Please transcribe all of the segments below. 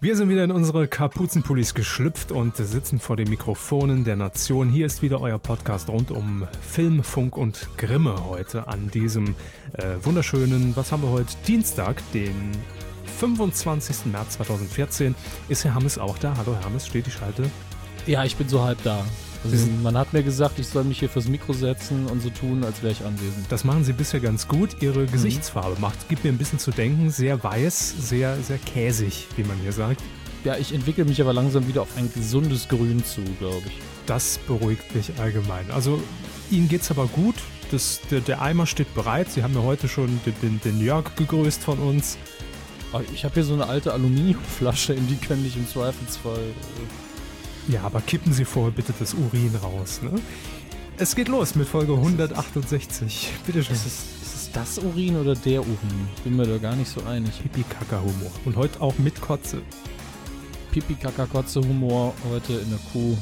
Wir sind wieder in unsere Kapuzenpullis geschlüpft und sitzen vor den Mikrofonen der Nation. Hier ist wieder euer Podcast rund um Film, Funk und Grimme heute an diesem äh, wunderschönen, was haben wir heute? Dienstag, den 25. März 2014. Ist Herr Hammes auch da? Hallo Hermes, steht die Schalte? Ja, ich bin so halb da. Also man hat mir gesagt, ich soll mich hier fürs Mikro setzen und so tun, als wäre ich anwesend. Das machen Sie bisher ganz gut. Ihre mhm. Gesichtsfarbe macht, gibt mir ein bisschen zu denken. Sehr weiß, sehr, sehr käsig, wie man hier sagt. Ja, ich entwickle mich aber langsam wieder auf ein gesundes Grün zu, glaube ich. Das beruhigt mich allgemein. Also, Ihnen geht es aber gut. Das, der, der, Eimer steht bereit. Sie haben ja heute schon den, den, den Jörg gegrüßt von uns. Ich habe hier so eine alte Aluminiumflasche, in die könnte ich im Zweifelsfall äh, ja, aber kippen Sie vorher bitte das Urin raus, ne? Es geht los mit Folge 168. Bitte schön. Ist es, ist es das Urin oder der Urin? Bin mir da gar nicht so einig. Pipi-Kaka-Humor. Und heute auch mit Kotze. Pipi-Kaka-Kotze-Humor heute in der Kuh.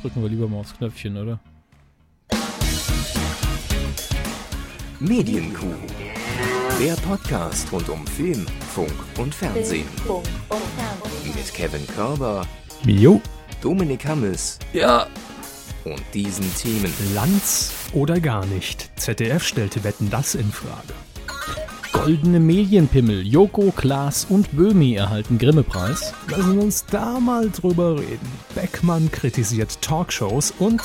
Drücken wir lieber mal aufs Knöpfchen, oder? Medienkuh. Der Podcast rund um Film, Funk und Fernsehen. Mit Kevin Körber. Mio. Dominik Hammes. Ja. Und diesen Themen. Lanz oder gar nicht. ZDF stellte Wetten das in Frage. Goldene Medienpimmel, Joko, Klaas und Böhmi erhalten Grimme-Preis. Lassen uns da mal drüber reden. Beckmann kritisiert Talkshows und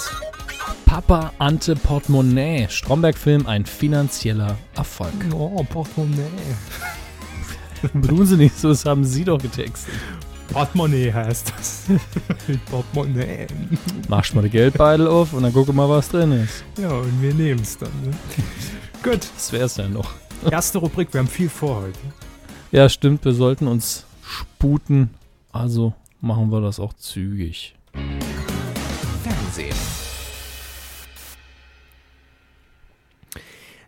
Papa Ante Portemonnaie. Stromberg-Film ein finanzieller Erfolg. Oh, Portemonnaie. Tun Sie nicht so, das haben Sie doch getextet. Portemonnaie heißt das. Portemonnaie. Machst mal den Geldbeutel auf und dann gucken mal, was drin ist. Ja, und wir nehmen es dann. Ne? Gut. Das wäre es ja noch. Erste Rubrik, wir haben viel vor heute. Ja, stimmt, wir sollten uns sputen. Also machen wir das auch zügig. Fernsehen.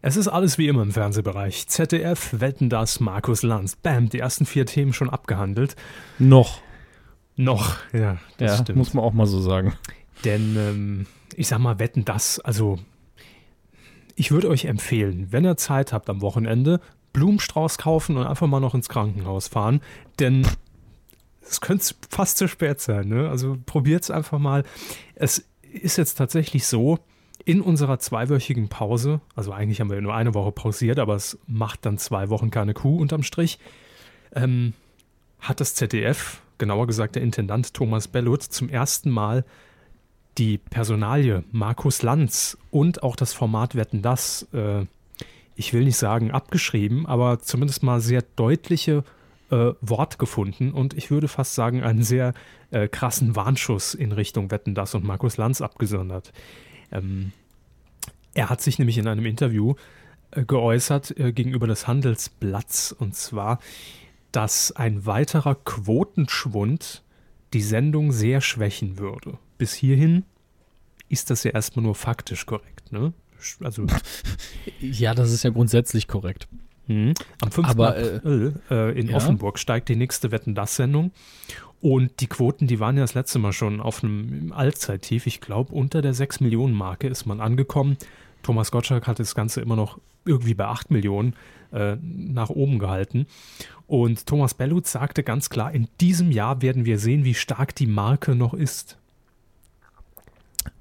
Es ist alles wie immer im Fernsehbereich. ZDF, Wetten das, Markus Lanz. Bam, die ersten vier Themen schon abgehandelt. Noch. Noch, ja, das ja, stimmt. muss man auch mal so sagen. Denn ähm, ich sag mal, Wetten das, also ich würde euch empfehlen, wenn ihr Zeit habt am Wochenende, Blumenstrauß kaufen und einfach mal noch ins Krankenhaus fahren. Denn es könnte fast zu spät sein. Ne? Also probiert es einfach mal. Es ist jetzt tatsächlich so, in unserer zweiwöchigen Pause, also eigentlich haben wir nur eine Woche pausiert, aber es macht dann zwei Wochen keine Kuh unterm Strich, ähm, hat das ZDF, genauer gesagt der Intendant Thomas Bellut, zum ersten Mal die Personalie Markus Lanz und auch das Format Wetten das, äh, ich will nicht sagen abgeschrieben, aber zumindest mal sehr deutliche äh, Wort gefunden und ich würde fast sagen einen sehr äh, krassen Warnschuss in Richtung Wetten das und Markus Lanz abgesondert. Ähm, er hat sich nämlich in einem Interview äh, geäußert äh, gegenüber des Handelsblatts und zwar, dass ein weiterer Quotenschwund die Sendung sehr schwächen würde. Bis hierhin ist das ja erstmal nur faktisch korrekt, ne? Also ja, das ist ja grundsätzlich korrekt. Mhm. Am 5. Aber, äh, April äh, in ja. Offenburg steigt die nächste Wetten das Sendung und die Quoten, die waren ja das letzte Mal schon auf einem Allzeittief. Ich glaube, unter der 6 Millionen Marke ist man angekommen. Thomas Gottschalk hat das Ganze immer noch irgendwie bei 8 Millionen äh, nach oben gehalten. Und Thomas Bellut sagte ganz klar, in diesem Jahr werden wir sehen, wie stark die Marke noch ist.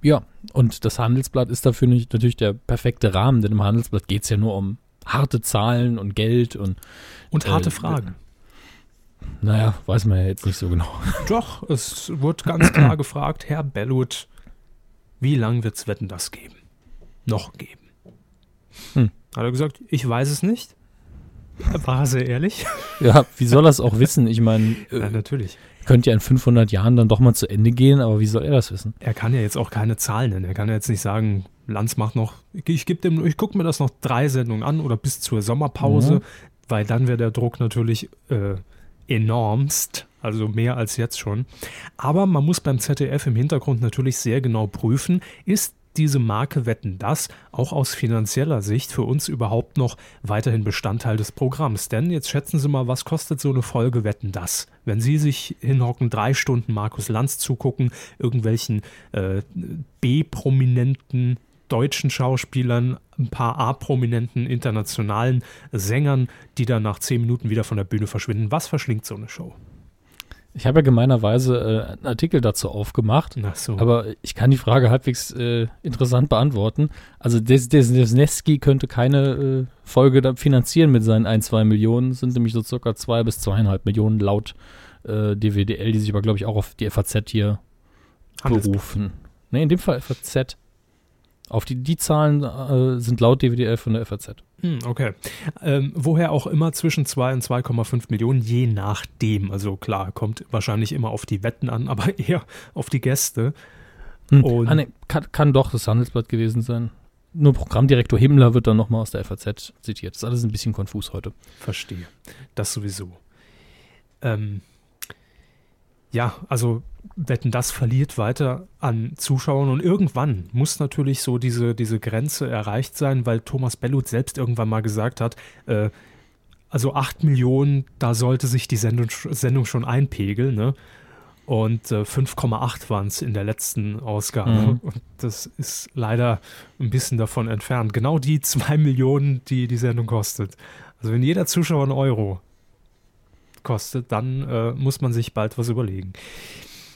Ja, und das Handelsblatt ist dafür nicht, natürlich der perfekte Rahmen, denn im Handelsblatt geht es ja nur um harte Zahlen und Geld und. Und harte äh, Fragen. Naja, weiß man ja jetzt nicht so genau. Doch, es wurde ganz klar gefragt, Herr Bellut, wie lange wird es Wetten das geben? Noch geben. Hm. Hat er gesagt, ich weiß es nicht. War sehr ehrlich? Ja, wie soll er es auch wissen? Ich meine, äh, ja, natürlich. Könnte ja in 500 Jahren dann doch mal zu Ende gehen, aber wie soll er das wissen? Er kann ja jetzt auch keine Zahlen nennen. Er kann ja jetzt nicht sagen, Lanz macht noch, ich, ich, ich gucke mir das noch drei Sendungen an oder bis zur Sommerpause, mhm. weil dann wäre der Druck natürlich äh, enormst, also mehr als jetzt schon. Aber man muss beim ZDF im Hintergrund natürlich sehr genau prüfen, ist diese Marke Wetten das auch aus finanzieller Sicht für uns überhaupt noch weiterhin Bestandteil des Programms? Denn jetzt schätzen Sie mal, was kostet so eine Folge Wetten das? Wenn Sie sich hinhocken, drei Stunden Markus Lanz zugucken, irgendwelchen äh, B-prominenten deutschen Schauspielern, ein paar A-prominenten internationalen Sängern, die dann nach zehn Minuten wieder von der Bühne verschwinden. Was verschlingt so eine Show? Ich habe ja gemeinerweise äh, einen Artikel dazu aufgemacht, Ach so. aber ich kann die Frage halbwegs äh, interessant beantworten. Also Des Des Desneski könnte keine äh, Folge da finanzieren mit seinen 1, 2 Millionen, sind nämlich so circa 2 bis 2,5 Millionen laut äh, DWDL, die sich aber, glaube ich, auch auf die FAZ hier berufen. Ne, in dem Fall FAZ. Auf die, die Zahlen äh, sind laut DWDL von der FAZ. Hm, okay. Ähm, woher auch immer zwischen 2 und 2,5 Millionen, je nachdem. Also klar, kommt wahrscheinlich immer auf die Wetten an, aber eher auf die Gäste. Hm. Und- ah, nee, kann, kann doch das Handelsblatt gewesen sein. Nur Programmdirektor Himmler wird dann nochmal aus der FAZ zitiert. Das ist alles ein bisschen konfus heute. Verstehe. Das sowieso. Ähm, ja, also Wetten, das verliert weiter an Zuschauern und irgendwann muss natürlich so diese, diese Grenze erreicht sein, weil Thomas Bellut selbst irgendwann mal gesagt hat, äh, also 8 Millionen, da sollte sich die Sendung, Sendung schon einpegeln, ne? Und äh, 5,8 waren es in der letzten Ausgabe. Mhm. Und das ist leider ein bisschen davon entfernt. Genau die 2 Millionen, die die Sendung kostet. Also wenn jeder Zuschauer einen Euro kostet, dann äh, muss man sich bald was überlegen.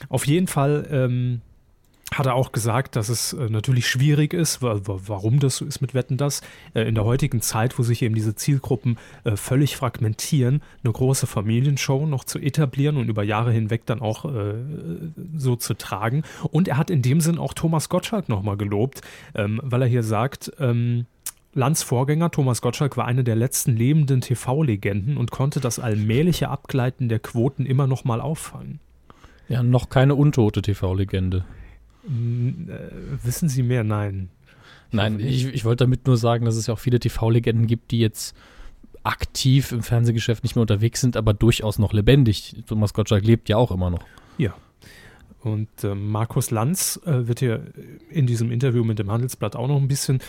Auf jeden Fall ähm, hat er auch gesagt, dass es äh, natürlich schwierig ist, wa wa warum das so ist mit Wetten das. Äh, in der heutigen Zeit, wo sich eben diese Zielgruppen äh, völlig fragmentieren, eine große Familienshow noch zu etablieren und über Jahre hinweg dann auch äh, so zu tragen. Und er hat in dem Sinn auch Thomas Gottschalk nochmal gelobt, ähm, weil er hier sagt, ähm, Lanz Vorgänger Thomas Gottschalk war eine der letzten lebenden TV-Legenden und konnte das allmähliche Abgleiten der Quoten immer noch mal auffangen. Ja, noch keine untote TV-Legende. Äh, wissen Sie mehr? Nein. Nein, ich, ich wollte damit nur sagen, dass es ja auch viele TV-Legenden gibt, die jetzt aktiv im Fernsehgeschäft nicht mehr unterwegs sind, aber durchaus noch lebendig. Thomas Gottschalk lebt ja auch immer noch. Und äh, Markus Lanz äh, wird hier in diesem Interview mit dem Handelsblatt auch noch ein bisschen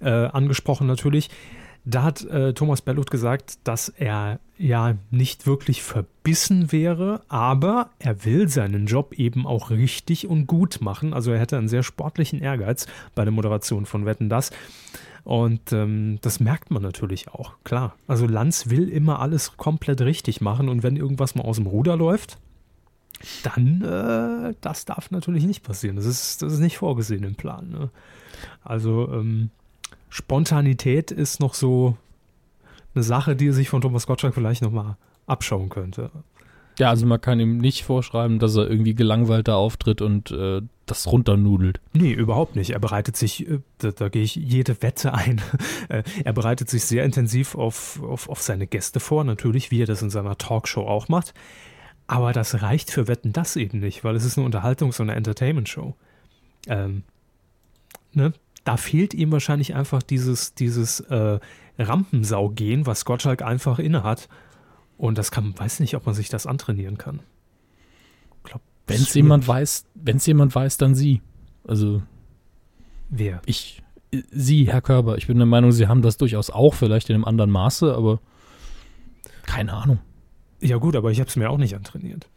äh, angesprochen natürlich. Da hat äh, Thomas Bellut gesagt, dass er ja nicht wirklich verbissen wäre, aber er will seinen Job eben auch richtig und gut machen. Also er hätte einen sehr sportlichen Ehrgeiz bei der Moderation von Wetten das. Und ähm, das merkt man natürlich auch, klar. Also Lanz will immer alles komplett richtig machen und wenn irgendwas mal aus dem Ruder läuft, dann, äh, das darf natürlich nicht passieren. Das ist, das ist nicht vorgesehen im Plan. Ne? Also, ähm, Spontanität ist noch so eine Sache, die er sich von Thomas Gottschalk vielleicht nochmal abschauen könnte. Ja, also man kann ihm nicht vorschreiben, dass er irgendwie gelangweilt da auftritt und äh, das runternudelt. Nee, überhaupt nicht. Er bereitet sich, äh, da, da gehe ich jede Wette ein, Äh, er bereitet sich sehr intensiv auf, auf, auf seine Gäste vor, natürlich, wie er das in seiner Talkshow auch macht. Aber das reicht für Wetten das eben nicht, weil es ist eine Unterhaltungs- und eine Entertainment-Show. Ähm, ne? Da fehlt ihm wahrscheinlich einfach dieses, dieses äh, Rampensau-Gehen, was Gottschalk einfach innehat. Und das kann, weiß nicht, ob man sich das antrainieren kann. Wenn es jemand weiß, wenn es jemand weiß, dann Sie. Also Wer? ich, Sie, Herr Körber. Ich bin der Meinung, Sie haben das durchaus auch, vielleicht in einem anderen Maße, aber keine Ahnung. Ja, gut, aber ich habe es mir auch nicht antrainiert.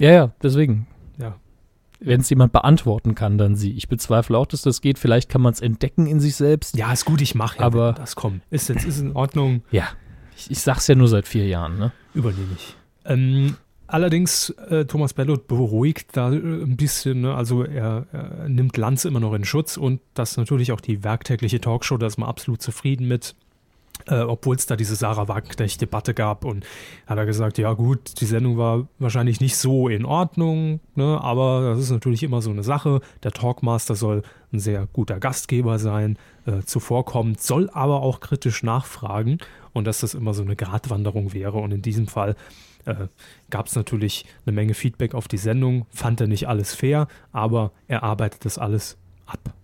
Ja, ja, deswegen. Ja. Wenn es jemand beantworten kann, dann Sie. Ich bezweifle auch, dass das geht. Vielleicht kann man es entdecken in sich selbst. Ja, ist gut, ich mache ja Aber- das. Komm, ist jetzt ist in Ordnung, Ja. Ich, ich sag's ja nur seit vier Jahren, ne? übernehme ich. Ähm, allerdings, äh, Thomas Bellot beruhigt da äh, ein bisschen, ne? also er, er nimmt Lanz immer noch in Schutz und das natürlich auch die werktägliche Talkshow, da ist man absolut zufrieden mit. Äh, Obwohl es da diese Sarah Wagenknecht-Debatte gab und hat er gesagt, ja gut, die Sendung war wahrscheinlich nicht so in Ordnung, ne, aber das ist natürlich immer so eine Sache. Der Talkmaster soll ein sehr guter Gastgeber sein, äh, zuvorkommend, soll aber auch kritisch nachfragen und dass das immer so eine Gratwanderung wäre. Und in diesem Fall äh, gab es natürlich eine Menge Feedback auf die Sendung, fand er nicht alles fair, aber er arbeitet das alles ab.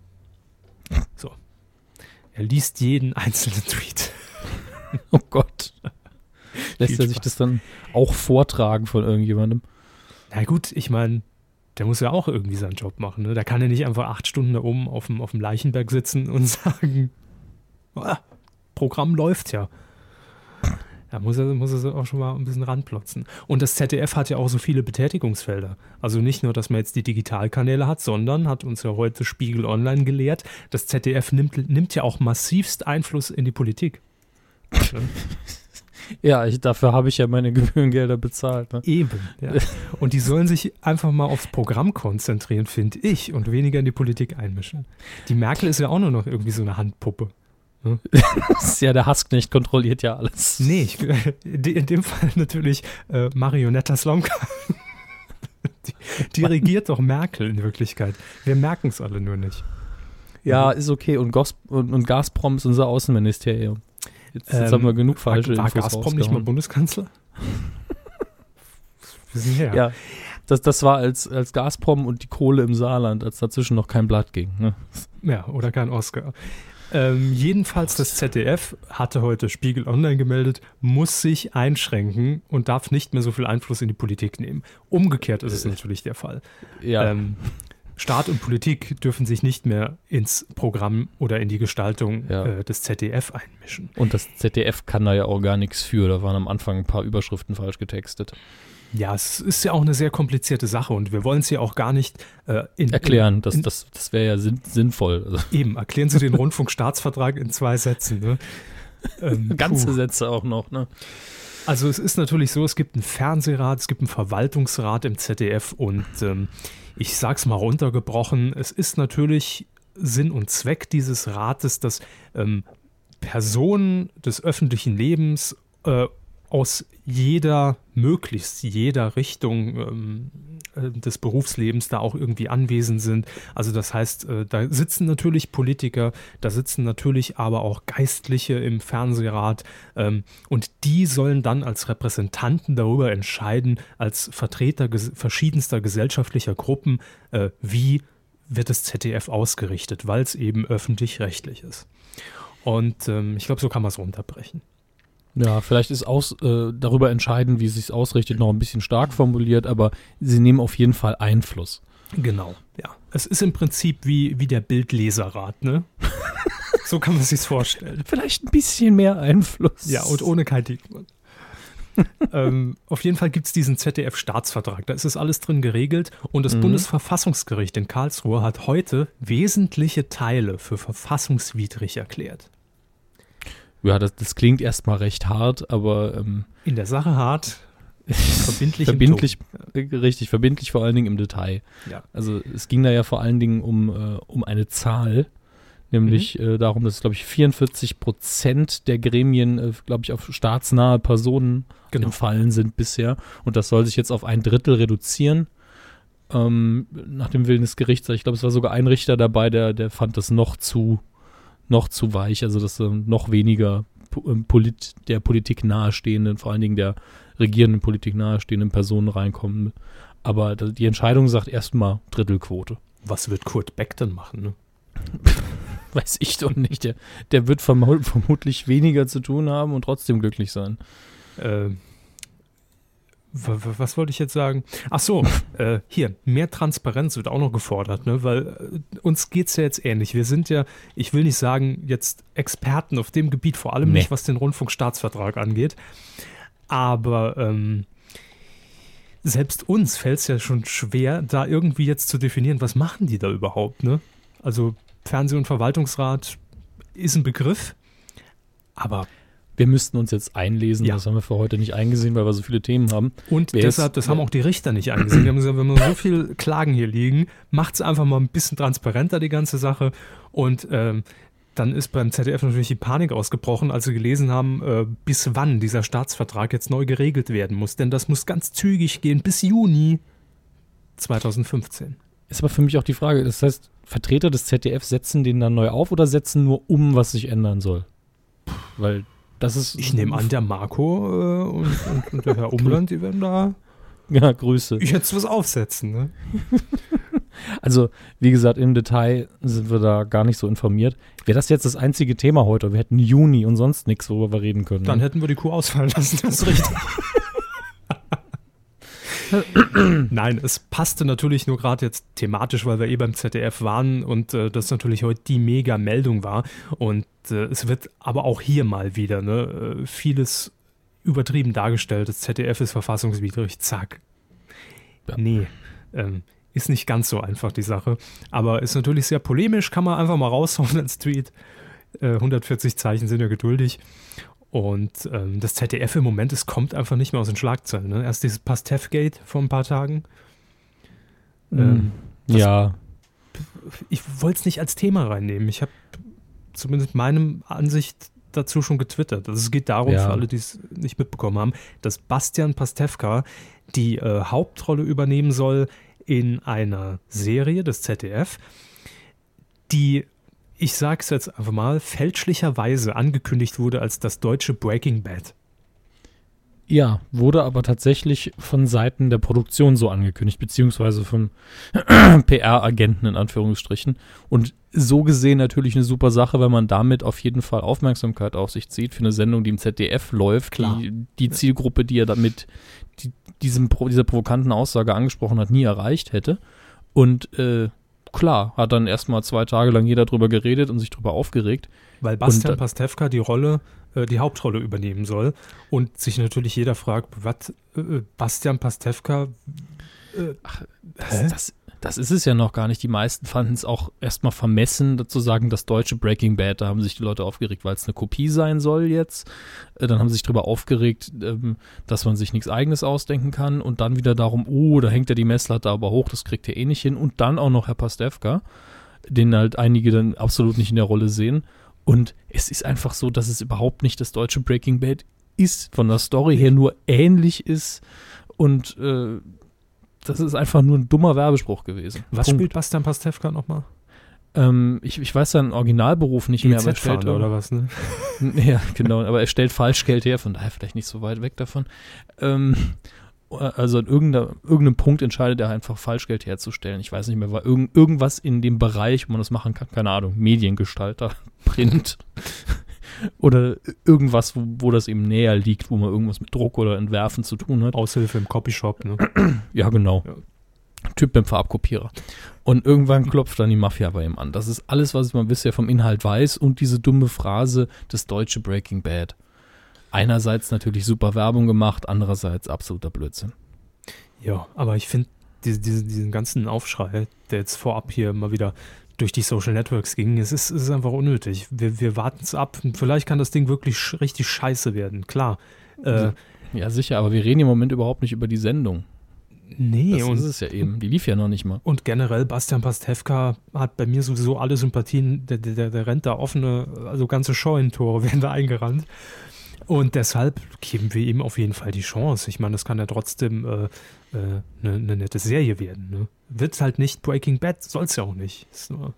So. Er liest jeden einzelnen Tweet. Oh Gott. Lässt er sich das dann auch vortragen von irgendjemandem? Na gut, ich meine, der muss ja auch irgendwie seinen Job machen. Ne? Da kann er nicht einfach acht Stunden da oben auf dem, auf dem Leichenberg sitzen und sagen, "Ah, Programm läuft ja. Da muss er, muss er auch schon mal ein bisschen ranplotzen. Und das ZDF hat ja auch so viele Betätigungsfelder. Also nicht nur, dass man jetzt die Digitalkanäle hat, sondern, hat uns ja heute Spiegel Online gelehrt, das ZDF nimmt, nimmt ja auch massivst Einfluss in die Politik. Ja, ich, dafür habe ich ja meine Gebührengelder bezahlt. Ne? Eben, ja. Und die sollen sich einfach mal aufs Programm konzentrieren, finde ich, und weniger in die Politik einmischen. Die Merkel ist ja auch nur noch irgendwie so eine Handpuppe. Ne? ja, der Hassknecht kontrolliert ja alles. Nee, ich, in dem Fall natürlich äh, Marionetta Slomka. die, die regiert doch Merkel in Wirklichkeit. Wir merken es alle nur nicht. Ja, ist okay. Und, Gos und, und Gazprom ist unser Außenministerium. Jetzt, jetzt ähm, haben wir genug falsche war, war Gazprom nicht mal Bundeskanzler? wir sind her. Ja, das, das war als, als Gazprom und die Kohle im Saarland, als dazwischen noch kein Blatt ging. Ne? Ja, oder kein Oscar. Ähm, jedenfalls das ZDF hatte heute Spiegel Online gemeldet, muss sich einschränken und darf nicht mehr so viel Einfluss in die Politik nehmen. Umgekehrt ist es äh, natürlich der Fall. Ja. Ähm, Staat und Politik dürfen sich nicht mehr ins Programm oder in die Gestaltung ja. äh, des ZDF einmischen. Und das ZDF kann da ja auch gar nichts für. Da waren am Anfang ein paar Überschriften falsch getextet. Ja, es ist ja auch eine sehr komplizierte Sache und wir wollen es ja auch gar nicht äh, in, erklären. In, das, das, das wäre ja sinn, sinnvoll. Also. Eben, erklären Sie den Rundfunkstaatsvertrag in zwei Sätzen. Ne? Ähm, Ganze puh. Sätze auch noch. Ne? Also es ist natürlich so, es gibt einen Fernsehrat, es gibt einen Verwaltungsrat im ZDF und ähm, ich sag's mal runtergebrochen, es ist natürlich Sinn und Zweck dieses Rates, dass ähm, Personen des öffentlichen Lebens äh, aus jeder, möglichst jeder Richtung ähm, äh, des Berufslebens da auch irgendwie anwesend sind. Also das heißt, äh, da sitzen natürlich Politiker, da sitzen natürlich aber auch Geistliche im Fernsehrat ähm, und die sollen dann als Repräsentanten darüber entscheiden, als Vertreter ges verschiedenster gesellschaftlicher Gruppen, äh, wie wird das ZDF ausgerichtet, weil es eben öffentlich-rechtlich ist. Und ähm, ich glaube, so kann man es runterbrechen. Ja, vielleicht ist aus, äh, darüber entscheiden, wie es sich ausrichtet, noch ein bisschen stark formuliert, aber sie nehmen auf jeden Fall Einfluss. Genau, ja. Es ist im Prinzip wie, wie der Bildleserrat, ne? so kann man sich vorstellen. Vielleicht ein bisschen mehr Einfluss. Ja, und ohne Kai Diekmann. ähm, auf jeden Fall gibt es diesen ZDF-Staatsvertrag. Da ist es alles drin geregelt und das mhm. Bundesverfassungsgericht in Karlsruhe hat heute wesentliche Teile für verfassungswidrig erklärt. Ja, das, das klingt erstmal recht hart, aber. Ähm, In der Sache hart. verbindlich. verbindlich, richtig, verbindlich vor allen Dingen im Detail. Ja. Also es ging da ja vor allen Dingen um, äh, um eine Zahl, nämlich mhm. äh, darum, dass, glaube ich, 44 Prozent der Gremien, äh, glaube ich, auf staatsnahe Personen genau. entfallen sind bisher. Und das soll sich jetzt auf ein Drittel reduzieren. Ähm, nach dem Willen des Gerichts. Ich glaube, es war sogar ein Richter dabei, der, der fand das noch zu noch zu weich, also dass ähm, noch weniger ähm, Polit der Politik nahestehenden, vor allen Dingen der regierenden Politik nahestehenden Personen reinkommen. Aber die Entscheidung sagt erstmal Drittelquote. Was wird Kurt Beck denn machen? Ne? Weiß ich doch nicht. Der, der wird vermutlich weniger zu tun haben und trotzdem glücklich sein. Ähm, was wollte ich jetzt sagen? Ach so, äh, hier, mehr Transparenz wird auch noch gefordert, ne? weil äh, uns geht es ja jetzt ähnlich. Wir sind ja, ich will nicht sagen, jetzt Experten auf dem Gebiet, vor allem nee. nicht, was den Rundfunkstaatsvertrag angeht. Aber ähm, selbst uns fällt es ja schon schwer, da irgendwie jetzt zu definieren, was machen die da überhaupt. Ne? Also Fernseh- und Verwaltungsrat ist ein Begriff, aber wir müssten uns jetzt einlesen. Ja. Das haben wir für heute nicht eingesehen, weil wir so viele Themen haben. Und Wer deshalb, das haben auch die Richter nicht eingesehen. Die haben gesagt, wenn wir so viele Klagen hier liegen, macht es einfach mal ein bisschen transparenter, die ganze Sache. Und ähm, dann ist beim ZDF natürlich die Panik ausgebrochen, als sie gelesen haben, äh, bis wann dieser Staatsvertrag jetzt neu geregelt werden muss. Denn das muss ganz zügig gehen, bis Juni 2015. Ist aber für mich auch die Frage, das heißt, Vertreter des ZDF setzen den dann neu auf oder setzen nur um, was sich ändern soll? Weil das ist ich nehme an, der Marco äh, und, und, und, der Herr Umland, die werden da ja, Grüße. jetzt was aufsetzen. Ne? also, wie gesagt, im Detail sind wir da gar nicht so informiert. Wäre das jetzt das einzige Thema heute? Wir hätten Juni und sonst nichts, worüber wir reden können. Dann ne? hätten wir die Kuh ausfallen lassen, das ist richtig. Nein, es passte natürlich nur gerade jetzt thematisch, weil wir eh beim ZDF waren und äh, das natürlich heute die Mega-Meldung war. Und äh, es wird aber auch hier mal wieder ne, äh, vieles übertrieben dargestellt. Das ZDF ist verfassungswidrig, zack. Ja. Nee, ähm, ist nicht ganz so einfach die Sache. Aber ist natürlich sehr polemisch, kann man einfach mal raushauen als Tweet. 140 äh, Zeichen sind ja geduldig. Und ähm, das ZDF im Moment, es kommt einfach nicht mehr aus den Schlagzeilen. Ne? Erst dieses Pastef-Gate vor ein paar Tagen. Ähm, ja. Ich wollte es nicht als Thema reinnehmen. Ich habe zumindest meinem Ansicht dazu schon getwittert. Also es geht darum, Ja. für alle, die es nicht mitbekommen haben, dass Bastian Pastewka die äh, Hauptrolle übernehmen soll in einer Serie des ZDF, die, ich sage es jetzt einfach mal, fälschlicherweise angekündigt wurde als das deutsche Breaking Bad. Ja, wurde aber tatsächlich von Seiten der Produktion so angekündigt, beziehungsweise von PR-Agenten in Anführungsstrichen. Und so gesehen natürlich eine super Sache, weil man damit auf jeden Fall Aufmerksamkeit auf sich zieht für eine Sendung, die im ZDF läuft, Klar. die die Zielgruppe, die er damit die, diesem, dieser provokanten Aussage angesprochen hat, nie erreicht hätte. Und äh, klar, hat dann erstmal zwei Tage lang jeder drüber geredet und sich drüber aufgeregt. Weil Bastian Und, äh, Pastewka die Rolle, äh, die Hauptrolle übernehmen soll. Und sich natürlich jeder fragt, was, äh, Bastian Pastewka, äh, Das, Hä? das, das ist es ja noch gar nicht. Die meisten fanden es auch erstmal vermessen, dazu sagen, das deutsche Breaking Bad. Da haben sich die Leute aufgeregt, weil es eine Kopie sein soll jetzt. Äh, Dann haben sie sich darüber aufgeregt, ähm, dass man sich nichts Eigenes ausdenken kann. Und dann wieder darum, oh, da hängt ja die Messlatte aber hoch, das kriegt er eh nicht hin. Und dann auch noch Herr Pastewka, den halt einige dann absolut nicht in der Rolle sehen. Und es ist einfach so, dass es überhaupt nicht das deutsche Breaking Bad ist, von der Story her nur ähnlich ist. Und äh, das ist einfach nur ein dummer Werbespruch gewesen. was Punkt. spielt Bastian Pastewka nochmal? Ähm, ich, ich weiß seinen Originalberuf nicht mehr, aber er stellt EZ-Fahnder oder was, ne? Ja, genau, aber er stellt Falschgeld her, von daher vielleicht nicht so weit weg davon. Ähm, also an irgendeinem Punkt entscheidet er einfach Falschgeld herzustellen. Ich weiß nicht mehr, war irgend, irgendwas in dem Bereich, wo man das machen kann, keine Ahnung, Mediengestalter, Print oder irgendwas, wo, wo das eben näher liegt, wo man irgendwas mit Druck oder Entwerfen zu tun hat. Aushilfe im Copyshop, ne? Ja, genau. Ja. Typ beim Farbkopierer. Und irgendwann klopft dann die Mafia bei ihm an. Das ist alles, was man bisher vom Inhalt weiß und diese dumme Phrase, das deutsche Breaking Bad. Einerseits natürlich super Werbung gemacht, andererseits absoluter Blödsinn. Ja, aber ich finde diese, diese, diesen ganzen Aufschrei, der jetzt vorab hier mal wieder durch die Social Networks ging, es ist, es ist einfach unnötig. Wir, wir warten es ab. Vielleicht kann das Ding wirklich sch richtig scheiße werden, klar. Äh, Ja, sicher, aber wir reden im Moment überhaupt nicht über die Sendung. nee, Das und, ist es ja eben. Die lief ja noch nicht mal. und generell, Bastian Pastewka hat bei mir sowieso alle Sympathien, der, der, der rennt da offene, also ganze Scheunentore werden da eingerannt. Und deshalb geben wir ihm auf jeden Fall die Chance. Ich meine, das kann ja trotzdem eine äh, ne, ne nette Serie werden. Ne? Wird halt nicht Breaking Bad, soll es ja auch nicht. Ist nur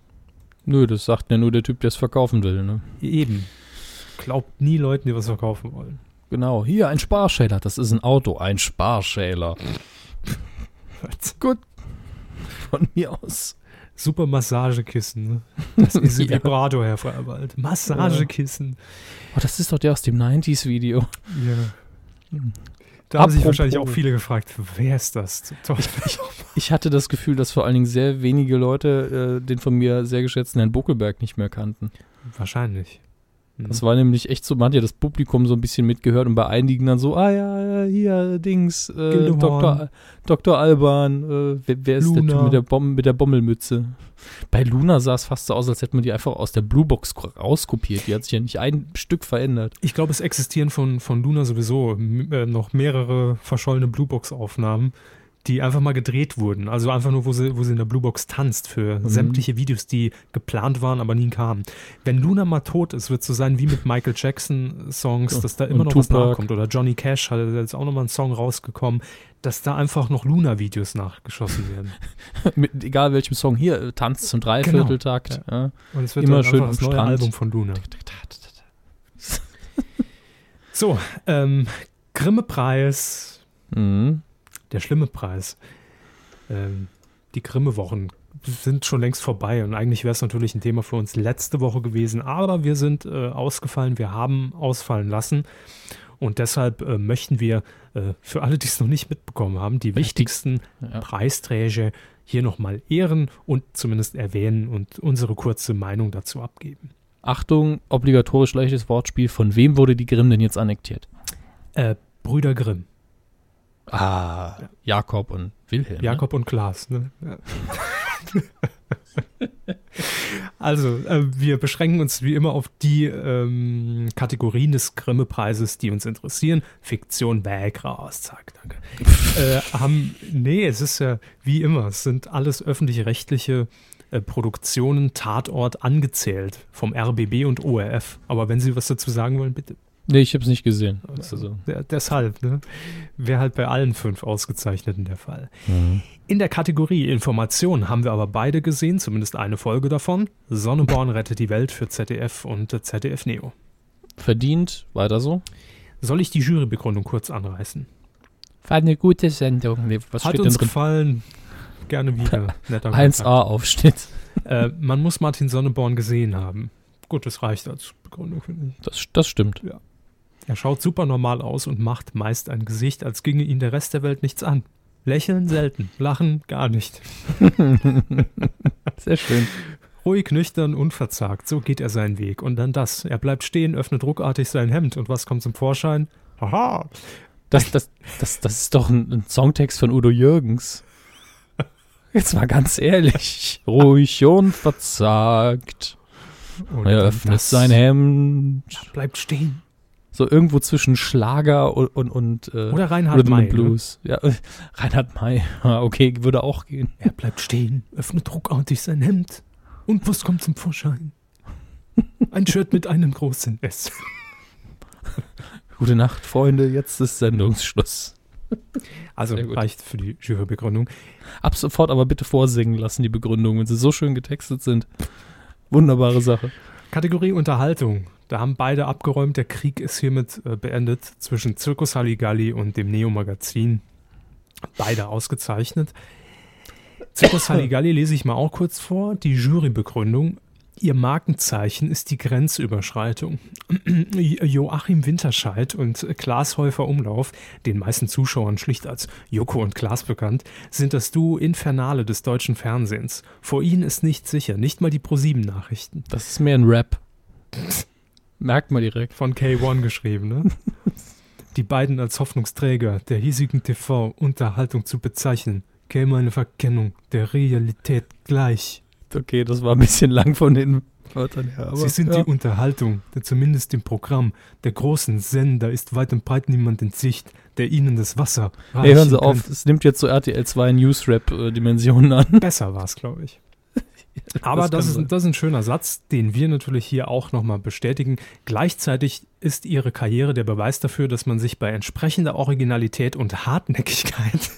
Nö, das sagt ja nur der Typ, der es verkaufen will. Ne? Eben. Glaubt nie Leuten, die was verkaufen wollen. Genau. Hier, ein Sparschäler. Das ist ein Auto. Ein Sparschäler. Gut. Von mir aus. Super Massagekissen. Ne? Das ist ein Ja. Vibrator, Herr Freiwald. Massagekissen. Oh, das ist doch der aus dem 90s-Video. Ja. Da haben sich Apropos- wahrscheinlich auch viele gefragt, wer ist das? Teufel? Ich hatte das Gefühl, dass vor allen Dingen sehr wenige Leute äh, den von mir sehr geschätzten Herrn Buckelberg nicht mehr kannten. Wahrscheinlich. Mhm. Das war nämlich echt so, man hat ja das Publikum so ein bisschen mitgehört und bei einigen dann so, ah ja, hier, Dings, äh. Dr. Dr. Alban, äh, wer, wer ist der. Typ mit der, Bom mit der Bommelmütze? Bei Luna sah es fast so aus, als hätte man die einfach aus der Bluebox rauskopiert. Die hat sich ja nicht ein Stück verändert. Ich glaube, es existieren von, von Luna sowieso äh, noch mehrere verschollene Bluebox-Aufnahmen, die einfach mal gedreht wurden. Also einfach nur, wo sie, wo sie in der Bluebox tanzt für Mhm. sämtliche Videos, die geplant waren, aber nie kamen. Wenn Luna mal tot ist, wird es so sein wie mit Michael Jackson-Songs, Ja, dass da immer und noch was Tupac. nachkommt. Oder Johnny Cash hat jetzt auch nochmal einen Song rausgekommen, dass da einfach noch Luna-Videos nachgeschossen werden. mit egal welchem Song. Hier, äh, Tanz zum Dreivierteltakt. Ja. Und es wird Immer schön das neue Strand. Album von Luna. So, ähm, Grimme-Preis, Mhm. Der schlimme Preis. Ähm, die Grimme-Wochen sind schon längst vorbei und eigentlich wäre es natürlich ein Thema für uns letzte Woche gewesen, aber wir sind äh, ausgefallen, wir haben ausfallen lassen und deshalb äh, möchten wir äh, für alle, die es noch nicht mitbekommen haben, die wichtigsten Ja. Preisträger hier nochmal ehren und zumindest erwähnen und unsere kurze Meinung dazu abgeben. Achtung, obligatorisch leichtes Wortspiel. Von wem wurde die Grimm denn jetzt annektiert? Äh, Brüder Grimm, Ah, Jakob und Wilhelm. Jakob und Klaas. Ne? Ja. Also, äh, wir beschränken uns wie immer auf die ähm, Kategorien des Grimme-Preises, die uns interessieren. Fiktion, weg, raus, zack, danke. äh, haben, nee, es ist ja wie immer, es sind alles öffentlich-rechtliche äh, Produktionen, Tatort angezählt vom RBB und ORF. Aber wenn Sie was dazu sagen wollen, bitte. Nee, ich habe es nicht gesehen. Also, deshalb, ne? Wäre halt bei allen fünf Ausgezeichneten der Fall. Mhm. In der Kategorie Information haben wir aber beide gesehen, zumindest eine Folge davon. Sonneborn rettet die Welt für ZDF und ZDF Neo. Verdient, weiter so. Soll ich die Jurybegründung kurz anreißen? War eine gute Sendung. Nee, was Hat uns gefallen. Gerne wieder. 1a Aufschnitt. Äh, man muss Martin Sonneborn gesehen haben. Gut, das reicht als Begründung, finde ich. Das, das stimmt. Ja. Er schaut super normal aus und macht meist ein Gesicht, als ginge ihn der Rest der Welt nichts an. Lächeln selten, lachen gar nicht. Sehr schön. Ruhig, nüchtern, unverzagt, so geht er seinen Weg. Und dann das. Er bleibt stehen, öffnet ruckartig sein Hemd und was kommt zum Vorschein? Haha. Das, das, das, das ist doch ein, ein Songtext von Udo Jürgens. Jetzt mal ganz ehrlich. Ruhig und verzagt. Und er öffnet sein Hemd. Bleibt stehen. So irgendwo zwischen Schlager und, und, und äh, Oder Reinhard May. Ne? Blues. Ne? Ja, Reinhard May. okay, würde auch gehen. Er bleibt stehen, öffnet ruckartig sein Hemd. Und was kommt zum Vorschein? Ein Shirt mit einem großen S. Gute Nacht, Freunde. Jetzt ist Sendungsschluss. Also reicht für die Jurybegründung. Ab sofort aber bitte vorsingen lassen, die Begründungen, wenn sie so schön getextet sind. Wunderbare Sache. Kategorie Unterhaltung. Da haben beide abgeräumt. Der Krieg ist hiermit äh, beendet zwischen Zirkus Halligalli und dem Neo-Magazin. Beide ausgezeichnet. Zirkus Halligalli lese ich mal auch kurz vor. Die Jurybegründung. Ihr Markenzeichen ist die Grenzüberschreitung. Joachim Winterscheid und Klaas Häufer Umlauf, den meisten Zuschauern schlicht als Joko und Klaas bekannt, sind das Duo Infernale des deutschen Fernsehens. Vor ihnen ist nichts sicher, nicht mal die Pro-7-Nachrichten. Das ist mehr ein Rap. Merkt man direkt. Von K1 geschrieben, ne? Die beiden als Hoffnungsträger der hiesigen TV-Unterhaltung zu bezeichnen, käme eine Verkennung der Realität gleich. Okay, das war ein bisschen lang von den Wörtern her. Aber, Sie sind ja. die Unterhaltung, der zumindest im Programm der großen Sender ist weit und breit niemand in Sicht, der ihnen das Wasser Ey, hören Sie auf, es nimmt jetzt so RTL 2 Newsrap-Dimensionen äh, an. Besser war es, glaube ich. Aber das, das ist, das ist ein schöner Satz, den wir natürlich hier auch nochmal bestätigen. Gleichzeitig ist ihre Karriere der Beweis dafür, dass man sich bei entsprechender Originalität und Hartnäckigkeit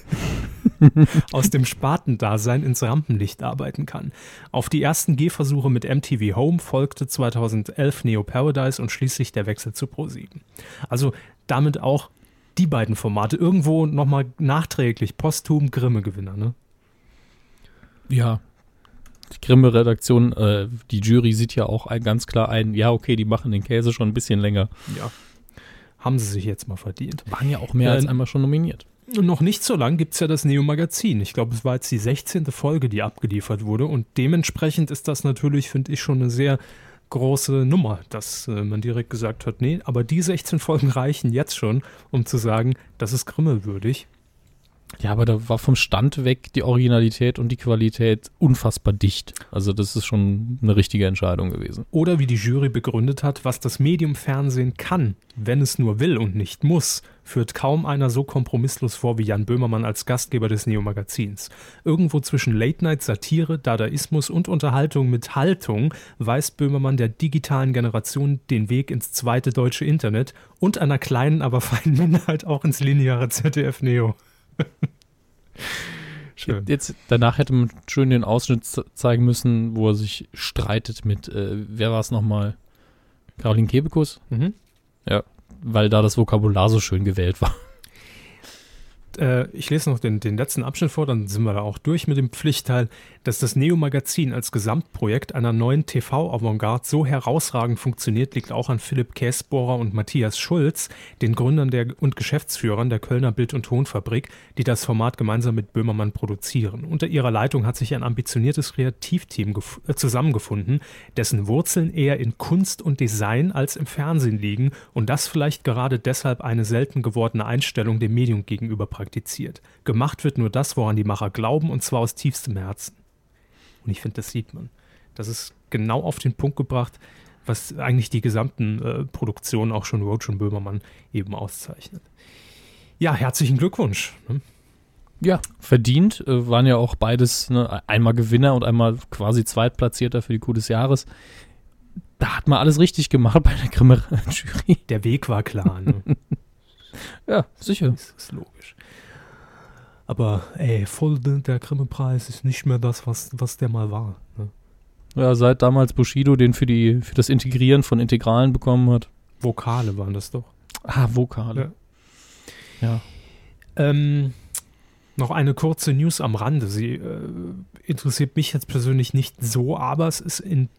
aus dem Spatendasein ins Rampenlicht arbeiten kann. Auf die ersten Gehversuche mit MTV Home folgte 2011 Neo Paradise und schließlich der Wechsel zu Pro7. Also damit auch die beiden Formate irgendwo nochmal nachträglich posthum Grimme-Gewinner, ne? Ja, die Grimme-Redaktion, äh, die Jury sieht ja auch ein, ganz klar ein, ja, okay, die machen den Käse schon ein bisschen länger. Ja. Haben sie sich jetzt mal verdient. Waren ja auch mehr äh, als einmal schon nominiert. Noch nicht so lang gibt es ja das Neo-Magazin. Ich glaube, es war jetzt die 16. Folge, die abgeliefert wurde. Und dementsprechend ist das natürlich, finde ich, schon eine sehr große Nummer, dass äh, man direkt gesagt hat, nee, aber die 16 Folgen reichen jetzt schon, um zu sagen, das ist grimmelwürdig. Ja, aber da war vom Stand weg die Originalität und die Qualität unfassbar dicht. Also das ist schon eine richtige Entscheidung gewesen. Oder wie die Jury begründet hat, was das Medium Fernsehen kann, wenn es nur will und nicht muss, führt kaum einer so kompromisslos vor wie Jan Böhmermann als Gastgeber des Neo-Magazins. Irgendwo zwischen Late-Night, Satire, Dadaismus und Unterhaltung mit Haltung weist Böhmermann der digitalen Generation den Weg ins zweite deutsche Internet und einer kleinen, aber feinen Minderheit auch ins lineare ZDF Neo. Schön. Jetzt, danach hätte man schön den Ausschnitt zeigen müssen, wo er sich streitet mit, äh, wer war es nochmal? Caroline Kebekus? Mhm. Ja, weil da das Vokabular so schön gewählt war äh, ich lese noch den, den letzten Abschnitt vor, dann sind wir da auch durch mit dem Pflichtteil, dass das Neo-Magazin als Gesamtprojekt einer neuen TV-Avantgarde so herausragend funktioniert, liegt auch an Philipp Käsbohrer und Matthias Schulz, den Gründern der, und Geschäftsführern der Kölner Bild- und Tonfabrik, die das Format gemeinsam mit Böhmermann produzieren. Unter ihrer Leitung hat sich ein ambitioniertes Kreativteam äh, zusammengefunden, dessen Wurzeln eher in Kunst und Design als im Fernsehen liegen und das vielleicht gerade deshalb eine selten gewordene Einstellung dem Medium gegenüber praktiziert praktiziert. Gemacht wird nur das, woran die Macher glauben, und zwar aus tiefstem Herzen. Und ich finde, das sieht man. Das ist genau auf den Punkt gebracht, was eigentlich die gesamten äh, Produktionen auch schon Roach und Böhmermann eben auszeichnet. Ja, herzlichen Glückwunsch. Ne? Ja, verdient. Äh, waren ja auch beides ne, einmal Gewinner und einmal quasi Zweitplatzierter für die Kuh des Jahres. Da hat man alles richtig gemacht bei der Grimme-Jury. Der Weg war klar. Ne? ja, sicher. Das ist logisch. Aber ey, voll der Grimme-Preis ist nicht mehr das, was, was der mal war. Ne? Ja, seit damals Bushido den für, die, für das Integrieren von Integralen bekommen hat. Vokale waren das doch. Ah, Vokale. Ja. ja. Ähm, noch eine kurze News am Rande. Sie äh, interessiert mich jetzt persönlich nicht so, aber es ist in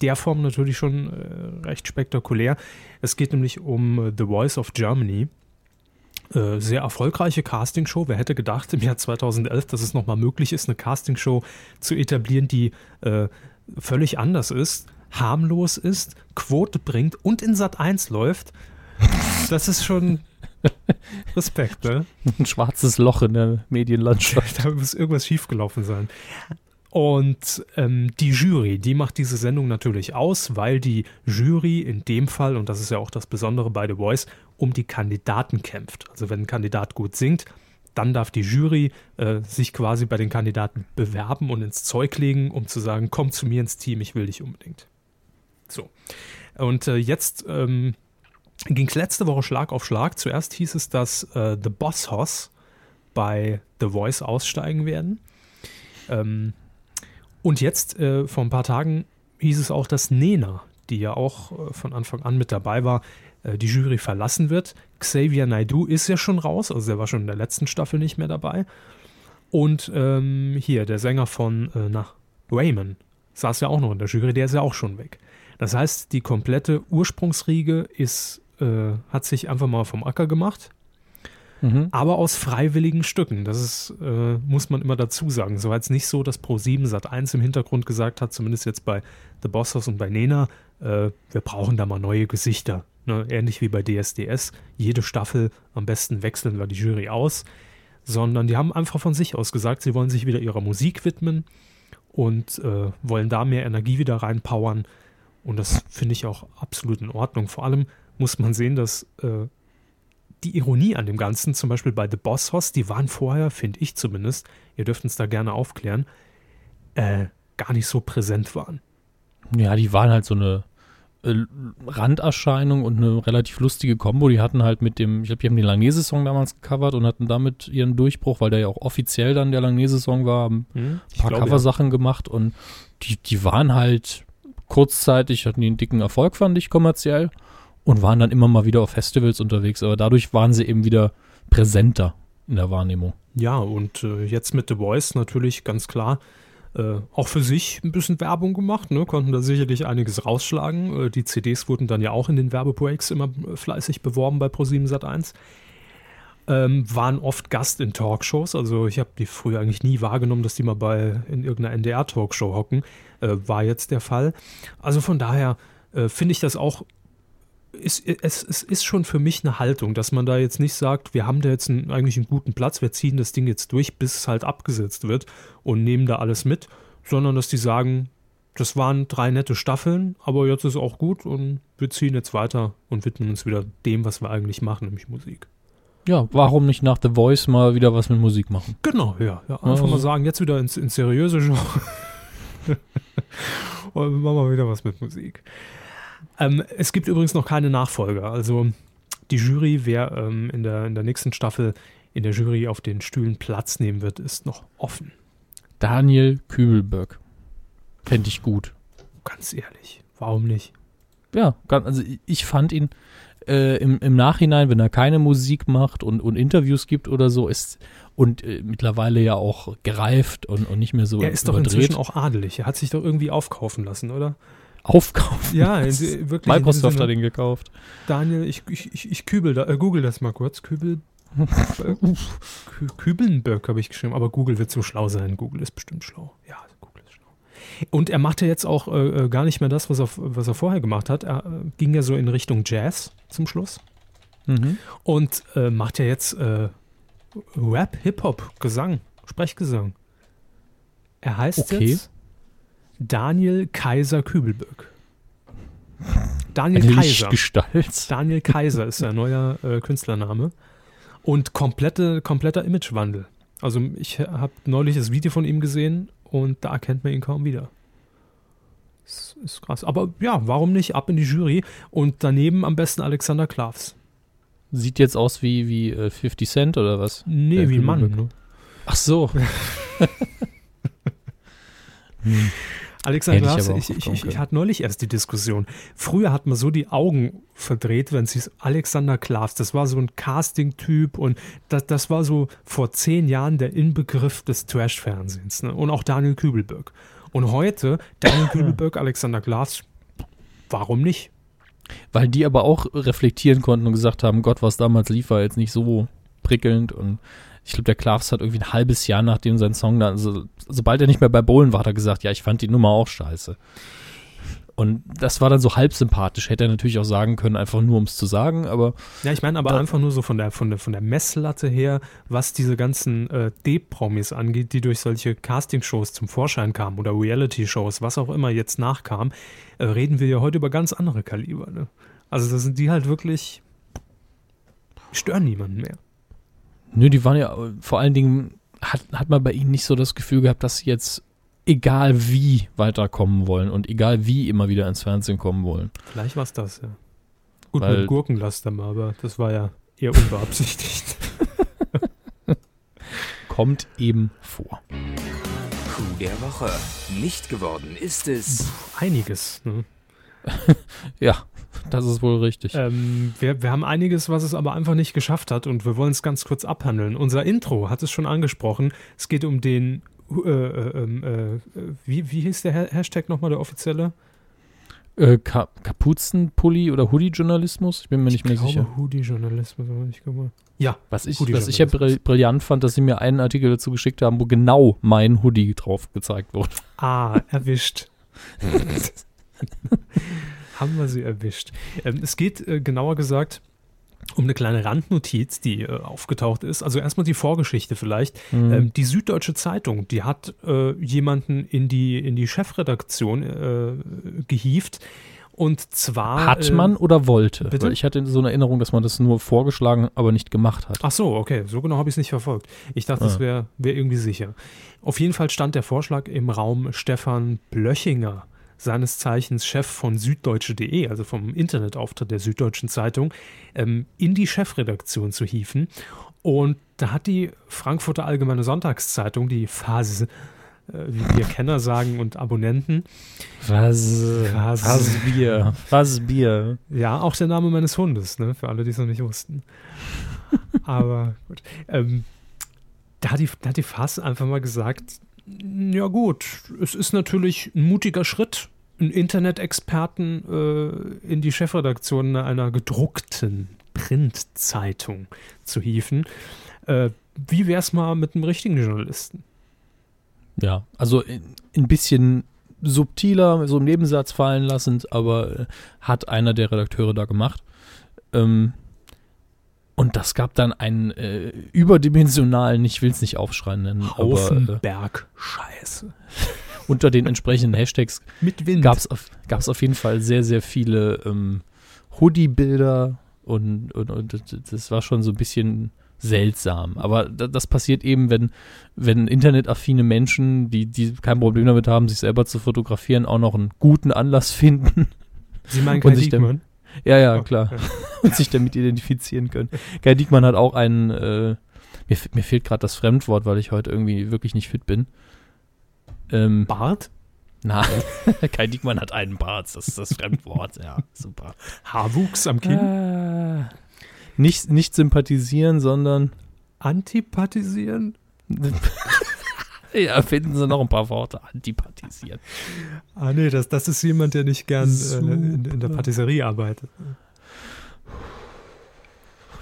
der Form natürlich schon äh, recht spektakulär. Es geht nämlich um äh, The Voice of Germany. Äh, sehr erfolgreiche Castingshow. Wer hätte gedacht im Jahr 2011, dass es nochmal möglich ist, eine Castingshow zu etablieren, die äh, völlig anders ist, harmlos ist, Quote bringt und in Sat 1 läuft. Das ist schon Respekt, ne? Ein schwarzes Loch in der Medienlandschaft. da muss irgendwas schiefgelaufen sein. Und ähm, die Jury, die macht diese Sendung natürlich aus, weil die Jury in dem Fall, und das ist ja auch das Besondere bei The Voice, um die Kandidaten kämpft. Also wenn ein Kandidat gut singt, dann darf die Jury äh, sich quasi bei den Kandidaten bewerben und ins Zeug legen, um zu sagen, komm zu mir ins Team, ich will dich unbedingt. So. Und äh, jetzt ähm, ging es letzte Woche Schlag auf Schlag. Zuerst hieß es, dass äh, The Boss Hoss bei The Voice aussteigen werden. Ähm, und jetzt, äh, vor ein paar Tagen, hieß es auch, dass Nena, die ja auch äh, von Anfang an mit dabei war, die Jury verlassen wird. Xavier Naidoo ist ja schon raus, also er war schon in der letzten Staffel nicht mehr dabei. Und ähm, hier, der Sänger von, äh, na, Raymond, saß ja auch noch in der Jury, der ist ja auch schon weg. Das heißt, die komplette Ursprungsriege ist, äh, hat sich einfach mal vom Acker gemacht. Mhm. Aber aus freiwilligen Stücken. Das ist, äh, muss man immer dazu sagen. So war es nicht so, dass Pro7 Sat 1 im Hintergrund gesagt hat, zumindest jetzt bei The Boss House und bei Nena, äh, wir brauchen da mal neue Gesichter. Ne, ähnlich wie bei DSDS. Jede Staffel am besten wechseln wir die Jury aus. Sondern die haben einfach von sich aus gesagt, sie wollen sich wieder ihrer Musik widmen und äh, wollen da mehr Energie wieder reinpowern. Und das finde ich auch absolut in Ordnung. Vor allem muss man sehen, dass äh, die Ironie an dem Ganzen, zum Beispiel bei The Boss Hoss, die waren vorher, finde ich zumindest, ihr dürft uns da gerne aufklären, äh, gar nicht so präsent waren. Ja, die waren halt so eine äh, Randerscheinung und eine relativ lustige Kombo. Die hatten halt mit dem, ich glaube, die haben den Langnese-Song damals gecovert und hatten damit ihren Durchbruch, weil der ja auch offiziell dann der Langnese-Song war, haben hm, ein paar Coversachen ja. gemacht und die, die waren halt kurzzeitig, hatten die einen dicken Erfolg, fand ich, kommerziell und waren dann immer mal wieder auf Festivals unterwegs, aber dadurch waren sie eben wieder präsenter in der Wahrnehmung. Ja, und äh, jetzt mit The Voice natürlich ganz klar äh, auch für sich ein bisschen Werbung gemacht, ne? konnten da sicherlich einiges rausschlagen. Äh, die CDs wurden dann ja auch in den Werbebreaks immer äh, fleißig beworben bei Pro7 Sat1. Ähm, waren oft Gast in Talkshows, also ich habe die früher eigentlich nie wahrgenommen, dass die mal bei in irgendeiner NDR-Talkshow hocken. Äh, war jetzt der Fall. Also von daher äh, finde ich das auch ist, es, es ist schon für mich eine Haltung, dass man da jetzt nicht sagt, wir haben da jetzt einen, eigentlich einen guten Platz, wir ziehen das Ding jetzt durch, bis es halt abgesetzt wird und nehmen da alles mit, sondern dass die sagen, das waren drei nette Staffeln, aber jetzt ist auch gut und wir ziehen jetzt weiter und widmen uns wieder dem, was wir eigentlich machen, nämlich Musik. Ja, warum nicht nach The Voice mal wieder was mit Musik machen? Genau, ja. ja einfach also. mal sagen, jetzt wieder ins, ins seriöse Genre. und machen wir wieder was mit Musik. Ähm, es gibt übrigens noch keine Nachfolger. Also die Jury, wer ähm, in, der, in der nächsten Staffel in der Jury auf den Stühlen Platz nehmen wird, ist noch offen. Daniel Kübelberg. Fände ich gut. Ganz ehrlich, warum nicht? Ja, also ich fand ihn äh, im, im Nachhinein, wenn er keine Musik macht und, und Interviews gibt oder so, ist und äh, mittlerweile ja auch gereift und, und nicht mehr so. Er ist überdreht. doch inzwischen auch adelig. Er hat sich doch irgendwie aufkaufen lassen, oder? Aufkaufen. Ja, in, wirklich. Microsoft hat ihn gekauft. Daniel, ich, ich, ich, ich kübel da, äh, google das mal kurz. Kübel. Kübelnberg habe ich geschrieben, aber Google wird so schlau sein. Google ist bestimmt schlau. Ja, Google ist schlau. Und er macht ja jetzt auch äh, äh, gar nicht mehr das, was er, was er vorher gemacht hat. Er äh, ging ja so in Richtung Jazz zum Schluss. Mhm. Und äh, macht ja jetzt äh, Rap, Hip-Hop, Gesang, Sprechgesang. Er heißt okay. jetzt Daniel Kaiser Kübelböck. Daniel Eine Kaiser. Lichtgestalt. Daniel Kaiser ist sein neuer äh, Künstlername. Und komplette, kompletter Imagewandel. Also ich habe neulich das Video von ihm gesehen und da erkennt man ihn kaum wieder. Das ist krass. Aber ja, warum nicht? Ab in die Jury. Und daneben am besten Alexander Klavs. Sieht jetzt aus wie, wie äh, 50 Cent oder was? Nee, Der wie ein Mann. Ne? Ach so. Hm. Alexander Hätte auch ich, ich, ich, ich hatte neulich erst die Diskussion. Früher hat man so die Augen verdreht, wenn es hieß Alexander Klavs. Das war so ein Casting-Typ und das, das war so vor zehn Jahren der Inbegriff des Trash-Fernsehens. Ne? Und auch Daniel Kübelböck. Und heute, Daniel Kübelböck, Alexander Klavs, warum nicht? Weil die aber auch reflektieren konnten und gesagt haben, Gott, was damals lief, war jetzt nicht so prickelnd und ich glaube, der Klavs hat irgendwie ein halbes Jahr nachdem sein Song da, also, sobald er nicht mehr bei Bowlen war, hat er gesagt, ja, ich fand die Nummer auch scheiße. Und das war dann so halb sympathisch. Hätte er natürlich auch sagen können, einfach nur um es zu sagen, aber Ja, ich meine aber einfach nur so von der, von, der, von der Messlatte her, was diese ganzen äh, D-Promis angeht, die durch solche Castingshows zum Vorschein kamen oder Reality-Shows, was auch immer jetzt nachkam, äh, reden wir ja heute über ganz andere Kaliber. Ne? Also da sind die halt wirklich, stören niemanden mehr. Nö, die waren ja vor allen Dingen, hat, hat man bei ihnen nicht so das Gefühl gehabt, dass sie jetzt egal wie weiterkommen wollen und egal wie immer wieder ins Fernsehen kommen wollen. Vielleicht war es das, ja. Gut, Weil- mit Gurkenlaster mal, aber das war ja eher unbeabsichtigt. Kommt eben vor. Coup der Woche. Nicht geworden ist es. Einiges. Ne? Ja, das ist wohl richtig. Ähm, wir, wir haben einiges, was es aber einfach nicht geschafft hat und wir wollen es ganz kurz abhandeln. Unser Intro hat es schon angesprochen. Es geht um den, äh, äh, ähm, äh, wie, wie hieß der Ha- Hashtag nochmal, der offizielle? Äh, Ka Kapuzenpulli oder Hoodie-Journalismus? Ich bin mir nicht mehr sicher. Hoodie-Journalismus, nicht gemacht. Ja, Was ich, was ich ja brill brillant fand, dass sie mir einen Artikel dazu geschickt haben, wo genau mein Hoodie drauf gezeigt wurde. ah, erwischt. haben wir sie erwischt. Ähm, es geht äh, genauer gesagt um eine kleine Randnotiz, die äh, aufgetaucht ist. Also erstmal die Vorgeschichte vielleicht. Mhm. Ähm, die Süddeutsche Zeitung, die hat äh, jemanden in die, in die Chefredaktion äh, gehievt. Und zwar. Hat äh, man oder wollte? bitte? Weil ich hatte so eine Erinnerung, dass man das nur vorgeschlagen, aber nicht gemacht hat. Ach so, okay, so genau habe ich es nicht verfolgt. Ich dachte, das Ah. wäre wär irgendwie sicher. Auf jeden Fall stand der Vorschlag im Raum Stefan Blöchinger, seines Zeichens Chef von süddeutsche.de, also vom Internetauftritt der Süddeutschen Zeitung, ähm, in die Chefredaktion zu hieven. Und da hat die Frankfurter Allgemeine Sonntagszeitung, die FAS, äh, wie wir Kenner sagen und Abonnenten, Was? Was? Was Bier? Was Bier? Ja, auch der Name meines Hundes, ne? Für alle, die es noch nicht wussten. Aber gut. Ähm, da, hat die, da hat die Fass einfach mal gesagt: Ja, gut, es ist natürlich ein mutiger Schritt, einen Internet-Experten äh, in die Chefredaktion einer gedruckten Printzeitung zu hieven. Äh, wie wär's mal mit einem richtigen Journalisten? Ja, also in- ein bisschen subtiler, so im Nebensatz fallen lassend, aber äh, hat einer der Redakteure da gemacht. Ähm, und das gab dann einen äh, überdimensionalen, ich will es nicht aufschreien nennen, aber Haufen äh, unter den entsprechenden Hashtags gab es auf, gab's auf jeden Fall sehr, sehr viele ähm, Hoodie-Bilder und, und, und das war schon so ein bisschen seltsam. Aber da, das passiert eben, wenn, wenn internetaffine Menschen, die, die kein Problem damit haben, sich selber zu fotografieren, auch noch einen guten Anlass finden. Sie meinen kein Diekmann? Ja, ja, klar. Und sich damit identifizieren können. Kai Diekmann hat auch einen, äh, mir, mir fehlt gerade das Fremdwort, weil ich heute irgendwie wirklich nicht fit bin. Ähm, Bart? na, Kai Diekmann hat einen Bart, das ist das Fremdwort, ja, super. Haarwuchs am Kinn? Ah, nicht, nicht sympathisieren, sondern Antipathisieren? ja, finden Sie noch ein paar Worte. Antipathisieren. Ah, nee, das, das ist jemand, der nicht gern äh, in, in der. Patisserie arbeitet.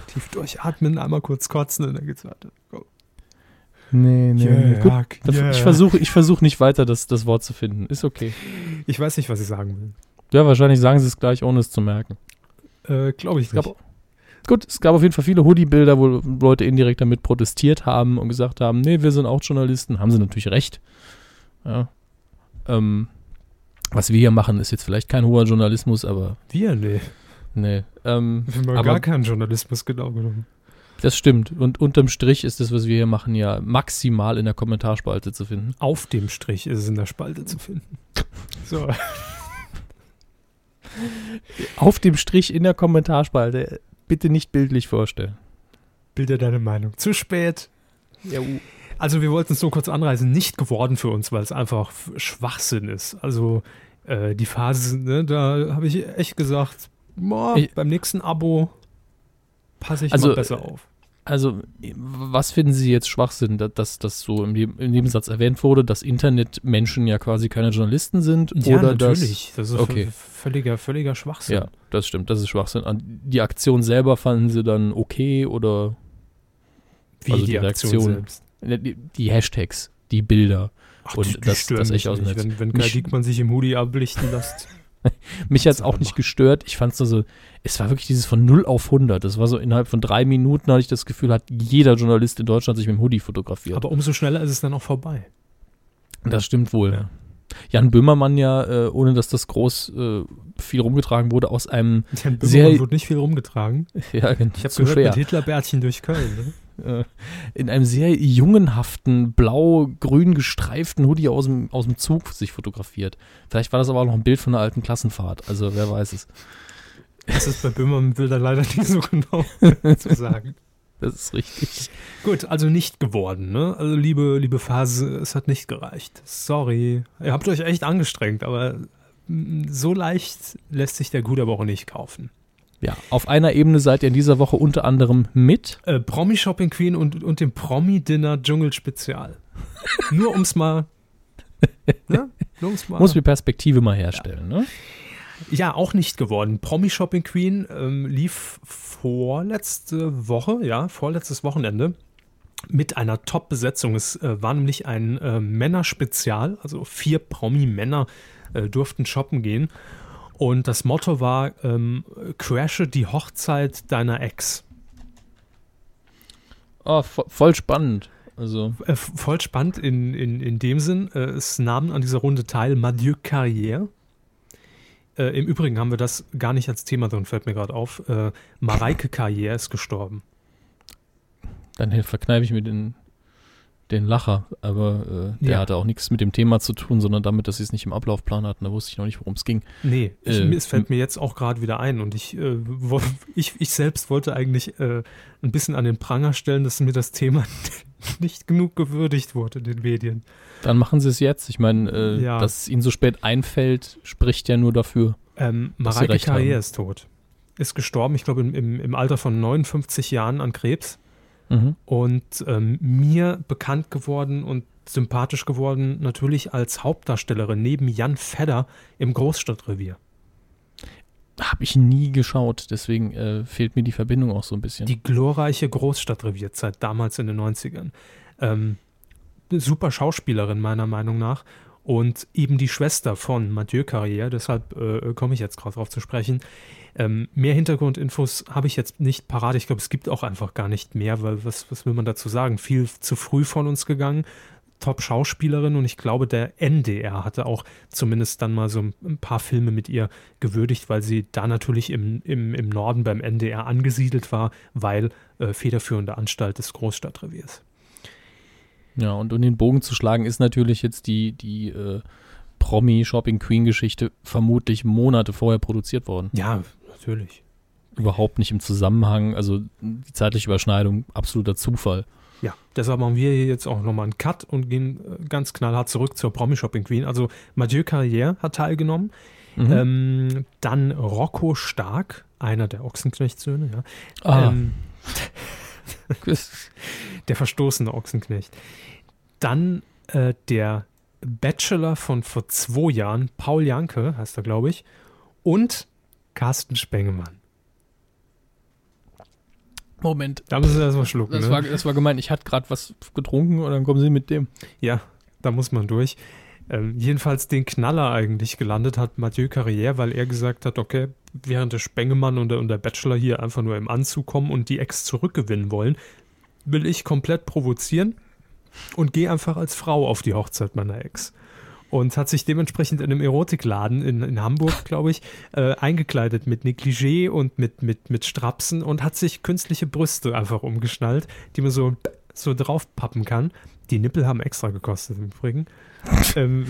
Tief durchatmen, einmal kurz kotzen und dann geht's weiter. Go. Nee, Yeah, Gut, yeah. Ich versuche ich versuch nicht weiter, das, das Wort zu finden. Ist okay. Ich weiß nicht, was ich sagen will. Ja, wahrscheinlich sagen Sie es gleich, ohne es zu merken. Äh, Glaube ich Es gab, nicht. Gut, es gab auf jeden Fall viele Hoodie-Bilder, wo Leute indirekt damit protestiert haben und gesagt haben, nee, wir sind auch Journalisten. Haben sie natürlich recht. Ja. Ähm, Was wir hier machen, ist jetzt vielleicht kein hoher Journalismus, aber Wir, nee. nee. Ähm, Wir haben aber gar keinen Journalismus genau genommen. das stimmt. Und unterm Strich ist das, was wir hier machen, ja maximal in der Kommentarspalte zu finden. Auf dem Strich ist es in der Spalte zu finden. So. Auf dem Strich in der Kommentarspalte. Bitte nicht bildlich vorstellen. Bilder deine Meinung. Zu spät. Ja, Also wir wollten es nur kurz anreißen, nicht geworden für uns, weil es einfach Schwachsinn ist. Also äh, die Phase, ne, da habe ich echt gesagt, boah, Ich- beim nächsten Abo passe ich Also, mal besser auf. Also, was finden Sie jetzt Schwachsinn, da- dass das so im, Neb- im Nebensatz erwähnt wurde, dass Internetmenschen ja quasi keine Journalisten sind? Ja, oder natürlich. Das, ist okay. völliger, völliger Schwachsinn. Ja, das stimmt, das ist Schwachsinn. Die Aktion selber fanden Sie dann okay oder Wie Also die, die Aktion, Reaktion. selbst. die, die Hashtags, die Bilder? Ach, Und die, die das- das echt aus dem nicht. Netz. Wenn, wenn Kai Diekmann sich im Hoodie ablichten lässt. Mich hat es auch nicht gestört. Ich fand es so, es war wirklich dieses von 0 auf 100. Das war so innerhalb von drei Minuten, hatte ich das Gefühl, hat jeder Journalist in Deutschland sich mit dem Hoodie fotografiert. Aber umso schneller ist es dann auch vorbei. Das stimmt wohl. Ja. Jan Böhmermann ja, äh, ohne dass das groß äh, viel rumgetragen wurde, aus einem, Sehr- Böhmermann wird nicht viel rumgetragen. ja, Ich habe gehört, schwer, mit Hitlerbärtchen durch Köln. Ne? Äh, in einem sehr jungenhaften, blau-grün gestreiften Hoodie aus dem, aus dem Zug sich fotografiert. Vielleicht war das aber auch noch ein Bild von einer alten Klassenfahrt. Also wer weiß es. Das ist bei Böhmermann Bilder leider nicht so genau zu sagen. Das ist richtig. Gut, also nicht geworden, ne? Also liebe, liebe Phase, es hat nicht gereicht. Sorry. Ihr habt euch echt angestrengt, aber mm, so leicht lässt sich der Gut aber auch nicht kaufen. Ja, auf einer Ebene seid ihr in dieser Woche unter anderem mit. Äh, Promi Shopping Queen und, und dem Promi Dinner Dschungel Spezial. Nur ums mal. Ne? Nur ums mal. Muss die Perspektive mal herstellen, ne? Ja, auch nicht geworden. Promi Shopping Queen ähm, lief vorletzte Woche, ja, vorletztes Wochenende mit einer Top-Besetzung. Es äh, war nämlich ein äh, Männerspezial, also vier Promi-Männer äh, durften shoppen gehen. Und das Motto war, ähm, crashe die Hochzeit deiner Ex. Oh, vo voll spannend. Also, Äh, voll spannend in, in, in dem Sinn. Äh, es nahmen an dieser Runde teil Mathieu Carrière. Äh, Im Übrigen haben wir das gar nicht als Thema drin, fällt mir gerade auf. Mareike Carrière ist gestorben. dann verkneife ich mir den, den Lacher. Aber äh, der Ja. hatte auch nichts mit dem Thema zu tun, sondern damit, dass sie es nicht im Ablaufplan hatten. Da wusste ich noch nicht, worum es ging. Nee, ich, Äh, es fällt mir jetzt auch gerade wieder ein und ich, äh, wo, ich, ich selbst wollte eigentlich äh, ein bisschen an den Pranger stellen, dass mir das Thema nicht genug gewürdigt wurde in den Medien. Dann machen sie es jetzt. Ich meine, äh, Ja. dass es ihnen so spät einfällt, spricht ja nur dafür. Ähm, Mareike haben. ist tot. Ist gestorben, ich glaube im, im, im Alter von 59 Jahren an Krebs. Mhm. und ähm, mir bekannt geworden und sympathisch geworden natürlich als Hauptdarstellerin neben Jan Fedder im Großstadtrevier. Habe ich nie geschaut, deswegen äh, fehlt mir die Verbindung auch so ein bisschen. Die glorreiche Großstadtrevierzeit damals in den 90ern. Ähm, super Schauspielerin meiner Meinung nach und eben die Schwester von Mathieu Carrière, deshalb äh, komme ich jetzt gerade drauf zu sprechen. Ähm, mehr Hintergrundinfos habe ich jetzt nicht parat. Ich glaube, es gibt auch einfach gar nicht mehr, weil was, was will man dazu sagen? Viel zu früh von uns gegangen. Top-Schauspielerin und ich glaube, der NDR hatte auch zumindest dann mal so ein paar Filme mit ihr gewürdigt, weil sie da natürlich im, im, im Norden beim NDR angesiedelt war, weil äh, federführende Anstalt des Großstadtreviers. Ja, und um den Bogen zu schlagen, ist natürlich jetzt die, die äh, Promi-Shopping-Queen-Geschichte vermutlich Monate vorher produziert worden. Ja, natürlich. Überhaupt nicht im Zusammenhang. Also die zeitliche Überschneidung, absoluter Zufall. Ja, deshalb machen wir hier jetzt auch nochmal einen Cut und gehen äh, ganz knallhart zurück zur Promi Shopping Queen. Also Mathieu Carrière hat teilgenommen, Mhm. ähm, dann Rocco Stark, einer der Ochsenknecht-Söhne, ja. Ah. Ähm, der verstoßene Ochsenknecht. Dann äh, der Bachelor von vor zwei Jahren, Paul Janke, heißt er, glaube ich, und Carsten Spengemann. Moment. Da müssen wir erstmal schlucken. Das, ne? war, das war gemein. Ich hatte gerade was getrunken und dann kommen sie mit dem. Ja, da muss man durch. Ähm, jedenfalls den Knaller eigentlich gelandet hat Mathieu Carrière, weil er gesagt hat, okay, während der Spengemann und der, und der Bachelor hier einfach nur im Anzug kommen und die Ex zurückgewinnen wollen, will ich komplett provozieren und gehe einfach als Frau auf die Hochzeit meiner Ex. Und hat sich dementsprechend in einem Erotikladen in, in Hamburg, glaube ich, äh, eingekleidet mit Negligé und mit, mit, mit Strapsen und hat sich künstliche Brüste einfach umgeschnallt, die man so, so draufpappen kann. Die Nippel haben extra gekostet im Übrigen. ähm,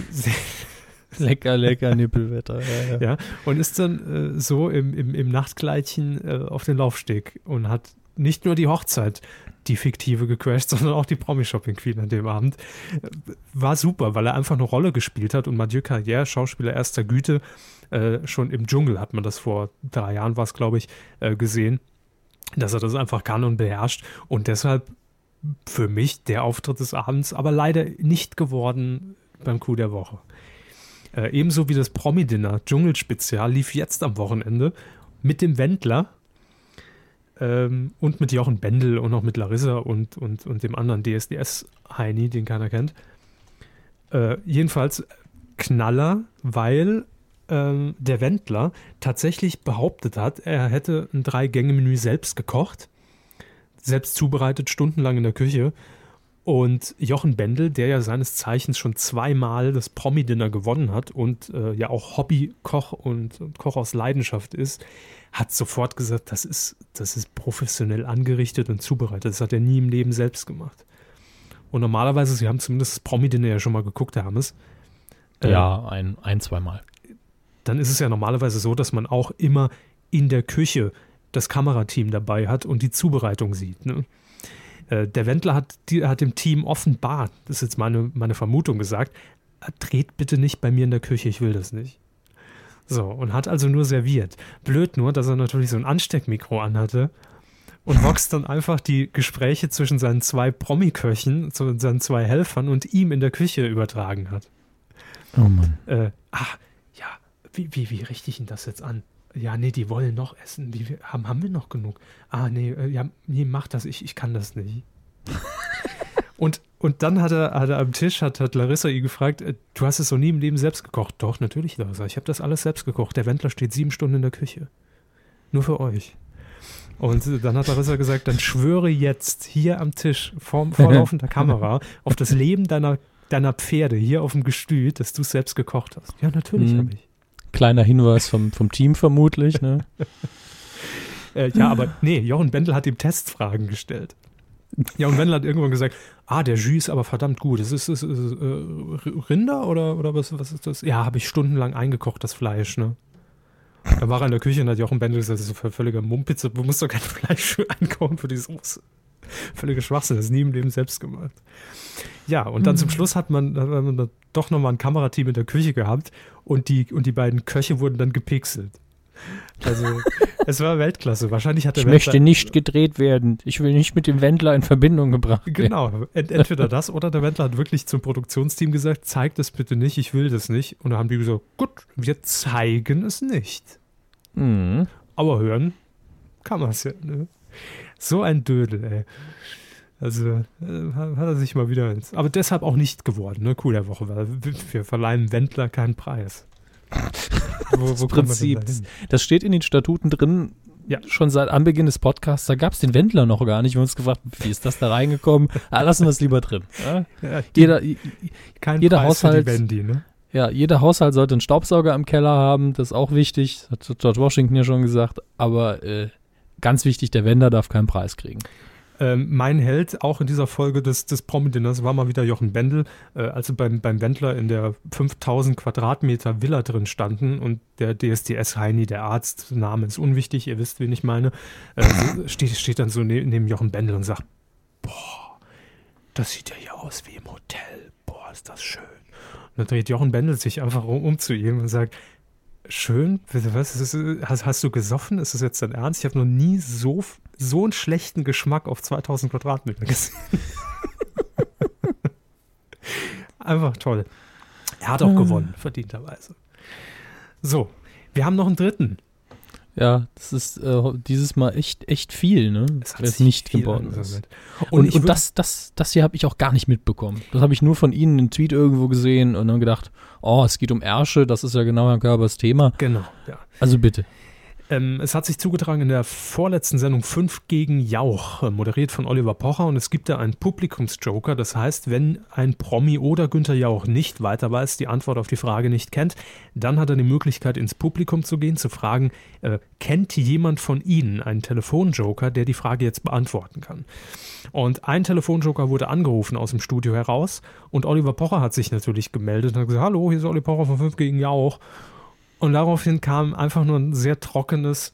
lecker, lecker Nippelwetter. Ja, ja. ja, und ist dann äh, so im, im, im Nachtkleidchen äh, auf den Laufsteg und hat nicht nur die Hochzeit, die fiktive gecrashed, sondern auch die Promi-Shopping Queen an dem Abend. War super, weil er einfach eine Rolle gespielt hat und Mathieu Carrière, Schauspieler erster Güte, äh, schon im Dschungel hat man das vor drei Jahren, war es glaube ich, äh, gesehen, dass er das einfach kann und beherrscht und deshalb für mich der Auftritt des Abends, aber leider nicht geworden beim Coup der Woche. Äh, ebenso wie das Promi-Dinner Dschungelspezial lief jetzt am Wochenende mit dem Wendler ähm, und mit Jochen Bendel und auch mit Larissa und, und, und dem anderen DSDS-Heini, den keiner kennt. Äh, jedenfalls Knaller, weil ähm, der Wendler tatsächlich behauptet hat, er hätte ein Drei-Gänge-Menü selbst gekocht, selbst zubereitet, stundenlang in der Küche. Und Jochen Bendel, der ja seines Zeichens schon zweimal das Promi-Dinner gewonnen hat und äh, ja auch Hobby-Koch und, und Koch aus Leidenschaft ist, hat sofort gesagt, das ist, das ist professionell angerichtet und zubereitet. Das hat er nie im Leben selbst gemacht. Und normalerweise, Sie haben zumindest das Promi-Dinner ja schon mal geguckt, Herr Hammes. Äh, ja, ein, ein, zweimal. Dann ist es ja normalerweise so, dass man auch immer in der Küche das Kamerateam dabei hat und die Zubereitung sieht. Ne? Äh, der Wendler hat, die, hat dem Team offenbar, das ist jetzt meine, meine Vermutung gesagt, dreht bitte nicht bei mir in der Küche, ich will das nicht. So, und hat also nur serviert. Blöd nur, dass er natürlich so ein Ansteckmikro anhatte und Vox dann einfach die Gespräche zwischen seinen zwei Promiköchen, seinen zwei Helfern und ihm in der Küche übertragen hat. Oh Mann. Äh, ach, ja, wie, wie, wie richte ich ihn das jetzt an? Ja, nee, die wollen noch essen. Die, haben, haben wir noch genug? Ah, nee, äh, ja, nee, mach das, ich, ich kann das nicht. und und dann hat er, hat er am Tisch, hat, hat Larissa ihn gefragt, äh, du hast es noch nie im Leben selbst gekocht. Doch, natürlich, Larissa. Ich habe das alles selbst gekocht. Der Wendler steht sieben Stunden in der Küche. Nur für euch. Und dann hat Larissa gesagt, dann schwöre jetzt hier am Tisch vor, vor laufender Kamera auf das Leben deiner, deiner Pferde hier auf dem Gestüt, dass du es selbst gekocht hast. Ja, natürlich mhm. habe ich. Kleiner Hinweis vom, vom Team vermutlich, ne? äh, ja, aber nee, Jochen Bendel hat ihm Testfragen gestellt. Und Wendler hat irgendwann gesagt, ah, der Jus ist aber verdammt gut. Ist es ist, ist, äh, Rinder oder, oder was, was ist das? Ja, habe ich stundenlang eingekocht, das Fleisch, ne? Da war er in der Küche und hat Jochen Bendel gesagt, das ist völliger Mumpitz, du musst doch kein Fleisch einkochen für die Soße. Völliger Schwachsinn, das ist nie im Leben selbst gemacht. Ja, und dann mhm. zum Schluss hat man, hat man doch nochmal ein Kamerateam in der Küche gehabt und die, und die beiden Köche wurden dann gepixelt. Also, es war Weltklasse. Wahrscheinlich hat der Ich Wendler, möchte nicht gedreht werden. Ich will nicht mit dem Wendler in Verbindung gebracht werden. Genau. Ent entweder das oder der Wendler hat wirklich zum Produktionsteam gesagt: zeig das bitte nicht, ich will das nicht. Und dann haben die gesagt: gut, wir zeigen es nicht. Mhm. Aber hören kann man es ja. Ne? So ein Dödel, ey. Also äh, hat er sich mal wieder ins. Aber deshalb auch nicht geworden, ne? Cool der Woche, weil wir verleihen Wendler keinen Preis wo, wo Prinzip. Das, das steht in den Statuten drin, ja. schon seit Anbeginn des Podcasts, da gab es den Wendler noch gar nicht. Wir haben uns gefragt, wie ist das da reingekommen? Ah, lassen wir es lieber drin. Ja? Ja, jeder kein jeder Preis Haushalt, Wendy, ne? Ja, jeder Haushalt sollte einen Staubsauger im Keller haben, das ist auch wichtig, hat George Washington ja schon gesagt, aber äh, ganz wichtig, der Wender darf keinen Preis kriegen. Ähm, mein Held auch in dieser Folge des, des Promi-Dinners war mal wieder Jochen Bendel, äh, als sie beim, beim Wendler in der 5000 Quadratmeter Villa drin standen und der DSDS-Heini, der Arzt, Name ist unwichtig, ihr wisst, wen ich meine, äh, steht, steht dann so ne, neben Jochen Bendel und sagt, boah, das sieht ja hier aus wie im Hotel, boah, ist das schön. Und dann dreht Jochen Bendel sich einfach um, um zu ihm und sagt, schön, was, ist, hast, hast du gesoffen? Ist das jetzt dein Ernst? Ich habe noch nie so so einen schlechten Geschmack auf 2000 Quadratmeter gesehen. Einfach toll. Er hat auch gewonnen, verdienterweise. So, wir haben noch einen dritten. Ja, das ist äh, dieses Mal echt, echt viel, ne? Es hat sich nicht geworden ist. Und, und, und das, das, das hier habe ich auch gar nicht mitbekommen. Das habe ich nur von Ihnen einen Tweet irgendwo gesehen und dann gedacht, oh, es geht um Ärsche, das ist ja genau Herrn Körbers Thema. Genau, ja. Also bitte. Ähm, es hat sich zugetragen in der vorletzten Sendung 5 gegen Jauch, äh, moderiert von Oliver Pocher. Und es gibt da einen Publikumsjoker. Das heißt, wenn ein Promi oder Günther Jauch nicht weiter weiß, die Antwort auf die Frage nicht kennt, dann hat er die Möglichkeit, ins Publikum zu gehen, zu fragen, äh, kennt jemand von Ihnen einen Telefonjoker, der die Frage jetzt beantworten kann? Und ein Telefonjoker wurde angerufen aus dem Studio heraus. Und Oliver Pocher hat sich natürlich gemeldet und hat gesagt, hallo, hier ist Oliver Pocher von 5 gegen Jauch. Und daraufhin kam einfach nur ein sehr trockenes,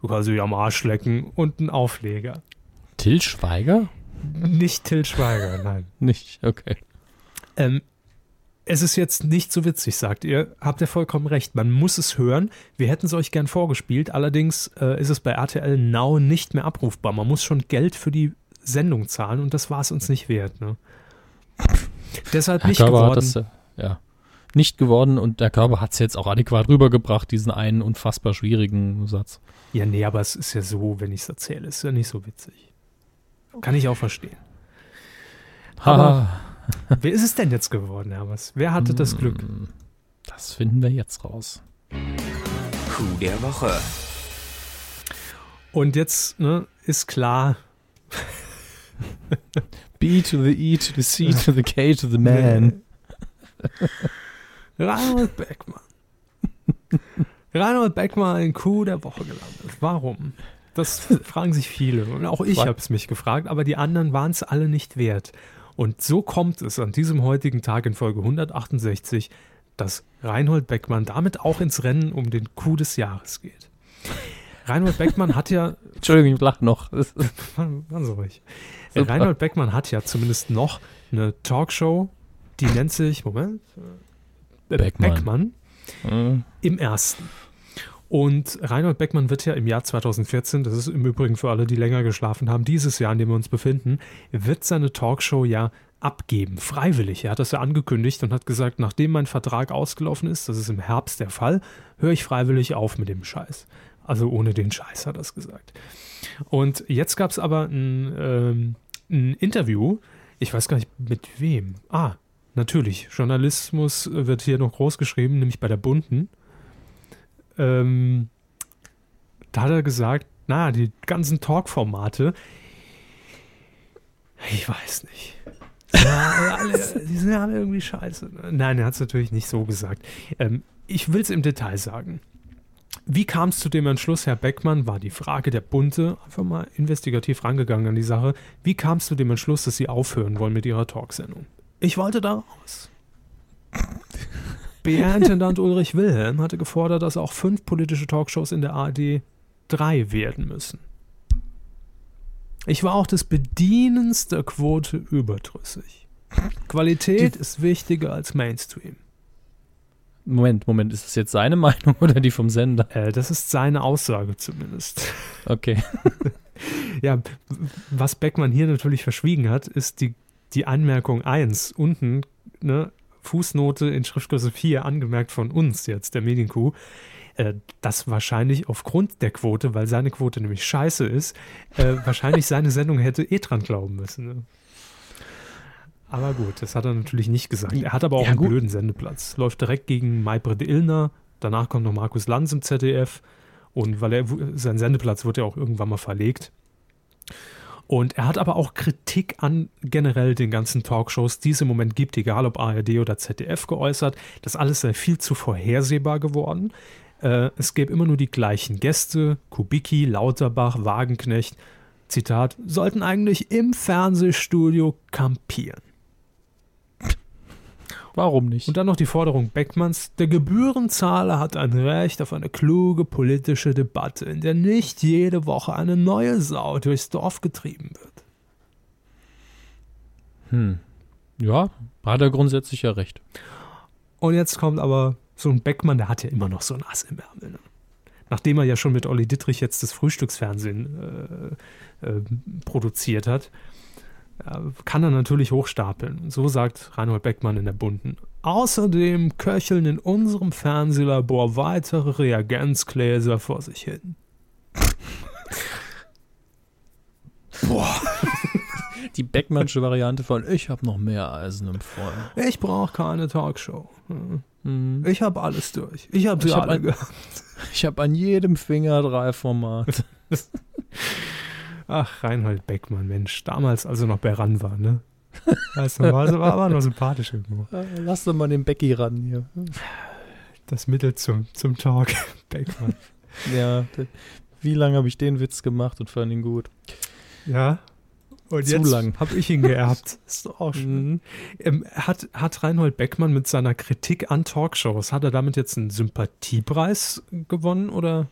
du kannst dich am Arsch lecken und ein Aufleger. Till Schweiger? Nicht Till Schweiger, nein. Nicht, okay. Ähm, es ist jetzt nicht so witzig, sagt ihr. Habt ihr vollkommen recht. Man muss es hören. Wir hätten es euch gern vorgespielt. Allerdings äh, ist es bei RTL Now nicht mehr abrufbar. Man muss schon Geld für die Sendung zahlen und das war es uns nicht wert. Ne? Deshalb nicht Körber geworden. das, äh, ja, nicht geworden und der Körper hat es jetzt auch adäquat rübergebracht, diesen einen unfassbar schwierigen Satz. Ja, nee, aber es ist ja so, wenn ich es erzähle, ist ja nicht so witzig. Kann ich auch verstehen. Aber wer ist es denn jetzt geworden, Hermes? Wer hatte das Glück? Hm, Das finden wir jetzt raus. Coup der Woche. Und jetzt ne, ist klar, B to the E to the C to the K to the man. Reinhold Beckmann. Reinhold Beckmann in Coup der Woche gelandet. Warum? Das fragen sich viele. Und auch ich habe es mich gefragt, aber die anderen waren es alle nicht wert. Und so kommt es an diesem heutigen Tag in Folge 168, dass Reinhold Beckmann damit auch ins Rennen um den Coup des Jahres geht. Reinhold Beckmann hat ja Entschuldigung, ich lach noch. Sie ruhig. Super. Reinhold Beckmann hat ja zumindest noch eine Talkshow, die nennt sich, Moment, Beckmann. Beckmann Hm, im ersten. Und Reinhold Beckmann wird ja im Jahr 2014, das ist im Übrigen für alle, die länger geschlafen haben, dieses Jahr, in dem wir uns befinden, wird seine Talkshow ja abgeben, freiwillig. Er hat das ja angekündigt und hat gesagt, nachdem mein Vertrag ausgelaufen ist, das ist im Herbst der Fall, höre ich freiwillig auf mit dem Scheiß. Also ohne den Scheiß hat er es gesagt. Und jetzt gab es aber ein, ähm, ein Interview, ich weiß gar nicht mit wem. Ah, natürlich, Journalismus wird hier noch groß geschrieben, nämlich bei der Bunten. Ähm, da hat er gesagt, na, die ganzen Talk-Formate, ich weiß nicht. Ja, alle, die sind ja alle irgendwie scheiße. Nein, er hat es natürlich nicht so gesagt. Ähm, ich will es im Detail sagen. Wie kam es zu dem Entschluss, Herr Beckmann, war die Frage der Bunte, einfach mal investigativ rangegangen an die Sache. Wie kam es zu dem Entschluss, dass Sie aufhören wollen mit Ihrer Talksendung? Ich wollte da raus. BR-Intendant Ulrich Wilhelm hatte gefordert, dass auch fünf politische Talkshows in der ARD drei werden müssen. Ich war auch des Bedienens der Quote überdrüssig. Qualität ist wichtiger als Mainstream. Moment, Moment, ist das jetzt seine Meinung oder die vom Sender? Äh, das ist seine Aussage zumindest. Okay. Ja, was Beckmann hier natürlich verschwiegen hat, ist die, die Anmerkung 1 unten, ne, Fußnote in Schriftgröße 4, angemerkt von uns jetzt, der Medienkuh, äh, dass wahrscheinlich aufgrund der Quote, weil seine Quote nämlich scheiße ist, äh, wahrscheinlich seine Sendung hätte eh dran glauben müssen. Ne? Aber gut, das hat er natürlich nicht gesagt. Er hat aber auch Ja, einen gut. blöden Sendeplatz. Läuft direkt gegen Maybrit Illner, danach kommt noch Markus Lanz im ZDF und weil er sein Sendeplatz wird ja auch irgendwann mal verlegt. Und er hat aber auch Kritik an generell den ganzen Talkshows, die es im Moment gibt, egal ob ARD oder ZDF, geäußert. Das alles sei viel zu vorhersehbar geworden. Äh, es gäbe immer nur die gleichen Gäste, Kubicki, Lauterbach, Wagenknecht, Zitat, sollten eigentlich im Fernsehstudio kampieren. Warum nicht? Und dann noch die Forderung Beckmanns, der Gebührenzahler hat ein Recht auf eine kluge politische Debatte, in der nicht jede Woche eine neue Sau durchs Dorf getrieben wird. Hm. Ja, hat er grundsätzlich ja recht. Und jetzt kommt aber so ein Beckmann, der hat ja immer noch so ein Ass im Ärmel. Ne? Nachdem er ja schon mit Olli Dittrich jetzt das Frühstücksfernsehen äh, äh, produziert hat, kann er natürlich hochstapeln. So sagt Reinhold Beckmann in der Bunten. Außerdem köcheln in unserem Fernsehlabor weitere Reagenzgläser vor sich hin. Die Beckmannsche Variante von Ich habe noch mehr Eisen im Feuer. Ich brauche keine Talkshow. Hm. Mhm. Ich habe alles durch. Ich habe sie ich alle hab gehabt. Ich habe an jedem Finger drei Format. Ach, Reinhold Beckmann, Mensch, damals, also noch bei RAN war, ne? Weißt du, war, war aber noch sympathisch irgendwo. Lass doch mal den Becky ran hier. Das Mittel zum, zum Talk, Beckmann. Ja, wie lange habe ich den Witz gemacht und fand ihn gut? Ja. Und Zu jetzt habe ich ihn geerbt. ist doch auch schön. Mhm. Ähm, hat, hat Reinhold Beckmann mit seiner Kritik an Talkshows, hat er damit jetzt einen Sympathiepreis gewonnen oder?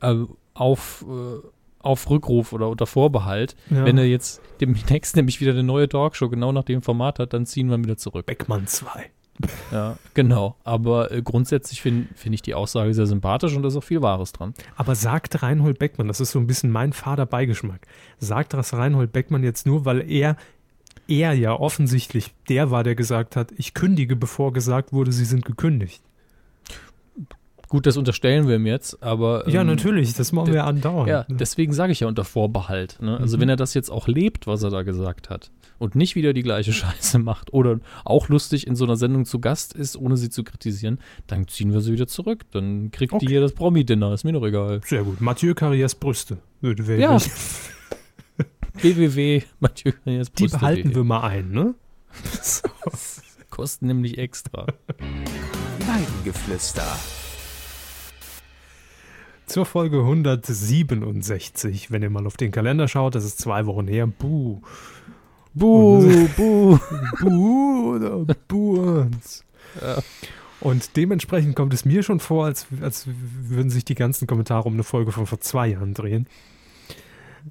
Äh, auf, äh, auf Rückruf oder unter Vorbehalt. Ja. Wenn er jetzt demnächst nämlich wieder eine neue Talkshow genau nach dem Format hat, dann ziehen wir wieder zurück. Beckmann 2. Ja, genau. Aber äh, grundsätzlich finde find ich die Aussage sehr sympathisch und da ist auch viel Wahres dran. Aber sagt Reinhold Beckmann, das ist so ein bisschen mein Vater-Beigeschmack, sagt das Reinhold Beckmann jetzt nur, weil er, er ja offensichtlich der war, der gesagt hat, ich kündige, bevor gesagt wurde, sie sind gekündigt. Gut, das unterstellen wir ihm jetzt, aber. Ähm, ja, natürlich, das machen wir andauernd. Ja, ne? deswegen sage ich ja unter Vorbehalt. Ne? Also, mhm. wenn er das jetzt auch lebt, was er da gesagt hat, und nicht wieder die gleiche Scheiße macht oder auch lustig in so einer Sendung zu Gast ist, ohne sie zu kritisieren, dann ziehen wir sie wieder zurück. Dann kriegt okay. die hier das Promi-Dinner, ist mir doch egal. Sehr gut. Mathieu Carriers Brüste. Ja. www. Mathieu Carriers Brüste. Die behalten wir mal ein, ne? Kosten nämlich extra. Weidengeflüster zur Folge 167. Wenn ihr mal auf den Kalender schaut, das ist zwei Wochen her. Buh. Buh, buh, buh oder buh uns. Ja. Und dementsprechend kommt es mir schon vor, als, als würden sich die ganzen Kommentare um eine Folge von vor zwei Jahren drehen.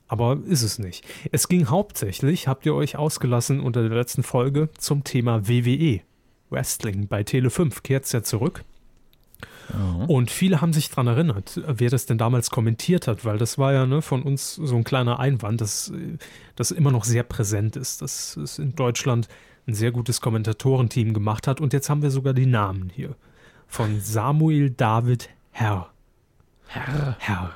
Aber ist es nicht. Es ging hauptsächlich, habt ihr euch ausgelassen unter der letzten Folge, zum Thema WWE. Wrestling bei Tele 5 kehrt es ja zurück. Mhm. Und viele haben sich daran erinnert, wer das denn damals kommentiert hat, weil das war ja ne, von uns so ein kleiner Einwand, dass das immer noch sehr präsent ist, dass es in Deutschland ein sehr gutes Kommentatorenteam gemacht hat. Und jetzt haben wir sogar die Namen hier. Von Samuel David Herr. Herr. Herr.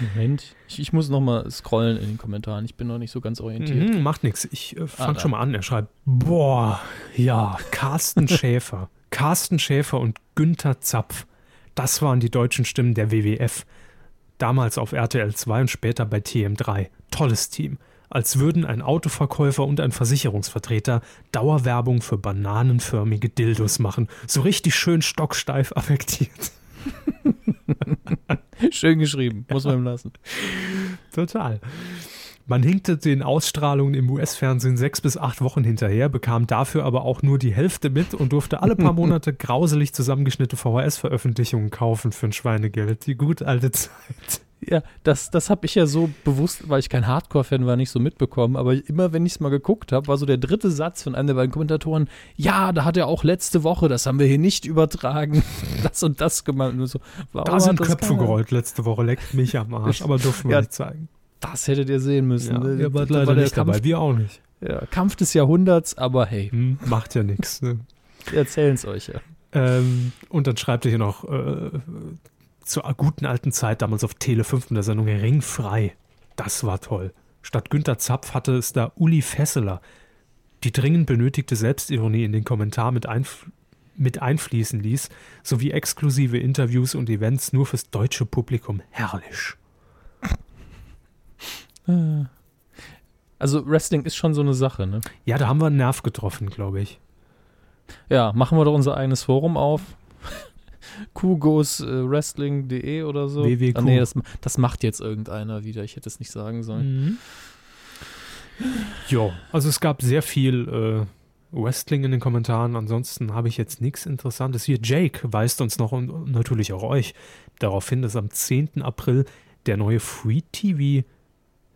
Moment, ich, ich muss noch mal scrollen in den Kommentaren. Ich bin noch nicht so ganz orientiert. Mhm, macht nichts. Ich äh, fange ah, schon mal an. Er schreibt, boah, ja, Carsten Schäfer. Carsten Schäfer und Günther Zapf. Das waren die deutschen Stimmen der WWF. Damals auf RTL 2 und später bei TM3. Tolles Team. Als würden ein Autoverkäufer und ein Versicherungsvertreter Dauerwerbung für bananenförmige Dildos machen. So richtig schön stocksteif affektiert. Schön geschrieben, muss man ihm lassen. Total. Man hinkte den Ausstrahlungen im US-Fernsehen sechs bis acht Wochen hinterher, bekam dafür aber auch nur die Hälfte mit und durfte alle paar Monate grauselig zusammengeschnittene VHS-Veröffentlichungen kaufen für ein Schweinegeld. Die gute alte Zeit. Ja, das, das habe ich ja so bewusst, weil ich kein Hardcore-Fan war, nicht so mitbekommen. Aber immer, wenn ich es mal geguckt habe, war so der dritte Satz von einem der beiden Kommentatoren: Ja, da hat er auch letzte Woche, das haben wir hier nicht übertragen, das und das gemacht. Und so, da sind Köpfe gerollt letzte Woche, leckt mich am Arsch, aber durften wir ja, nicht zeigen. Das hättet ihr sehen müssen. Ja, ne? ihr wart leider nicht Kampf, dabei, wir auch nicht. Ja, Kampf des Jahrhunderts, aber hey. Hm, macht ja nichts. Ne? Wir erzählen es euch ja. Ähm, und dann schreibt ihr hier noch äh, zur guten alten Zeit, damals auf Tele 5 in der Sendung Ringfrei. Das war toll. Statt Günter Zapf hatte es da Uli Fesseler. Die dringend benötigte Selbstironie in den Kommentar mit, einf mit einfließen ließ, sowie exklusive Interviews und Events nur fürs deutsche Publikum. Herrlich. Also Wrestling ist schon so eine Sache, ne? Ja, da haben wir einen Nerv getroffen, glaube ich. Ja, machen wir doch unser eigenes Forum auf. Kugoswrestling.de äh, oder so. WWQ. Ah, nee, das, das, macht jetzt irgendeiner wieder. Ich hätte es nicht sagen sollen. Mhm. Jo, also es gab sehr viel äh, Wrestling in den Kommentaren. Ansonsten habe ich jetzt nichts Interessantes. Hier, Jake weist uns noch und natürlich auch euch darauf hin, dass am 10. April der neue Free TV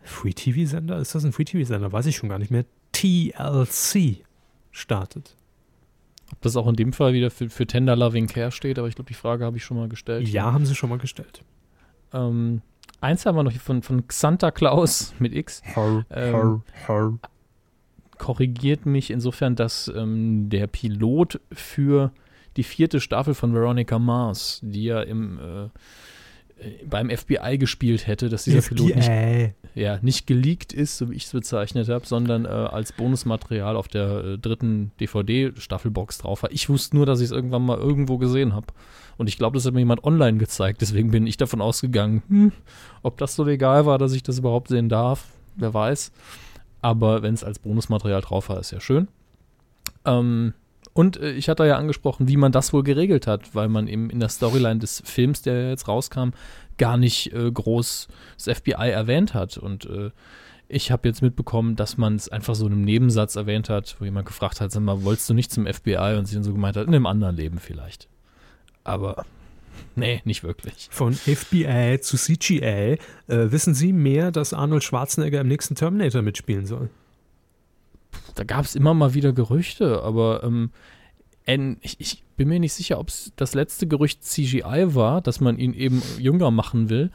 Free-TV-Sender? Ist das ein Free-TV-Sender? Weiß ich schon gar nicht mehr. TLC startet. Ob das auch in dem Fall wieder für, für Tender Loving Care steht, aber ich glaube, die Frage habe ich schon mal gestellt. Ja, haben sie schon mal gestellt. Ähm, eins haben wir noch hier von, von Xanta Claus mit X. Har, ähm, har, korrigiert mich insofern, dass ähm, der Pilot für die vierte Staffel von Veronica Mars, die ja im äh, beim FBI gespielt hätte, dass dieser Pilot nicht, FBI. ja, nicht geleakt ist, so wie ich es bezeichnet habe, sondern äh, als Bonusmaterial auf der äh, dritten DVD-Staffelbox drauf war. Ich wusste nur, dass ich es irgendwann mal irgendwo gesehen habe. Und ich glaube, das hat mir jemand online gezeigt. Deswegen bin ich davon ausgegangen, hm, ob das so legal war, dass ich das überhaupt sehen darf, wer weiß. Aber wenn es als Bonusmaterial drauf war, ist ja schön. Ähm, und äh, ich hatte ja angesprochen, wie man das wohl geregelt hat, weil man eben in der Storyline des Films, der jetzt rauskam, gar nicht äh, groß das FBI erwähnt hat. Und äh, ich habe jetzt mitbekommen, dass man es einfach so in einem Nebensatz erwähnt hat, wo jemand gefragt hat, sag mal, wolltest du nicht zum FBI? Und sie dann so gemeint hat, in einem anderen Leben vielleicht. Aber nee, nicht wirklich. Von FBI zu CGI. Äh, wissen Sie mehr, dass Arnold Schwarzenegger im nächsten Terminator mitspielen soll? Da gab es immer mal wieder Gerüchte, aber ähm, ich, ich bin mir nicht sicher, ob es das letzte Gerücht CGI war, dass man ihn eben jünger machen will,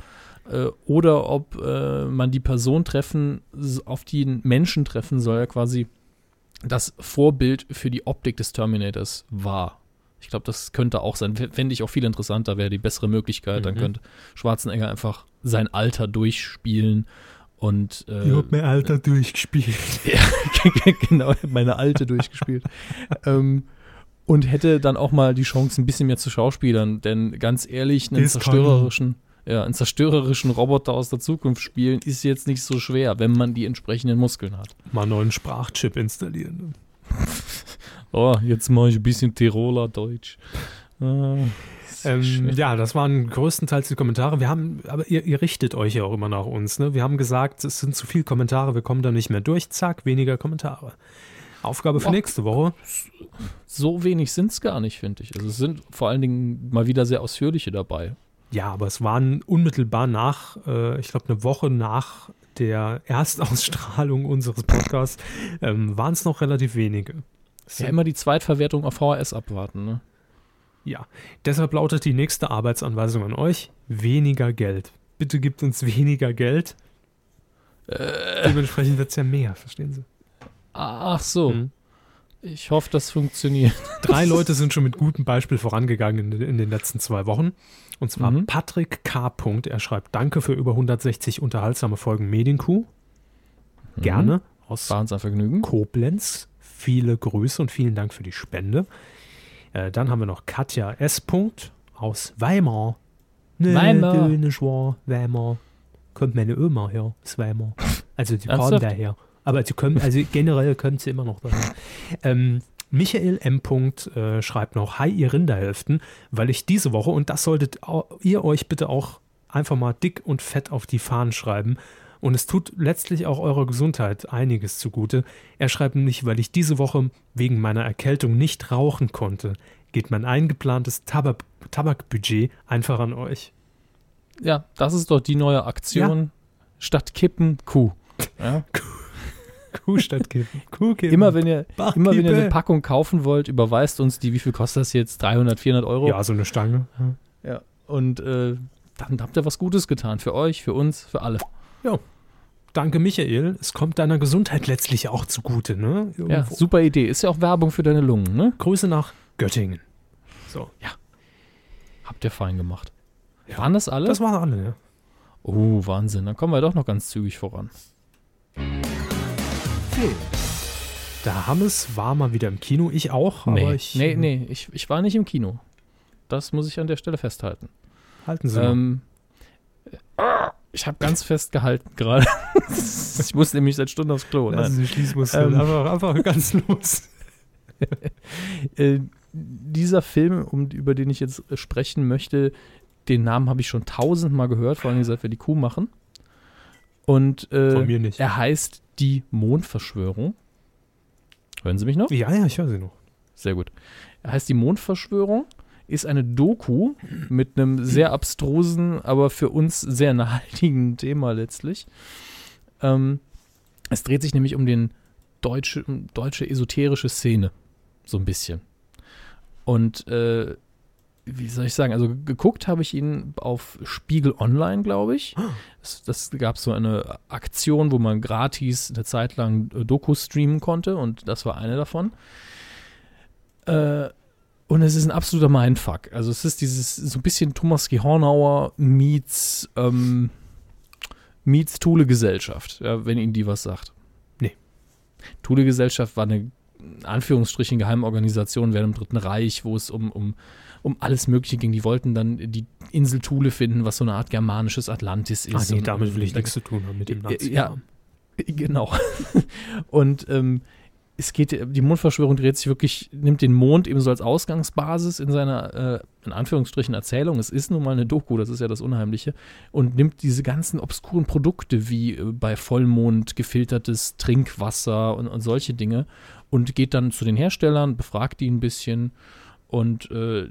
äh, oder ob äh, man die Person treffen, auf die ein Menschen treffen soll, ja quasi das Vorbild für die Optik des Terminators war. Ich glaube, das könnte auch sein. Fände ich auch viel interessanter, wäre die bessere Möglichkeit. Dann Mhm. könnte Schwarzenegger einfach sein Alter durchspielen und äh, Ich hab mein Alter durchgespielt. ja, genau, meine alte durchgespielt. ähm, und hätte dann auch mal die Chance, ein bisschen mehr zu schauspielern. Denn ganz ehrlich, einen Das zerstörerischen, ja, einen zerstörerischen Roboter aus der Zukunft spielen, ist jetzt nicht so schwer, wenn man die entsprechenden Muskeln hat. Mal einen neuen Sprachchip installieren. Oh, jetzt mache ich ein bisschen Tiroler Deutsch. Ist Ähm, ja, das waren größtenteils die Kommentare. Wir haben, aber ihr, ihr richtet euch ja auch immer nach uns. Ne? Wir haben gesagt, es sind zu viele Kommentare, wir kommen da nicht mehr durch. Zack, weniger Kommentare. Aufgabe für Och. nächste Woche. so wenig sind es gar nicht, finde ich. Also es sind vor allen Dingen mal wieder sehr ausführliche dabei. Ja, aber es waren unmittelbar nach, äh, ich glaube, eine Woche nach der Erstausstrahlung unseres Podcasts, ähm, waren es noch relativ wenige. Ja, immer die Zweitverwertung auf VHS abwarten, ne? Ja, deshalb lautet die nächste Arbeitsanweisung an euch: weniger Geld. Bitte gebt uns weniger Geld. Äh. Dementsprechend wird es ja mehr, verstehen Sie? Ach so. Mhm. Ich hoffe, das funktioniert. Drei Leute sind schon mit gutem Beispiel vorangegangen in, in den letzten zwei Wochen. Und zwar Mhm. Patrick K. Er schreibt: Danke für über 160 unterhaltsame Folgen Medienkuh. Gerne. Aus Vergnügen. Koblenz. Viele Grüße und vielen Dank für die Spende. Äh, dann haben wir noch Katja S. Punkt aus Weimar. Nee, Weimar. du nicht wahr, Weimar. Kommt meine Oma her, aus Weimar. Also die Ernsthaft? daher. Aber sie können, also generell können sie immer noch daher. Ähm, Michael M. Punkt, äh, schreibt noch, Hi ihr Rinderhälften, weil ich diese Woche, und das solltet ihr euch bitte auch einfach mal dick und fett auf die Fahnen schreiben, und es tut letztlich auch eurer Gesundheit einiges zugute. Er schreibt nämlich, weil ich diese Woche wegen meiner Erkältung nicht rauchen konnte, geht mein eingeplantes Tabak Tabakbudget einfach an euch. Ja, das ist doch die neue Aktion. Statt Kippen, Kuh. Ja? Kuh statt Kippen. Kuh kippen. Immer, wenn ihr, Bach, immer wenn ihr eine Packung kaufen wollt, überweist uns die. Wie viel kostet das jetzt? 300, 400 Euro? Ja, so eine Stange. Ja. Und äh, dann habt ihr was Gutes getan. Für euch, für uns, für alle. Danke, Michael. Es kommt deiner Gesundheit letztlich auch zugute, ne? Ja, super Idee. Ist ja auch Werbung für deine Lungen, ne? Grüße nach Göttingen. So, Habt ihr fein gemacht. Ja. Waren das alle? das waren alle, ja. oh, Wahnsinn. Dann kommen wir doch noch ganz zügig voran. Film. Der Hammes war mal wieder im Kino, ich auch, aber nee, ich. nee, nee. Ich, ich war nicht im Kino. Das muss ich an der Stelle festhalten. Halten Sie mal. Ähm, äh, ich habe ganz fest gehalten gerade. ich muss nämlich seit Stunden aufs Klo. Lassen Nein. Sie Schließmuskeln. Ähm. einfach, einfach ganz los. Äh, dieser Film, um, über den ich jetzt sprechen möchte, den Namen habe ich schon tausendmal gehört, vor allem seit wir die Kuh machen. Und äh, Von mir nicht. er heißt Die Mondverschwörung. Hören Sie mich noch? Ja, ja, ich höre Sie noch. Sehr gut. Er heißt Die Mondverschwörung, ist eine Doku mit einem sehr abstrusen, aber für uns sehr naheliegenden Thema letztlich. Ähm, es dreht sich nämlich um den deutsche, deutsche esoterische Szene. So ein bisschen. Und äh, wie soll ich sagen, also geguckt habe ich ihn auf Spiegel Online, glaube ich. Das, das gab so eine Aktion, wo man gratis eine Zeit lang äh, Doku streamen konnte und das war eine davon. Äh, Und es ist ein absoluter Mindfuck. Also es ist dieses so ein bisschen Thomas G. Hornauer meets, ähm, meets Thule-Gesellschaft, ja, wenn Ihnen die was sagt. Nee. Thule-Gesellschaft war eine in Anführungsstrichen Geheimorganisation während dem Dritten Reich, wo es um, um, um alles Mögliche ging. Die wollten dann die Insel Thule finden, was so eine Art germanisches Atlantis ist. Ah, nee, damit will ich nichts zu tun haben mit dem Nazi. Ja, genau. und ähm, es geht, die Mondverschwörung dreht sich wirklich, nimmt den Mond ebenso als Ausgangsbasis in seiner, äh, in Anführungsstrichen, Erzählung. Es ist nun mal eine Doku, das ist ja das Unheimliche. Und nimmt diese ganzen obskuren Produkte wie äh, bei Vollmond gefiltertes Trinkwasser und, und solche Dinge und geht dann zu den Herstellern, befragt die ein bisschen und äh,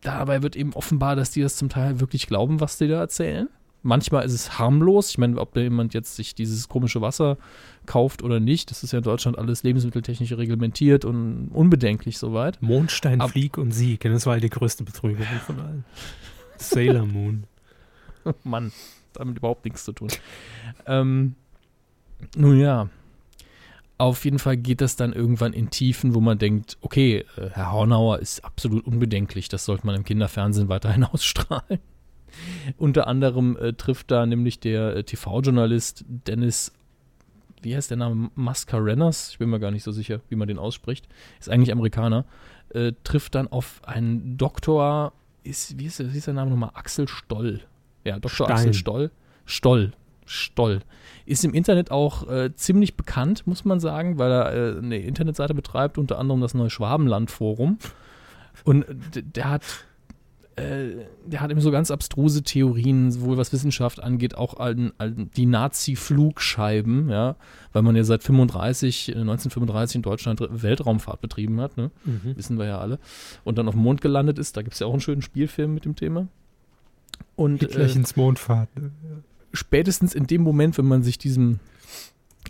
dabei wird eben offenbar, dass die das zum Teil wirklich glauben, was die da erzählen. Manchmal ist es harmlos. Ich meine, ob da jemand jetzt sich dieses komische Wasser kauft oder nicht, das ist ja in Deutschland alles lebensmitteltechnisch reglementiert und unbedenklich soweit. Mondstein, Ab- Flieg und Sieg. Das war die größte Betrügerung von allen. Sailor Moon. Mann, damit überhaupt nichts zu tun. Ähm, nun ja, auf jeden Fall geht das dann irgendwann in Tiefen, wo man denkt, okay, äh, Herr Hornauer ist absolut unbedenklich, das sollte man im Kinderfernsehen weiterhin ausstrahlen. Unter anderem äh, trifft da nämlich der äh, TV-Journalist Dennis, wie heißt der Name? Mascarenas, ich bin mir gar nicht so sicher, wie man den ausspricht, ist eigentlich Amerikaner, äh, trifft dann auf einen Doktor, ist, wie, ist, der- wie ist der Name nochmal? Axel Stoll. Ja, Dr. Stein. Axel Stoll. Stoll. Stoll. Ist im Internet auch äh, ziemlich bekannt, muss man sagen, weil er äh, eine Internetseite betreibt, unter anderem das Neuschwabenland-Forum. Und d- der hat, äh, der hat eben so ganz abstruse Theorien, sowohl was Wissenschaft angeht, auch an, an die Nazi-Flugscheiben, ja, weil man ja seit 35, äh, 1935 in Deutschland Weltraumfahrt betrieben hat, ne? Mhm. wissen wir ja alle, und dann auf dem Mond gelandet ist. Da gibt es ja auch einen schönen Spielfilm mit dem Thema. Und äh, Hitlerchens Mondfahrt. spätestens in dem Moment, wenn man sich diesem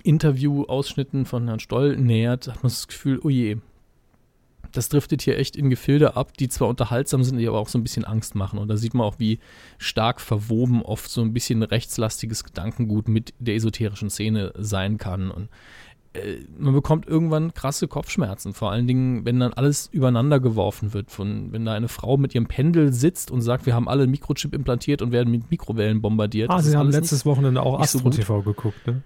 Interview-Ausschnitten von Herrn Stoll nähert, hat man das Gefühl, oh je, das driftet hier echt in Gefilde ab, die zwar unterhaltsam sind, die aber auch so ein bisschen Angst machen. Und da sieht man auch, wie stark verwoben oft so ein bisschen rechtslastiges Gedankengut mit der esoterischen Szene sein kann. Und äh, man bekommt irgendwann krasse Kopfschmerzen, vor allen Dingen, wenn dann alles übereinander geworfen wird. Von, wenn da eine Frau mit ihrem Pendel sitzt und sagt, wir haben alle einen Mikrochip implantiert und werden mit Mikrowellen bombardiert. Ah, Das Sie haben letztes Wochenende auch so Astro. TV geguckt, ne?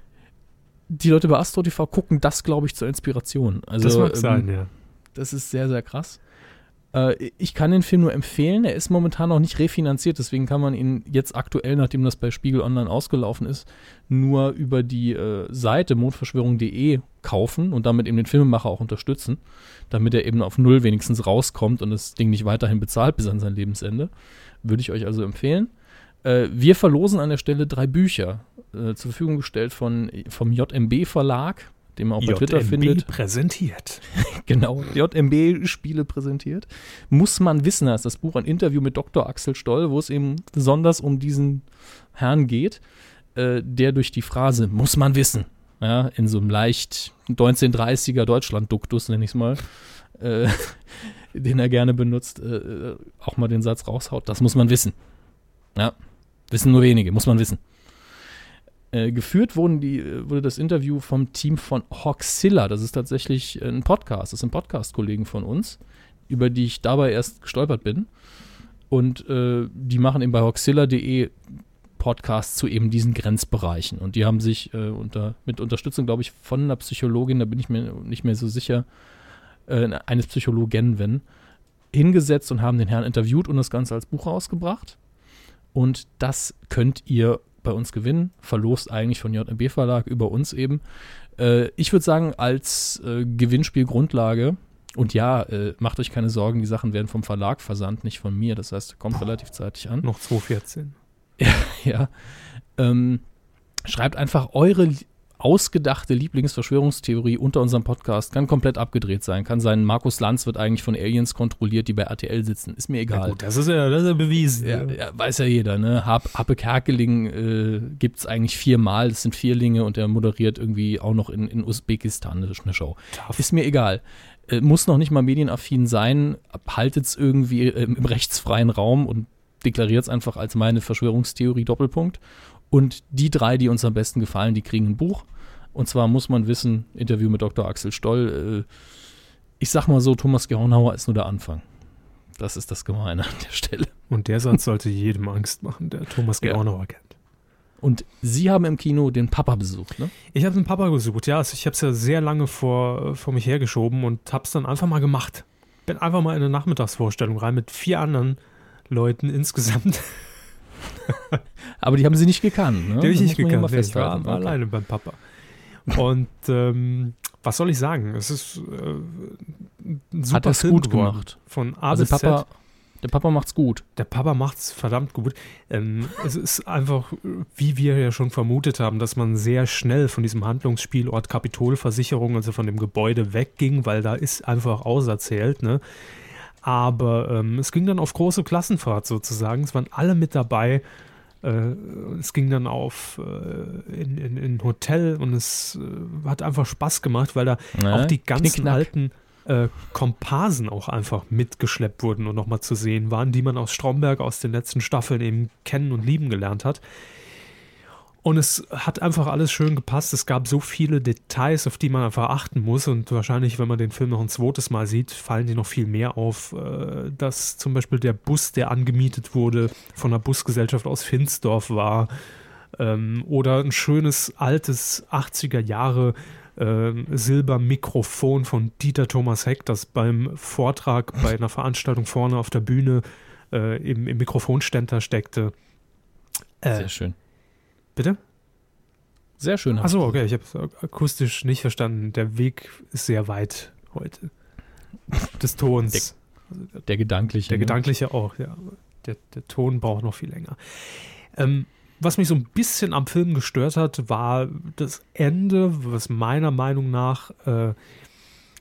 die Leute bei Astro TV gucken das, glaube ich, zur Inspiration. Also, das mag ähm, sein, ja. Das ist sehr, sehr krass. Äh, ich kann den Film nur empfehlen. Er ist momentan noch nicht refinanziert, deswegen kann man ihn jetzt aktuell, nachdem das bei Spiegel Online ausgelaufen ist, nur über die äh, Seite mondverschwörung.de kaufen und damit eben den Filmemacher auch unterstützen, damit er eben auf Null wenigstens rauskommt und das Ding nicht weiterhin bezahlt bis an sein Lebensende. Würde ich euch also empfehlen. Äh, wir verlosen an der Stelle drei Bücher äh, zur Verfügung gestellt von, vom JMB Verlag, den man auch bei Twitter JMB findet. präsentiert. Genau, JMB-Spiele präsentiert. Muss man wissen, da ist das Buch ein Interview mit Dr. Axel Stoll, wo es eben besonders um diesen Herrn geht, äh, der durch die Phrase muss man wissen, ja, in so einem leicht 1930er Deutschland-Duktus, nenne ich es mal, äh, den er gerne benutzt, äh, auch mal den Satz raushaut, das muss man wissen. Ja, wissen nur wenige, muss man wissen. Äh, geführt wurden die, äh, wurde das Interview vom Team von Hoxilla. Das ist tatsächlich ein Podcast. Das sind Podcast-Kollegen von uns, über die ich dabei erst gestolpert bin. Und äh, die machen eben bei hoxilla.de Podcasts zu eben diesen Grenzbereichen. Und die haben sich äh, unter, mit Unterstützung, glaube ich, von einer Psychologin, da bin ich mir nicht mehr so sicher, äh, eines Psychologen, wenn, hingesetzt und haben den Herrn interviewt und das Ganze als Buch rausgebracht. Und das könnt ihr bei uns gewinnen. Verlost eigentlich von JMB Verlag über uns eben. Äh, ich würde sagen, als äh, Gewinnspielgrundlage, und ja, äh, macht euch keine Sorgen, die Sachen werden vom Verlag versandt, nicht von mir. Das heißt, kommt relativ zeitig an. Noch 214. Ja. Ähm, schreibt einfach eure ausgedachte Lieblingsverschwörungstheorie unter unserem Podcast. Kann komplett abgedreht sein. Kann sein, Markus Lanz wird eigentlich von Aliens kontrolliert, die bei RTL sitzen. Ist mir Ja, egal. gut, das ist ja, das ist ja bewiesen. Ja, ja, weiß ja jeder, ne? Happe Kerkeling äh, gibt es eigentlich viermal, das sind Vierlinge und er moderiert irgendwie auch noch in, in Usbekistan eine, eine Show. Tough. Ist mir egal. Äh, muss noch nicht mal medienaffin sein, haltet es irgendwie äh, im rechtsfreien Raum und deklariert es einfach als meine Verschwörungstheorie Doppelpunkt. Und die drei, die uns am besten gefallen, die kriegen ein Buch. Und zwar muss man wissen, Interview mit Dr. Axel Stoll, ich sag mal so, Thomas Gerhonauer ist nur der Anfang. Das ist das Gemeine an der Stelle. Und der Satz sollte jedem Angst machen, der Thomas Ja. Gerhonauer kennt. Und Sie haben im Kino den Papa besucht, ne? Ich habe den Papa gesucht, ja. Also ich habe es ja sehr lange vor, vor mich hergeschoben und habe es dann einfach mal gemacht. Bin einfach mal in eine Nachmittagsvorstellung rein mit vier anderen Leuten insgesamt. Aber die haben Sie nicht gekannt, ne? Die habe ich nicht gekannt. Nee, Ich war, Okay. alleine beim Papa. Und ähm, was soll ich sagen? Es ist äh, ein super Hat Film gut gemacht. Von A Also bis Papa, Z. der Papa macht's gut. Der Papa macht's verdammt gut. Ähm, es ist einfach, wie wir ja schon vermutet haben, dass man sehr schnell von diesem Handlungsspielort Kapitolversicherung, also von dem Gebäude wegging, weil da ist einfach auserzählt. Ne? Aber ähm, es ging dann auf große Klassenfahrt sozusagen. Es waren alle mit dabei. Äh, es ging dann auf äh, in, in, in ein Hotel und es äh, hat einfach Spaß gemacht, weil da Ne? auch die ganzen Knickknack. alten äh, Komparsen auch einfach mitgeschleppt wurden und nochmal zu sehen waren, die man aus Stromberg aus den letzten Staffeln eben kennen und lieben gelernt hat. Und es hat einfach alles schön gepasst. Es gab so viele Details, auf die man einfach achten muss. Und wahrscheinlich, wenn man den Film noch ein zweites Mal sieht, fallen die noch viel mehr auf. Äh, dass zum Beispiel der Bus, der angemietet wurde, von einer Busgesellschaft aus Finsdorf war. Ähm, oder ein schönes altes 80er Jahre ähm, Silbermikrofon von Dieter Thomas Heck, das beim Vortrag bei einer Veranstaltung vorne auf der Bühne äh, im, im Mikrofonständer steckte. Äh, Sehr schön. Bitte? Sehr schön. Achso, okay, ich habe es akustisch nicht verstanden. Der Weg ist sehr weit heute. Des Tons. Der gedankliche. Der ne? gedankliche auch, ja. Der, der Ton braucht noch viel länger. Ähm, was mich so ein bisschen am Film gestört hat, war das Ende, was meiner Meinung nach äh,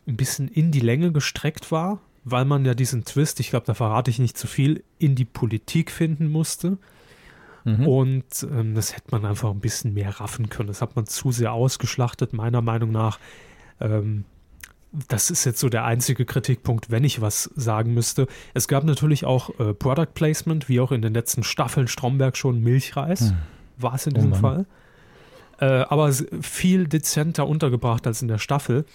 ein bisschen in die Länge gestreckt war, weil man ja diesen Twist, ich glaube, da verrate ich nicht zu viel, in die Politik finden musste. Mhm. Und ähm, das hätte man einfach ein bisschen mehr raffen können. Das hat man zu sehr ausgeschlachtet, meiner Meinung nach. Ähm, das ist jetzt so der einzige Kritikpunkt, wenn ich was sagen müsste. Es gab natürlich auch äh, Product Placement, wie auch in den letzten Staffeln Stromberg schon Milchreis. Hm. War es in Oh diesem Mann. Fall. Äh, aber viel dezenter untergebracht als in der Staffel,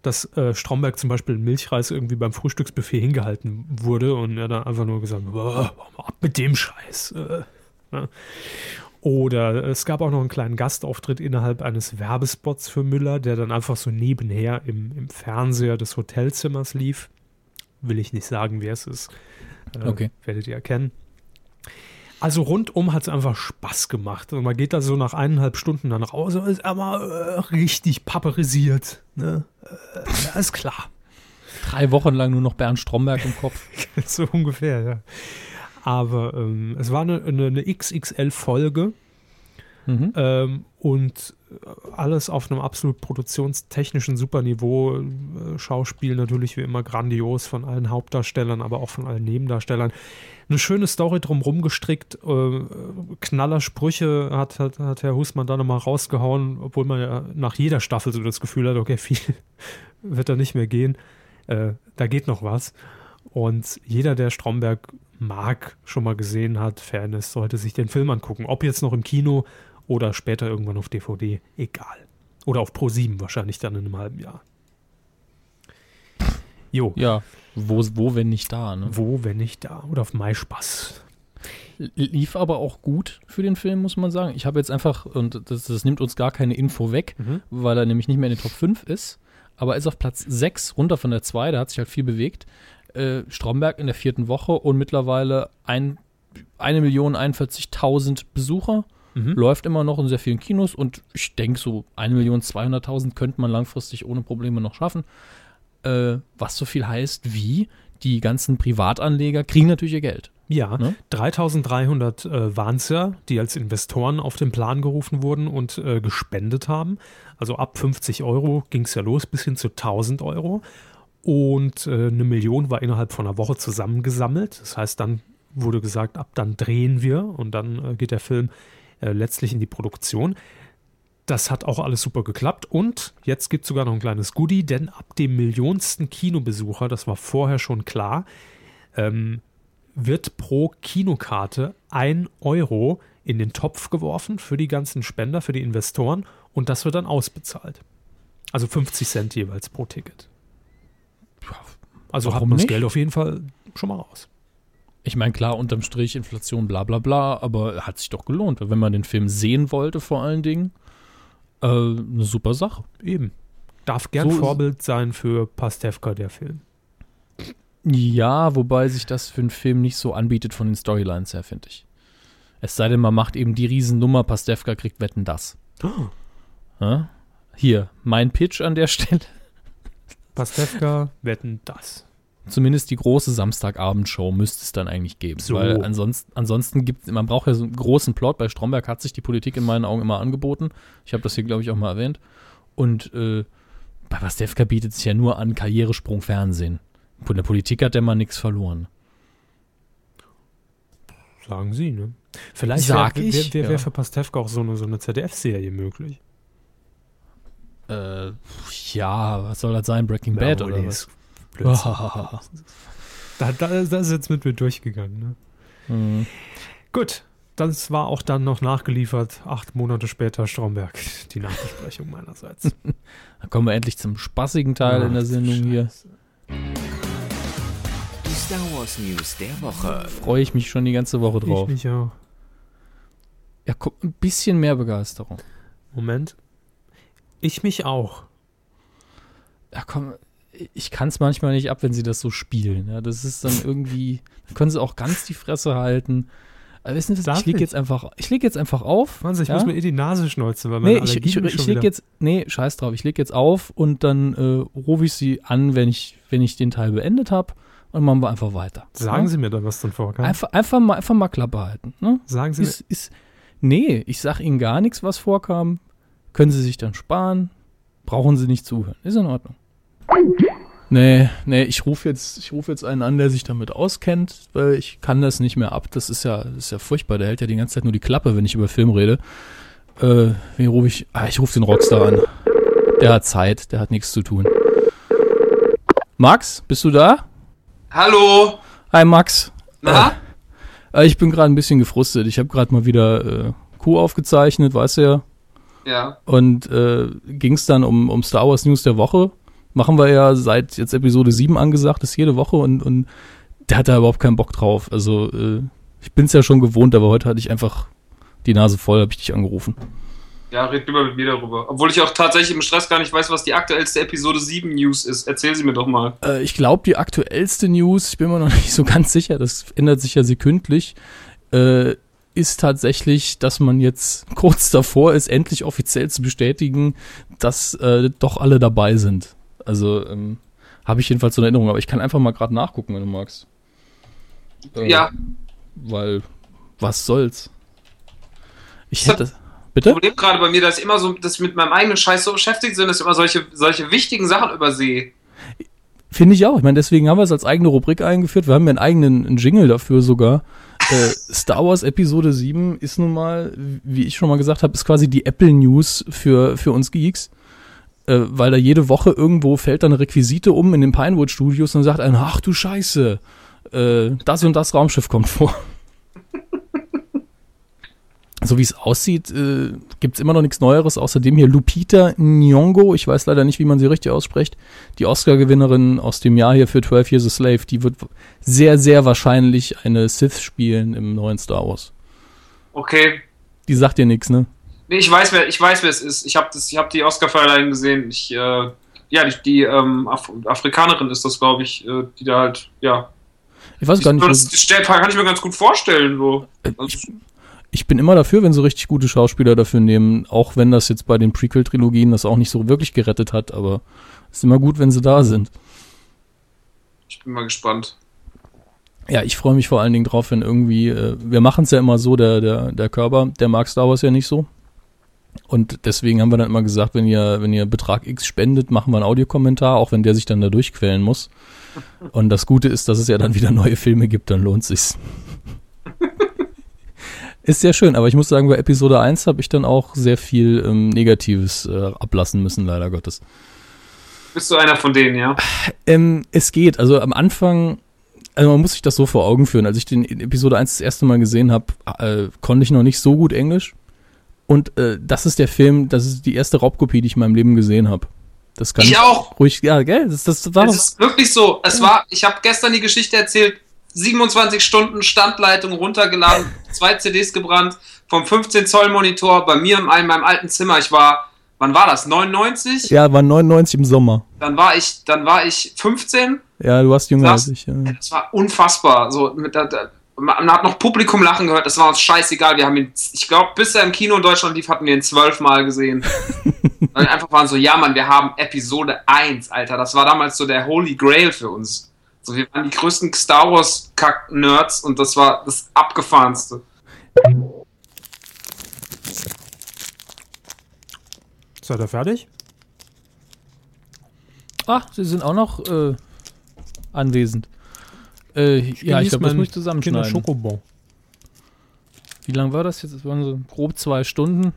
dass äh, Stromberg zum Beispiel Milchreis irgendwie beim Frühstücksbuffet hingehalten wurde und er dann einfach nur gesagt, "Boah, ab mit dem Scheiß. Äh, ne? Oder es gab auch noch einen kleinen Gastauftritt innerhalb eines Werbespots für Müller, der dann einfach so nebenher im, im Fernseher des Hotelzimmers lief. Will ich nicht sagen, wer es ist. Äh, Okay. Werdet ihr erkennen. Also rundum hat es einfach Spaß gemacht. Und man geht da so nach eineinhalb Stunden dann raus und ist aber äh, richtig paperisiert. Ne? Äh, ist klar. Drei Wochen lang nur noch Bernd Stromberg im Kopf. so ungefähr, ja. Aber ähm, es war eine, eine, eine XXL-Folge Mhm. ähm, und alles auf einem absolut produktionstechnischen Superniveau. Äh, Schauspiel natürlich wie immer grandios von allen Hauptdarstellern, aber auch von allen Nebendarstellern. Eine schöne Story drumherum gestrickt. Äh, Knallersprüche hat, hat, hat Herr Husmann da nochmal rausgehauen, obwohl man ja nach jeder Staffel so das Gefühl hat, okay, viel wird da nicht mehr gehen. Äh, da geht noch was. Und jeder, der Stromberg mag, schon mal gesehen hat, Fan ist, sollte sich den Film angucken. Ob jetzt noch im Kino oder später irgendwann auf DVD, egal. Oder auf Pro 7 wahrscheinlich dann in einem halben Jahr. Jo, Ja, wo, wo, wenn nicht da, ne? wo, wenn nicht da? Oder auf MySpaß. Lief aber auch gut für den Film, muss man sagen. Ich habe jetzt einfach, und das, das nimmt uns gar keine Info weg, Mhm. weil er nämlich nicht mehr in den Top 5 ist, aber er ist auf Platz 6, runter von der 2, da hat sich halt viel bewegt. Äh, Stromberg in der vierten Woche und mittlerweile ein, 1.041.000 Besucher. Mhm. Läuft immer noch in sehr vielen Kinos und ich denke, so 1.200.000 könnte man langfristig ohne Probleme noch schaffen. Äh, was so viel heißt wie, die ganzen Privatanleger kriegen natürlich ihr Geld. Ja, Ne? 3300 äh, waren es ja, die als Investoren auf den Plan gerufen wurden und äh, gespendet haben. Also ab 50 Euro ging es ja los bis hin zu 1000 Euro. Und äh, eine Million war innerhalb von einer Woche zusammengesammelt. Das heißt, dann wurde gesagt, ab dann drehen wir und dann äh, geht der Film äh, letztlich in die Produktion. Das hat auch alles super geklappt und jetzt gibt es sogar noch ein kleines Goodie, denn ab dem millionsten Kinobesucher, das war vorher schon klar, ähm, wird pro Kinokarte ein Euro in den Topf geworfen für die ganzen Spender, für die Investoren und das wird dann ausbezahlt. Also 50 Cent jeweils pro Ticket. Also Warum hat man das nicht? Geld auf jeden Fall schon mal raus. Ich meine, klar, unterm Strich Inflation, bla bla bla, aber hat sich doch gelohnt. Wenn man den Film sehen wollte, vor allen Dingen, äh, eine super Sache. Eben. Darf gern So Vorbild sein für Pastewka, der Film. Ja, wobei sich das für einen Film nicht so anbietet von den Storylines her, finde ich. Es sei denn, man macht eben die Riesennummer, Pastewka kriegt Wetten das. Ja? Hier, mein Pitch an der Stelle. Pastewka, wetten das. Zumindest die große Samstagabendshow müsste es dann eigentlich geben. So. Weil ansonsten, ansonsten gibt man braucht ja so einen großen Plot. Bei Stromberg hat sich die Politik in meinen Augen immer angeboten. Ich habe das hier, glaube ich, auch mal erwähnt. Und äh, bei Pastewka bietet sich ja nur an Karrieresprung Fernsehen. Von der Politik hat der mal nichts verloren. Sagen Sie, ne? Vielleicht wäre ich, wär, wär, ja. für Pastewka auch so eine, so eine ZDF-Serie möglich. Äh, ja, was soll das sein? Breaking Ja, Bad obwohl, oder nee, was? Ah. da, da, das ist jetzt mit mir durchgegangen. Ne? Mhm. Gut, das war auch dann noch nachgeliefert. Acht Monate später Stromberg. Die Nachbesprechung meinerseits. Dann kommen wir endlich zum spaßigen Teil in der Ach, Sendung hier. Scheiße. Die Star Wars News der Woche. Freue ich mich schon die ganze Woche Ich drauf. mich auch. Ja, guck, ein bisschen mehr Begeisterung. Moment. Ich mich auch. Ja, komm, ich kann es manchmal nicht ab, wenn sie das so spielen. Ja, das ist dann irgendwie, dann können sie auch ganz die Fresse halten. Aber wissen Sie, ich leg ich? jetzt einfach, ich leg jetzt einfach auf. Wahnsinn, ich ja? muss mir eh die Nase schneuzen, weil meine Nee, ich, ich, Allergien ich schon leg wieder- jetzt, nee, scheiß drauf, ich leg jetzt auf und dann äh, rufe ich sie an, wenn ich, wenn ich den Teil beendet habe und machen wir einfach weiter. Sagen ja? Sie mir dann, was dann vorkam. Einfach, einfach, mal, einfach mal Klappe halten. Ne? Sagen Sie mir, Ist, ist, nee, ich sag Ihnen gar nichts, was vorkam. Können Sie sich dann sparen. Brauchen Sie nicht zuhören. Ist in Ordnung. Nee, nee, ich rufe jetzt, ich rufe jetzt einen an, der sich damit auskennt, weil ich kann das nicht mehr ab. Das ist ja, das ist ja furchtbar. Der hält ja die ganze Zeit nur die Klappe, wenn ich über Film rede. Äh, wen rufe ich? Ah, ich rufe den Rockstar an. Der hat Zeit, der hat nichts zu tun. Max, bist du da? Hallo. Hi Max. Na? Äh, ich bin gerade ein bisschen gefrustet. Ich habe gerade mal wieder äh, Kuh aufgezeichnet, weißt du ja. Ja. Und äh, ging es dann um, um Star Wars News der Woche. Machen wir ja seit jetzt Episode 7 angesagt, ist jede Woche und, und der hat da überhaupt keinen Bock drauf. Also äh, ich bin es ja schon gewohnt, aber heute hatte ich einfach die Nase voll, habe ich dich angerufen. Ja, red lieber mit mir darüber. Obwohl ich auch tatsächlich im Stress gar nicht weiß, was die aktuellste Episode 7 News ist. Erzähl sie mir doch mal. Äh, ich glaube, die aktuellste News, ich bin mir noch nicht so ganz sicher, das ändert sich ja sekündlich, äh, ist tatsächlich, dass man jetzt kurz davor ist, endlich offiziell zu bestätigen, dass äh, doch alle dabei sind. Also ähm, habe ich jedenfalls so eine Erinnerung, aber ich kann einfach mal gerade nachgucken, wenn du magst. Äh, Ja, Weil, was soll's? Ich Das- hätte. Bitte? Problem gerade bei mir, dass ich immer so, dass ich mit meinem eigenen Scheiß so beschäftigt bin, dass ich immer solche, solche wichtigen Sachen übersehe. Finde ich auch. Ich meine, deswegen haben wir es als eigene Rubrik eingeführt. Wir haben ja einen eigenen einen Jingle dafür sogar. Äh, Star Wars Episode 7 ist nun mal, wie ich schon mal gesagt habe, ist quasi die Apple News für, für uns Geeks. Äh, weil da jede Woche irgendwo fällt dann Requisite um in den Pinewood Studios und sagt einer, ach du Scheiße, äh, das und das Raumschiff kommt vor. So wie es aussieht, äh, gibt es immer noch nichts Neueres. Außerdem hier Lupita Nyong'o, ich weiß leider nicht, wie man sie richtig ausspricht, die Oscar-Gewinnerin aus dem Jahr hier für 12 Years a Slave, die wird sehr, sehr wahrscheinlich eine Sith spielen im neuen Star Wars. Okay. Die sagt dir nichts, ne? Nee, ich weiß, wer, ich weiß, wer es ist. Ich habe hab die Oscar-Verleihung gesehen. Ich, äh, ja, die, die ähm, Af Afrikanerin ist das, glaube ich, äh, die da halt, ja. Ich weiß gar nicht, das, das kann ich mir ganz gut vorstellen, so. wo, Also, ich, ich bin immer dafür, wenn so richtig gute Schauspieler dafür nehmen, auch wenn das jetzt bei den Prequel-Trilogien das auch nicht so wirklich gerettet hat, aber es ist immer gut, wenn sie da sind. ich bin mal gespannt. Ja, ich freue mich vor allen Dingen drauf, wenn irgendwie, äh, wir machen es ja immer so, der, der, der Körper, der mag Star Wars ja nicht so. Und deswegen haben wir dann immer gesagt, wenn ihr, wenn ihr Betrag X spendet, machen wir einen Audiokommentar, auch wenn der sich dann da durchquälen muss. Und das Gute ist, dass es ja dann wieder neue Filme gibt, dann lohnt sich's. Ist sehr schön, aber ich muss sagen, bei Episode 1 habe ich dann auch sehr viel ähm, Negatives äh, ablassen müssen, leider Gottes. Bist du einer von denen, ja? Ähm, es geht. Also am Anfang, also man muss sich das so vor Augen führen. Als ich den in Episode 1 das erste Mal gesehen habe, äh, konnte ich noch nicht so gut Englisch. Und äh, das ist der Film, das ist die erste Raubkopie, die ich in meinem Leben gesehen habe. Das kann Ich auch. ruhig, ja, gell? Das, das war Es ist wirklich so. Es war, ich habe gestern die Geschichte erzählt. Es war, ich habe gestern die Geschichte erzählt. 27 Stunden Standleitung runtergeladen, zwei CDs gebrannt, vom 15 Zoll Monitor bei mir in meinem, alten Zimmer. Ich war, wann war das? 99? ja, war 99 im Sommer. Dann war ich, dann war ich 15. Ja, du warst jünger als ich. Ja. Das war unfassbar. So, mit, da, da, man hat noch Publikum lachen gehört, das war uns scheißegal. Wir haben ihn, ich glaube, bis er im Kino in Deutschland lief, hatten wir ihn zwölfmal gesehen. Wir einfach waren so, ja Mann, wir haben Episode 1, Alter. Das war damals so der Holy Grail für uns. So, wir waren die größten Star Wars Kack-Nerds und das war das abgefahrenste. Seid ihr fertig? Ah, sie sind auch noch äh, anwesend. Äh, ja, ich glaube, das mein muss ich zusammenschneiden. Schokobon. Wie lang war das jetzt? Das waren so grob zwei Stunden.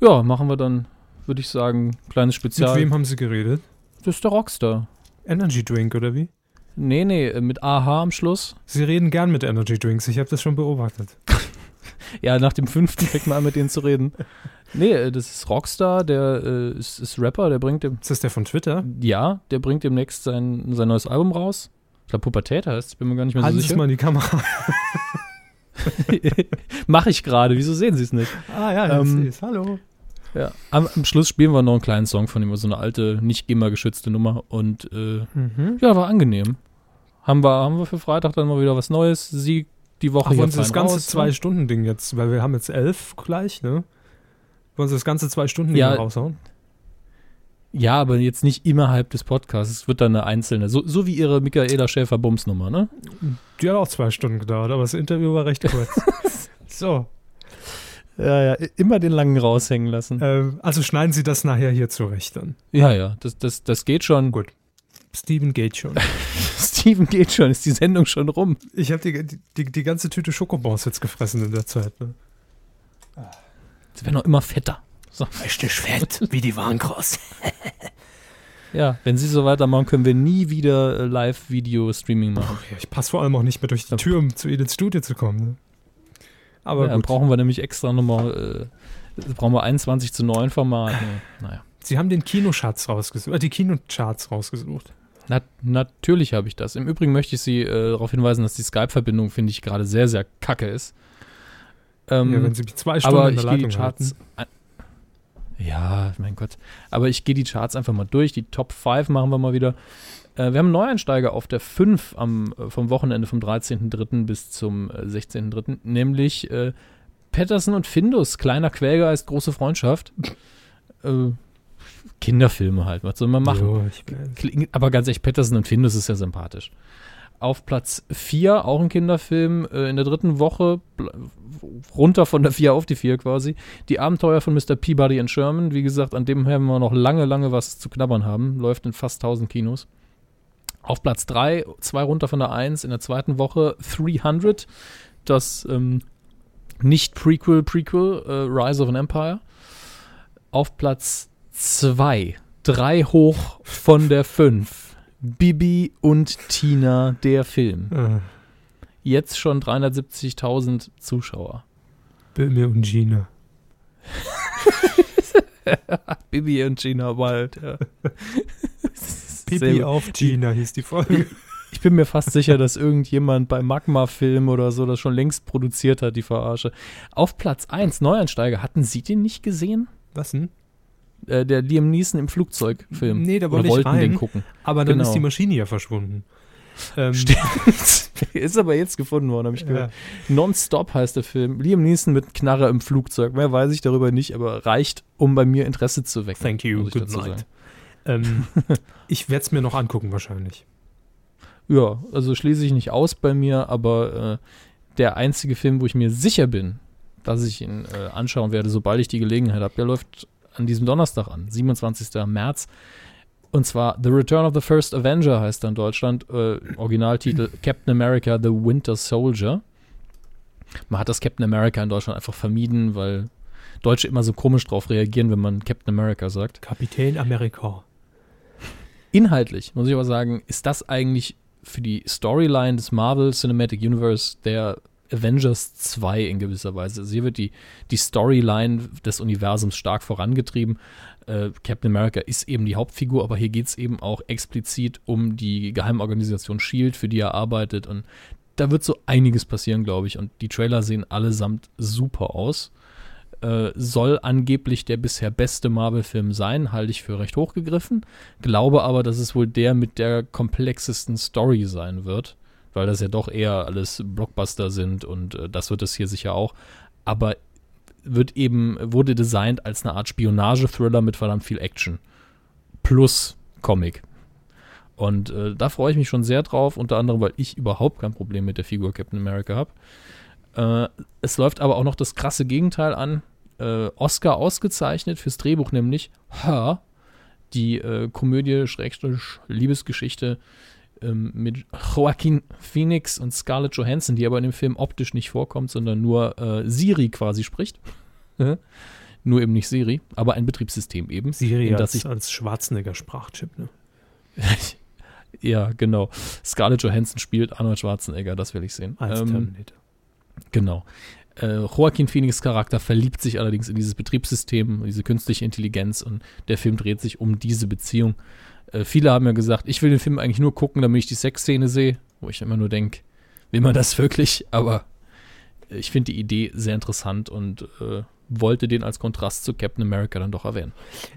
Ja, machen wir dann, würde ich sagen, kleines Mit Spezial. wem haben sie geredet? Das ist der Rockstar. Energy Drink oder wie? Nee, nee, äh, mit AH am Schluss. Sie reden gern mit Energy Drinks. Ich habe das schon beobachtet. Ja, nach dem fünften fängt man an, mit denen zu reden. Nee, äh, das ist Rockstar, der äh, ist, ist Rapper, der bringt dem, Ist das der von Twitter? ja, der bringt demnächst sein, sein neues Album raus. Ich glaube, Pubertät heißt, ich bin mir gar nicht mehr so Halten Sie es sicher. mal in die Kamera. Mache ich gerade, wieso sehen Sie es nicht? Ah ja, Ähm, ich's. Hallo. Ja, am, am Schluss spielen wir noch einen kleinen Song von ihm, so eine alte, nicht GEMA-geschützte Nummer. Und äh, Mhm. ja, war angenehm. Haben wir, haben wir für Freitag dann mal wieder was Neues. Sie die Woche Ach, Sie das ganze raus, ne? Zwei-Stunden-Ding jetzt, weil wir haben jetzt elf gleich, ne? Wollen Sie das ganze Zwei-Stunden-Ding Ja. raushauen? Ja, aber jetzt nicht innerhalb des Podcasts. Es wird dann eine einzelne. So, so wie Ihre Michaela Schäfer-Bums-Nummer, ne? Die hat auch zwei Stunden gedauert, aber das Interview war recht kurz. so, Ja, ja, immer den langen raushängen lassen. ähm, also schneiden Sie das nachher hier zurecht dann. Ja, ja, das, das, das geht schon. Gut. Steven geht schon. Steven geht schon, ist die Sendung schon rum. Ich habe die, die, die ganze Tüte Schokobons jetzt gefressen in der Zeit. Ne? Sie werden noch immer fetter. So. Richtig fett, wie die Warnkross. Ja, wenn Sie so weitermachen, können wir nie wieder äh, Live-Video-Streaming machen. Ja, ich passe vor allem auch nicht mehr durch die Tür, um zu Ihnen ins Studio zu kommen. Ne? Aber ja, dann brauchen wir nämlich extra nochmal, äh, brauchen wir 21 zu 9 Format. Ne? Naja. Sie haben den Kinoschatz rausgesucht, äh, die Kinocharts rausgesucht. Na, natürlich habe ich das. Im Übrigen möchte ich Sie äh, darauf hinweisen, dass die Skype-Verbindung, finde ich, gerade sehr, sehr kacke ist. Ähm, ja, wenn Sie mich zwei Stunden aber in der gehe die Leitung Charts. ein- Ja, mein Gott. Aber ich gehe die Charts einfach mal durch. Die Top 5 machen wir mal wieder. Äh, wir haben einen Neueinsteiger auf der 5 am, äh, vom Wochenende vom 13.03. bis zum äh, 16.03. Nämlich äh, Patterson und Findus. Kleiner heißt große Freundschaft. äh, Kinderfilme halt. Was soll man machen? Jo. Klingt, aber ganz ehrlich, Patterson und Findus ist ja sympathisch. Auf Platz 4, auch ein Kinderfilm, äh, in der dritten Woche, runter von der 4 auf die 4 quasi. Die Abenteuer von Mr. Peabody and Sherman. Wie gesagt, an dem werden wir noch lange, lange was zu knabbern haben. Läuft in fast 1000 Kinos. Auf Platz 3, zwei runter von der 1, in der zweiten Woche 300. Das ähm, nicht Prequel, Prequel, äh, Rise of an Empire. Auf Platz 2, drei hoch von der 5. Bibi und Tina, der Film. Äh, Jetzt schon 370.000 Zuschauer. Mir und Gina. Bibi und Gina Wild, ja. Gut. auf Gina hieß die Folge. Ich bin mir fast sicher, dass irgendjemand bei Magma-Film oder so das schon längst produziert hat, die Verarsche. Auf Platz 1, Neueinsteiger. Hatten Sie den nicht gesehen? Was denn? Äh, der Liam Neeson im Flugzeugfilm. Nee, da wollte ich wollten den rein. gucken. Aber dann Genau. ist die Maschine ja verschwunden. Ähm, Ist aber jetzt gefunden worden, habe ich gehört. ja. Nonstop heißt der Film. Liam Neeson mit Knarre im Flugzeug. Mehr weiß ich darüber nicht, aber reicht, um bei mir Interesse zu wecken. Thank you, good night. Ähm, ich werde es mir noch angucken wahrscheinlich. Ja, also schließe ich nicht aus bei mir, aber äh, der einzige Film, wo ich mir sicher bin, dass ich ihn äh, anschauen werde, sobald ich die Gelegenheit habe, der läuft an diesem Donnerstag an, 27. März. Und zwar The Return of the First Avenger heißt er in Deutschland. Äh, Originaltitel Captain America The Winter Soldier. Man hat das Captain America in Deutschland einfach vermieden, weil Deutsche immer so komisch drauf reagieren, wenn man Captain America sagt. Kapitän Amerika. Inhaltlich, muss ich aber sagen, ist das eigentlich für die Storyline des Marvel Cinematic Universe der Avengers 2 in gewisser Weise. Also hier wird die, die Storyline des Universums stark vorangetrieben. Äh, Captain America ist eben die Hauptfigur, aber hier geht es eben auch explizit um die Geheimorganisation Shield, für die er arbeitet. Und da wird so einiges passieren, glaube ich. Und die Trailer sehen allesamt super aus. Äh, soll angeblich der bisher beste Marvel-Film sein, halte ich für recht hochgegriffen. Glaube aber, dass es wohl der mit der komplexesten Story sein wird, weil das ja doch eher alles Blockbuster sind und äh, das wird es hier sicher auch. Aber wird eben, wurde designt als eine Art Spionage-Thriller mit verdammt viel Action. Plus Comic. Und äh, da freue ich mich schon sehr drauf, unter anderem, weil ich überhaupt kein Problem mit der Figur Captain America habe. Äh, es läuft aber auch noch das krasse Gegenteil an. Äh, Oscar ausgezeichnet fürs Drehbuch, nämlich Her, die äh, Komödie, Schrägstrich, Liebesgeschichte ähm, mit Joaquin Phoenix und Scarlett Johansson, die aber in dem Film optisch nicht vorkommt, sondern nur äh, Siri quasi spricht. nur eben nicht Siri, aber ein Betriebssystem eben. Siri als, ich, als Schwarzenegger-Sprachchip, ne? ja, genau. Scarlett Johansson spielt Arnold Schwarzenegger, das will ich sehen. Als ähm, Terminator. Genau. Äh, Joaquin Phoenix Charakter verliebt sich allerdings in dieses Betriebssystem, diese künstliche Intelligenz und der Film dreht sich um diese Beziehung. Äh, viele haben ja gesagt, ich will den Film eigentlich nur gucken, damit ich die Sexszene sehe, wo ich immer nur denke, will man das wirklich? Aber ich finde die Idee sehr interessant und äh, wollte den als Kontrast zu Captain America dann doch erwähnen.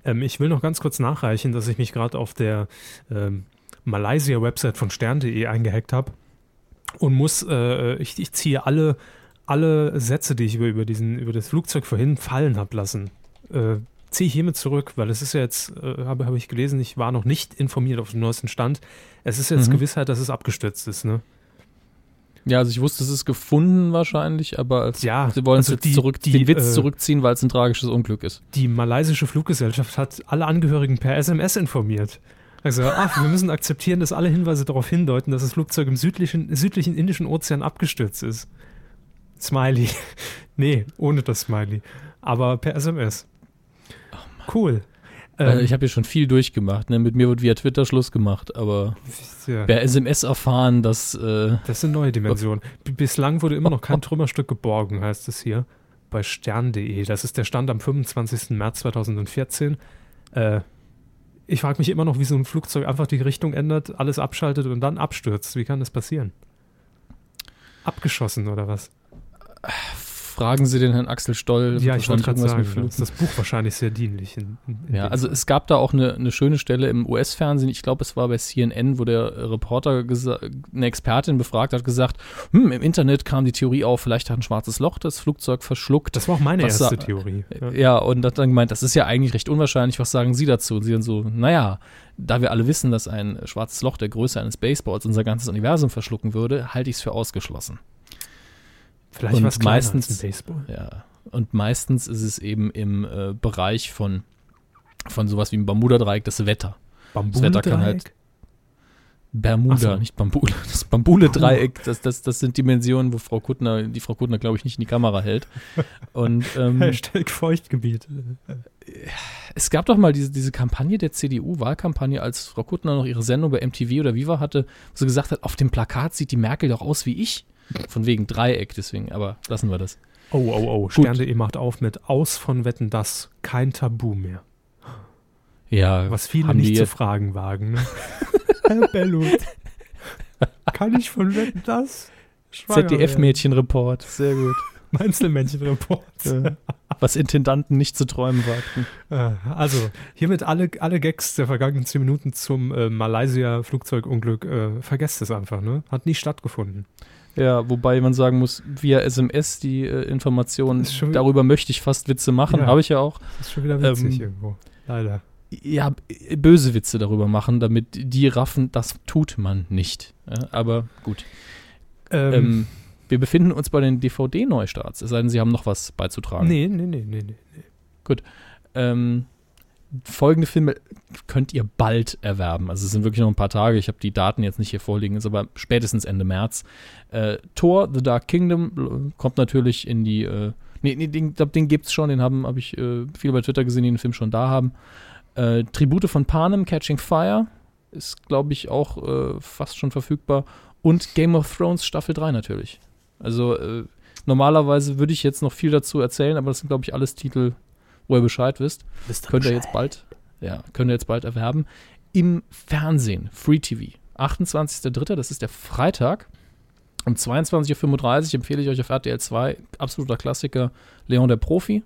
Ähm, ich will noch ganz kurz nachreichen, dass ich mich gerade auf der ähm, Malaysia-Website von stern.de eingehackt habe und muss, äh, ich, ich, ziehe alle, alle Sätze, die ich über, über, diesen, über das Flugzeug vorhin fallen habe lassen, äh, ziehe ich hiermit zurück, weil es ist ja jetzt, äh, habe hab ich gelesen, ich war noch nicht informiert auf dem neuesten Stand. Es ist jetzt mhm. Gewissheit, dass es abgestürzt ist, ne? Ja, also ich wusste, es ist gefunden wahrscheinlich, aber als, ja, sie wollen also es jetzt zurück, die, den Witz äh, zurückziehen, weil es ein tragisches Unglück ist. Die malaysische Fluggesellschaft hat alle Angehörigen per SMS informiert. Also, ach, wir müssen akzeptieren, dass alle Hinweise darauf hindeuten, dass das Flugzeug im südlichen, südlichen Indischen Ozean abgestürzt ist. Smiley. nee, ohne das Smiley. Aber per SMS. Cool. Ähm, ich habe hier schon viel durchgemacht. Ne? Mit mir wird via Twitter Schluss gemacht, aber ja. per SMS erfahren, dass. Äh, das sind neue Dimensionen. Bislang wurde immer noch kein Trümmerstück geborgen, heißt es hier. Bei stern.de. Das ist der Stand am 25. März 2014. Äh, ich frage mich immer noch, wie so ein Flugzeug einfach die Richtung ändert, alles abschaltet und dann abstürzt. Wie kann das passieren? Abgeschossen oder was? Fragen Sie den Herrn Axel Stoll. Ja, ich wollte gerade sagen, das ist das Buch wahrscheinlich sehr dienlich. In, in ja, also es gab da auch eine, eine schöne Stelle im US-Fernsehen, ich glaube, es war bei CNN, wo der Reporter eine Expertin befragt hat, gesagt, hm, im Internet kam die Theorie auf, vielleicht hat ein schwarzes Loch das Flugzeug verschluckt. Das war auch meine erste da, Theorie. Ja. ja, und hat dann gemeint, das ist ja eigentlich recht unwahrscheinlich, was sagen Sie dazu? Und sie dann so, naja, da wir alle wissen, dass ein schwarzes Loch der Größe eines Baseballs unser ganzes Universum verschlucken würde, halte ich es für ausgeschlossen. Vielleicht und was meistens als Baseball. Ja. Und meistens ist es eben im äh, Bereich von, von sowas wie im Bermuda-Dreieck das Wetter. Das Wetter kann halt. Bermuda, so. nicht Bambule. Das Bambule-Dreieck, das, das, das sind Dimensionen, wo Frau Kuttner, die Frau Kuttner, glaube ich, nicht in die Kamera hält. Und, ähm, Hashtag Feuchtgebiet. Es gab doch mal diese, diese Kampagne der CDU-Wahlkampagne, als Frau Kuttner noch ihre Sendung bei MTV oder Viva hatte, wo sie gesagt hat, auf dem Plakat sieht die Merkel doch aus wie ich. Von wegen Dreieck, deswegen, aber lassen wir das. Oh, oh, oh. Stern.de macht auf mit Aus von Wetten das. Kein Tabu mehr. Ja. Was viele nicht zu fragen wagen. Ne? Herr Bellut. Kann ich von Wetten das? ZDF-Mädchenreport. Sehr gut. Einzelmännchen-Report. Ja. Was Intendanten nicht zu träumen wagten. Also, hiermit alle, alle Gags der vergangenen zehn Minuten zum äh, Malaysia-Flugzeugunglück. Äh, vergesst es einfach, ne? Hat nie stattgefunden. Ja, wobei man sagen muss, via SMS die äh, Informationen, darüber möchte ich fast Witze machen, ja, habe ich ja auch. Das ist schon wieder witzig ähm, irgendwo, leider. Ja, böse Witze darüber machen, damit die raffen, das tut man nicht. Ja, aber gut. Ähm, ähm, wir befinden uns bei den DVD-Neustarts, es sei denn, Sie haben noch was beizutragen. Nee, nee, nee, nee, nee. Gut. Ähm, folgende Filme könnt ihr bald erwerben. Also es sind wirklich noch ein paar Tage. Ich habe die Daten jetzt nicht hier vorliegen, ist aber spätestens Ende März. Äh, Thor, The Dark Kingdom kommt natürlich in die. Äh, nee, nee, den, den gibt es schon, den habe hab ich äh, viele bei Twitter gesehen, die den Film schon da haben. Äh, Tribute von Panem, Catching Fire ist, glaube ich, auch äh, fast schon verfügbar. Und Game of Thrones Staffel 3 natürlich. Also äh, normalerweise würde ich jetzt noch viel dazu erzählen, aber das sind, glaube ich, alles Titel, wo ihr Bescheid wisst. Könnt ihr jetzt bald, ja, könnt ihr jetzt bald erwerben. Im Fernsehen, Free TV. 28.03., das ist der Freitag. Um 22.35 Uhr empfehle ich euch auf RTL 2, absoluter Klassiker, Leon der Profi.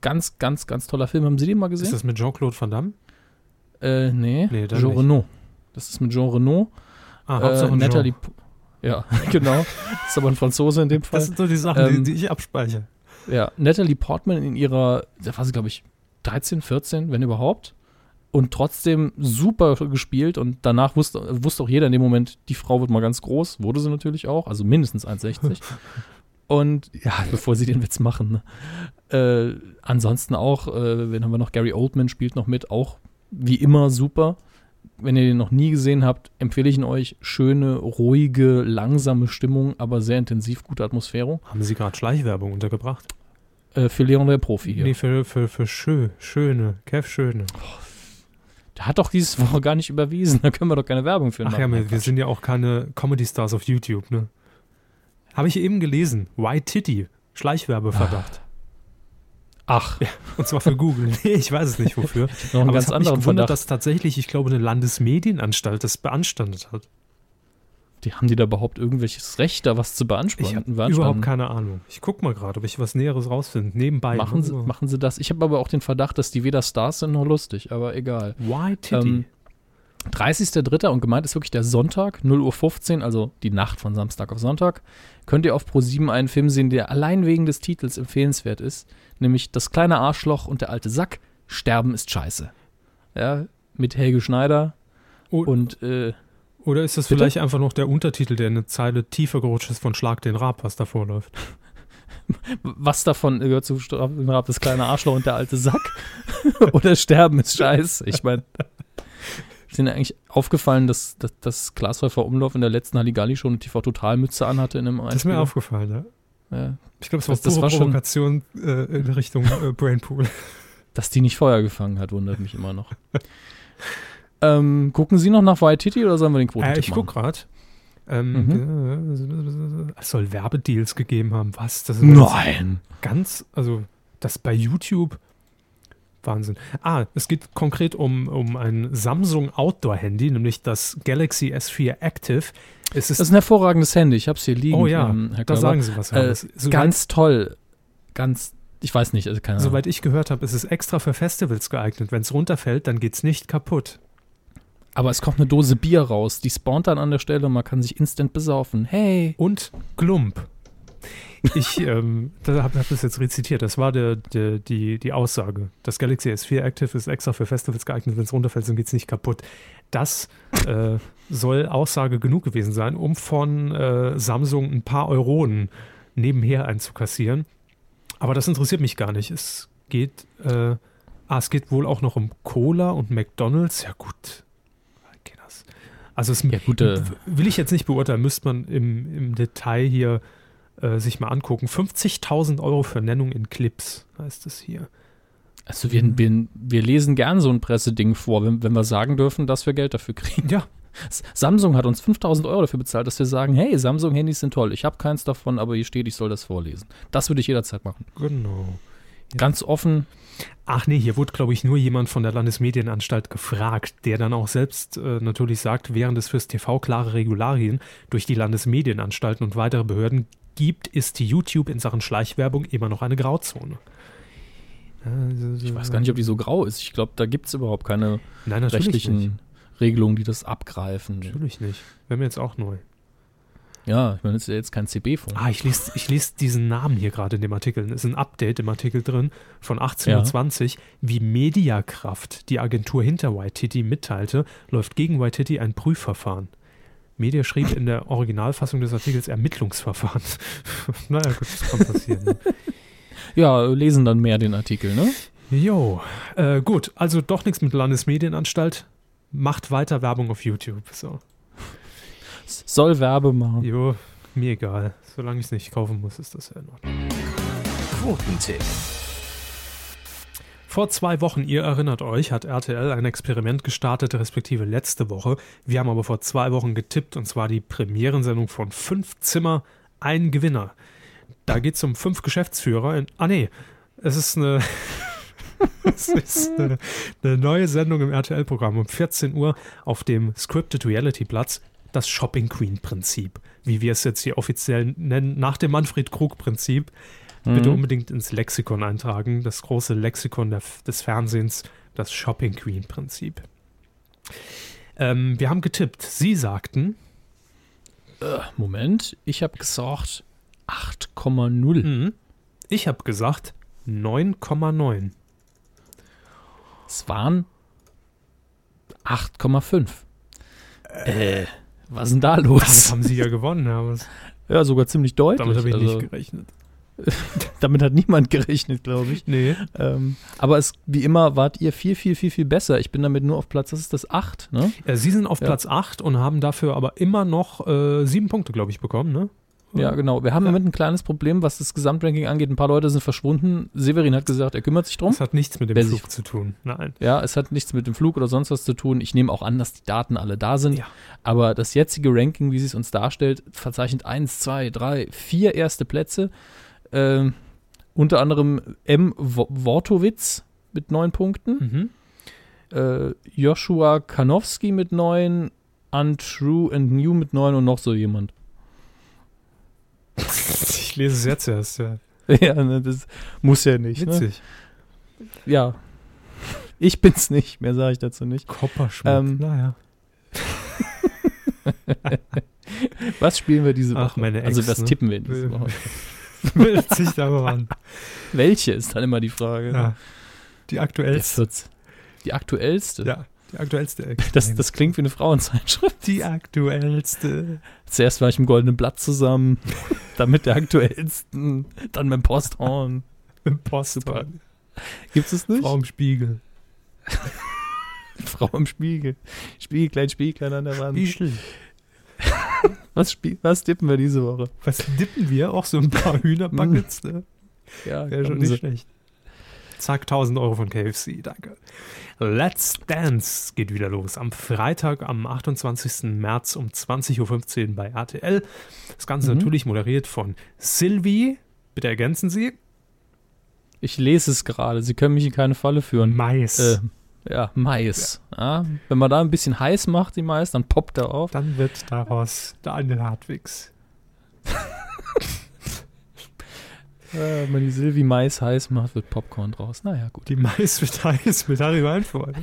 Ganz, ganz, ganz toller Film. Haben Sie den mal gesehen? Ist das mit Jean-Claude Van Damme? Äh, nee, Nee, Jean nicht. Renault. Das ist mit Jean Renault. Ah, Äh, Natalie. Jean. Ja, genau. Das ist aber ein Franzose in dem Fall. Das sind so die Sachen, Ähm, die, die ich abspeichere. Ja, Natalie Portman in ihrer, da war sie, glaube ich, 13, 14, wenn überhaupt. Und trotzdem super gespielt. Und danach wusste, wusste auch jeder in dem Moment, die Frau wird mal ganz groß. Wurde sie natürlich auch. Also mindestens 1,60. Und ja, bevor sie den Witz machen. Ne? Äh, ansonsten auch, äh, wen haben wir noch? Gary Oldman spielt noch mit. Auch wie immer super. Wenn ihr den noch nie gesehen habt, empfehle ich ihn euch. Schöne, ruhige, langsame Stimmung, aber sehr intensiv, gute Atmosphäre. Haben Sie gerade Schleichwerbung untergebracht? Äh, für Leon der Profi hier. Nee, für, für, für schö, schöne, Kev Schöne. Der hat doch dieses Woche gar nicht überwiesen. Da können wir doch keine Werbung für Ach ja, wir, wir sind ja auch keine Comedy-Stars auf YouTube, ne? Habe ich eben gelesen. White Titty. Schleichwerbeverdacht. Ach, Und zwar für Google. Nee, ich weiß es nicht wofür. noch einen Aber ganz es hat mich gewundert, Verdacht. dass tatsächlich, ich glaube, eine Landesmedienanstalt das beanstandet hat. Die haben die da überhaupt irgendwelches Recht, da was zu Ich beanspruchen? habe beanspruchen? überhaupt keine Ahnung. Ich guck mal gerade, ob ich was Näheres rausfinde. Nebenbei. Machen ne? sie, machen sie das? Ich habe aber auch den Verdacht, dass die weder Stars sind noch lustig, aber egal. White Titty. Ähm, 30.03. und gemeint ist wirklich der Sonntag, 0.15 Uhr, also die Nacht von Samstag auf Sonntag, könnt ihr auf Pro7 einen Film sehen, der allein wegen des Titels empfehlenswert ist, nämlich Das kleine Arschloch und der alte Sack, Sterben ist scheiße. Ja, mit Helge Schneider Oh, und äh, Oder ist das Bitte? vielleicht einfach noch der Untertitel, der eine Zeile tiefer gerutscht ist von Schlag den Rab, was davor läuft? was davon gehört zu Strafen Rab, das kleine Arschloch und der alte Sack? Oder Sterben ist scheiße? Ich meine, ist Ihnen eigentlich aufgefallen, dass, dass, dass Klaas Häufer Umlauf in der letzten Halligalli schon eine TV-Total-Mütze anhatte in einem Das ist mir aufgefallen, ja. Ja. Ich glaube, es war Das- das war schon- Provokation äh, in Richtung äh, Brainpool. Dass die nicht Feuer gefangen hat, wundert mich immer noch. ähm, gucken Sie noch nach White Titty oder sollen wir den Quoten Äh, ich guck gerade. Ähm, äh, Es soll Werbedeals gegeben haben. Was? Das ist Nein! ganz, also das bei YouTube. Wahnsinn. Ah, es geht konkret um, um ein Samsung Outdoor-Handy, nämlich das Galaxy S4 Active. Es ist, Das ist ein hervorragendes Handy, ich hab's hier liegen. oh ja, ähm, da sagen Sie was. äh. Soweit- Ganz toll. Ganz, ich weiß nicht, also keine Ahnung. Soweit ich gehört habe, ist es extra für Festivals geeignet. Wenn es runterfällt, dann geht es nicht kaputt. Aber es kommt eine Dose Bier raus, die spawnt dann an der Stelle und man kann sich instant besaufen. Hey! Und Glump. Ich ähm, habe hab das jetzt rezitiert. Das war der, der, die, die Aussage. Das Galaxy S4 Active ist extra für Festivals geeignet. Wenn es runterfällt, dann geht es nicht kaputt. Das äh, soll Aussage genug gewesen sein, um von äh, Samsung ein paar Euronen nebenher einzukassieren. Aber das interessiert mich gar nicht. Es geht, äh, ah, es geht wohl auch noch um Cola und McDonalds. Ja gut. Also es Ja, gut, äh, will ich jetzt nicht beurteilen, müsste man im, im Detail hier äh, sich mal angucken. 50.000 Euro für Nennung in Clips heißt es hier. Also wir, wir, wir lesen gern so ein Presseding vor, wenn, wenn wir sagen dürfen, dass wir Geld dafür kriegen. Ja, Samsung hat uns 5000 Euro dafür bezahlt, dass wir sagen, hey, Samsung-Handys sind toll. Ich habe keins davon, aber hier steht, ich soll das vorlesen. Das würde ich jederzeit machen. genau. Ganz offen. Ach nee, hier wurde, glaube ich, nur jemand von der Landesmedienanstalt gefragt, der dann auch selbst äh, natürlich sagt, während es fürs TV klare Regularien durch die Landesmedienanstalten und weitere Behörden gibt, ist die YouTube in Sachen Schleichwerbung immer noch eine Grauzone. Ich weiß gar nicht, ob die so grau ist. Ich glaube, da gibt es überhaupt keine Nein, rechtlichen nicht. Regelungen, die das abgreifen. Natürlich nicht. Wäre mir jetzt auch neu. Ja, ich meine, das ist ja jetzt kein CB von. Ah, ich lese ich les diesen Namen hier gerade in dem Artikel. Es ist ein Update im Artikel drin von 1820, wie Mediakraft, die Agentur hinter Waititi, mitteilte, läuft gegen Waititi ein Prüfverfahren. Media schrieb in der Originalfassung des Artikels Ermittlungsverfahren. naja, gut, das kann passieren. Ne? Ja, lesen dann mehr den Artikel, ne? Jo, äh, gut, also doch nichts mit Landesmedienanstalt. Macht weiter Werbung auf YouTube. So. Soll Werbe machen. Jo, mir egal. Solange ich es nicht kaufen muss, ist das ja in Ordnung. Quotentipp. Vor zwei Wochen, ihr erinnert euch, hat RTL ein Experiment gestartet, respektive letzte Woche. Wir haben aber vor zwei Wochen getippt, und zwar die Premierensendung von Fünf Zimmer, ein Gewinner. Da geht es um fünf Geschäftsführer. In, ah, nee, es ist eine. es ist eine, eine neue Sendung im RTL-Programm um 14 Uhr auf dem Scripted Reality Platz. Das Shopping Queen Prinzip, wie wir es jetzt hier offiziell nennen, nach dem Manfred Krug Prinzip. Bitte Mhm. unbedingt ins Lexikon eintragen. Das große Lexikon der, des Fernsehens, das Shopping Queen Prinzip. Ähm, wir haben getippt. Sie sagten, Moment, ich habe gesagt 8,0. hm, ich habe gesagt 9,9. Es waren 8,5. Äh, was ist denn da los? haben Sie ja gewonnen. Ja, Ja, sogar ziemlich deutlich. damit habe ich also, nicht gerechnet. damit hat niemand gerechnet, glaube ich. Nee. Ähm, aber es, wie immer wart ihr viel, viel, viel, viel besser. Ich bin damit nur auf Platz, das ist das 8, ne? Äh, Sie sind auf Ja. Platz 8 und haben dafür aber immer noch äh, sieben Punkte, glaube ich, bekommen, ne? Ja, genau. Wir haben Ja. Moment ein kleines Problem, was das Gesamtranking angeht. Ein paar Leute sind verschwunden. Severin hat gesagt, er kümmert sich drum. Das hat nichts mit dem Wer Flug sich- zu tun. Nein. Ja, es hat nichts mit dem Flug oder sonst was zu tun. Ich nehme auch an, dass die Daten alle da sind. Ja. Aber das jetzige Ranking, wie sie es uns darstellt, verzeichnet 1, 2, 3, 4 erste Plätze. Ähm, unter anderem M. Wo- Wortowitz mit neun Punkten. Mhm. Äh, Joshua Kanowski mit neun. Untrue and New mit neun und noch so jemand. Ich lese es jetzt erst, ja. ja, ne, das muss ja nicht. Ne? Witzig. Ja. Ich bin's nicht, mehr sage ich dazu nicht. Kopperschmuck. Ähm, naja. Was spielen wir diese Woche? Ach, meine Ex, also was ne? tippen wir diese Woche? Witzig da aber an. Welche ist dann immer die Frage. Ja. Die aktuellste. 14. Die aktuellste? Ja, die aktuellste. Das, das klingt wie eine Frauenzeitschrift. die aktuellste. Zuerst war ich im Goldenen Blatt zusammen, dann mit der aktuellsten, dann mit dem Posthorn. Im Post. Super. Gibt es nicht? Frau im Spiegel. Frau im Spiegel. Spieglein, Spieglein an der Wand. Spiegel. Was, was tippen wir diese Woche? Was dippen wir? Auch so ein paar Hühnerbuckets, ne? Ja, Wäre schon kommen nicht Sie. schlecht. Zack, 1000 Euro von KFC, danke. Let's Dance geht wieder los. Am Freitag, am 28. März um 20.15 Uhr bei RTL. Das Ganze Mhm. natürlich moderiert von Sylvie. Bitte ergänzen Sie. Ich lese es gerade. Sie können mich in keine Falle führen. Mais. Äh, ja, Mais. Ja. wenn man da ein bisschen heiß macht, die Mais, dann poppt er auf. Dann wird daraus Daniel Hartwigs. Äh, wenn man die Silvi Mais heiß macht, wird Popcorn draus. Naja, gut. Die Mais wird heiß mit Harry Weinfurt.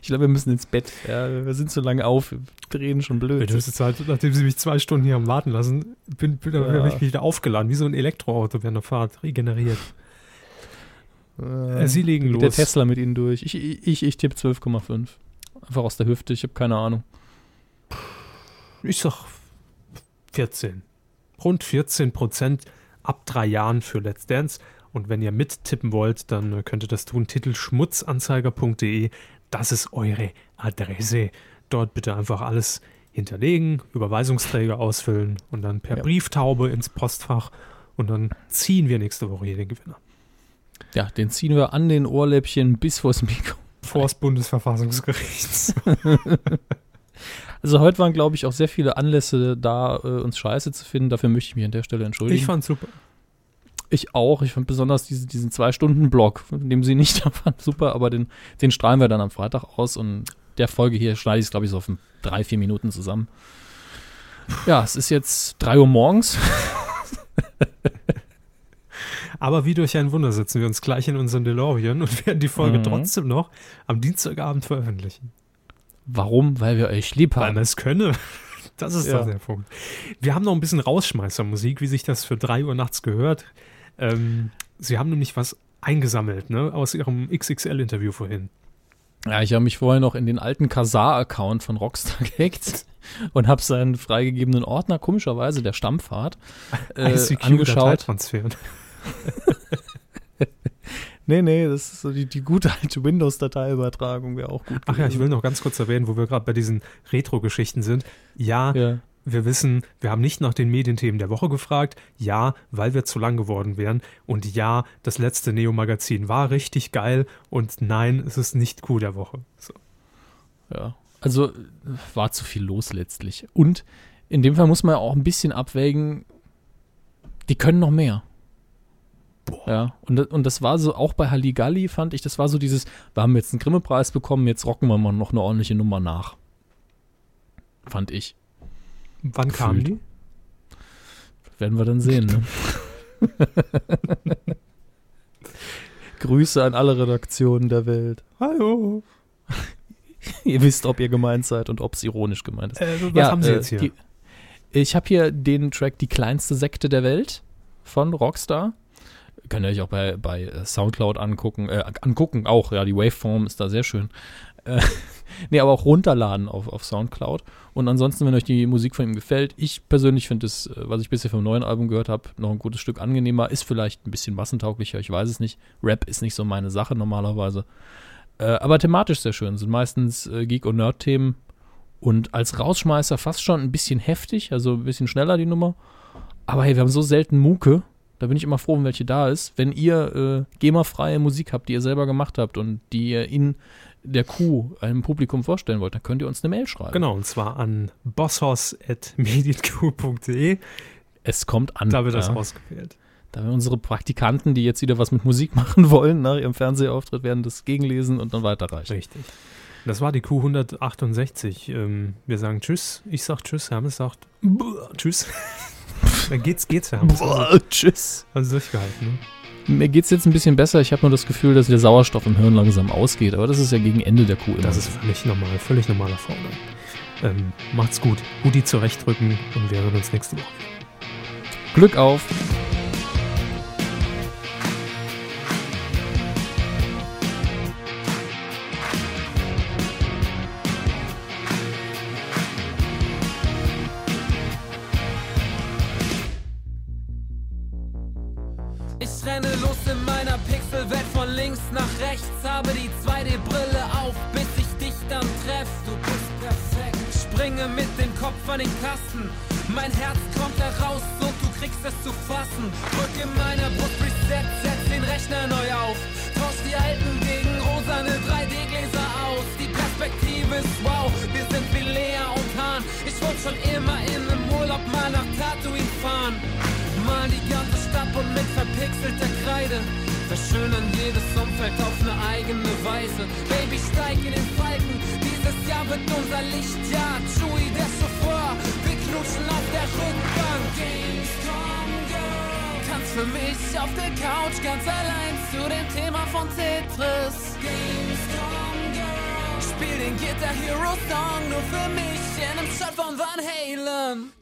ich glaube, wir müssen ins Bett. Ja, wir sind so lange auf, wir drehen schon blöd. höchste Zeit, nachdem sie mich zwei Stunden hier haben warten lassen, bin, bin, Ja. bin ich wieder aufgeladen, wie so ein Elektroauto während der Fahrt, regeneriert. Äh, Sie legen los. Der Tesla mit Ihnen durch. Ich, ich, ich, tippe 12,5. Einfach aus der Hüfte, ich habe keine Ahnung. Ich sag 14. Rund 14 Prozent ab drei Jahren für Let's Dance. Und wenn ihr mittippen wollt, dann könnt ihr das tun. Titel schmutzanzeiger.de. Das ist eure Adresse. Dort bitte einfach alles hinterlegen, Überweisungsträger ausfüllen und dann per Ja. Brieftaube ins Postfach. Und dann ziehen wir nächste Woche hier den Gewinner. Ja, den ziehen wir an den Ohrläppchen bis vors Mikro. Vor das Bundesverfassungsgerichts. Also heute waren, glaube ich, auch sehr viele Anlässe da, äh, uns scheiße zu finden. Dafür möchte ich mich an der Stelle entschuldigen. Ich fand's super. Ich auch. Ich fand besonders diese, diesen Zwei-Stunden-Block, in dem sie nicht da waren, super, aber den, den strahlen wir dann am Freitag aus und der Folge hier schneide ich es, glaube ich, so auf drei, vier Minuten zusammen. Ja, es ist jetzt drei Uhr morgens. Aber wie durch ein Wunder setzen wir uns gleich in unseren DeLorean und werden die Folge Mhm. trotzdem noch am Dienstagabend veröffentlichen. Warum? Weil wir euch lieb Weil haben. man es könne. Das ist Ja. der Punkt. Wir haben noch ein bisschen Rausschmeißermusik, wie sich das für 3 Uhr nachts gehört. Ähm, Sie haben nämlich was eingesammelt, ne, aus Ihrem XXL-Interview vorhin. Ja, ich habe mich vorher noch in den alten Kazaa-Account von Rockstar gehackt und habe seinen freigegebenen Ordner, komischerweise der Stammfahrt, äh, angeschaut. Nee, nee, das ist so die, die gute alte Windows-Dateiübertragung wäre auch gut. Ach ja, ich gewesen. will noch ganz kurz erwähnen, wo wir gerade bei diesen Retro-Geschichten sind. Ja, Ja. wir wissen, wir haben nicht nach den Medienthemen der Woche gefragt. Ja, weil wir zu lang geworden wären. Und ja, das letzte Neo-Magazin war richtig geil. Und nein, es ist nicht Coup der Woche. So. Ja, also äh, war zu viel los letztlich. Und in dem Fall muss man ja auch ein bisschen abwägen, die können noch mehr. Boah. Ja, und, und das war so, auch bei Halligalli fand ich, das war so dieses, wir haben jetzt einen Grimme-Preis bekommen, jetzt rocken wir mal noch eine ordentliche Nummer nach. Fand ich. Wann kamen die? Werden wir dann sehen, ne? Grüße an alle Redaktionen der Welt. Hallo. ihr wisst, ob ihr gemeint seid und ob es ironisch gemeint ist. Äh, was ja, haben Sie äh, jetzt hier? Die, ich habe hier den Track Die kleinste Sekte der Welt von Rockstar. Könnt ihr euch auch bei, bei Soundcloud angucken. Äh, angucken auch, ja, die Waveform ist da sehr schön. Äh, nee, aber auch runterladen auf, auf Soundcloud. Und ansonsten, wenn euch die Musik von ihm gefällt, ich persönlich finde es, äh, was ich bisher vom neuen Album gehört habe, noch ein gutes Stück angenehmer. Ist vielleicht ein bisschen massentauglicher, ich weiß es nicht. Rap ist nicht so meine Sache normalerweise. Äh, aber thematisch sehr schön. Sind meistens äh, Geek- und Nerd-Themen. Und als Rausschmeißer fast schon ein bisschen heftig, also ein bisschen schneller die Nummer. Aber hey, wir haben so selten Mucke. Da bin ich immer froh, wenn welche da ist. Wenn ihr äh, GEMA-freie Musik habt, die ihr selber gemacht habt und die ihr in der Kuh einem Publikum vorstellen wollt, dann könnt ihr uns eine Mail schreiben. Genau, und zwar an bosshaus.medienkuh.de. Es kommt an. Da wird das ja. ausgewählt. Da werden unsere Praktikanten, die jetzt wieder was mit Musik machen wollen, nach ihrem Fernsehauftritt, werden das gegenlesen und dann weiterreichen. Richtig. Das war die Q 168. Ähm, wir sagen Tschüss. Ich sag Tschüss. Hermes sagt Tschüss. dann geht's, geht's, Hermes. Also, tschüss. Also durchgehalten, ne? Mir geht es jetzt ein bisschen besser. Ich habe nur das Gefühl, dass der Sauerstoff im Hirn langsam ausgeht. Aber das ist ja gegen Ende der Kuh immer. Das ist völlig normal, völlig normaler Vorgang. Ähm, macht's gut. Hoodie zurechtrücken und wir hören uns nächste Woche. Glück auf! Von den Kasten. Mein Herz kommt heraus und du kriegst es zu fassen. Drück in meiner Brust Reset, setz den Rechner neu auf. Tausch die alten gegen rosane 3D-Gläser aus. Die Perspektive ist wow, wir sind wie Lea und Hahn. Ich wollte schon immer in einem Urlaub mal nach Tatooine fahren. Mal die ganze Stadt und mit verpixelter Kreide. Verschönern jedes Umfeld auf eine eigene Weise. Baby, steig in den Falken, dieses Jahr wird unser Lichtjahr. Chewie, der Rückbank. Gamescom Girl, tanzt für mich auf der Couch ganz allein zu dem Thema von Tetris. Gamescom Girl, spiel den Guitar Hero Song nur für mich in einem Shot von Van Halen.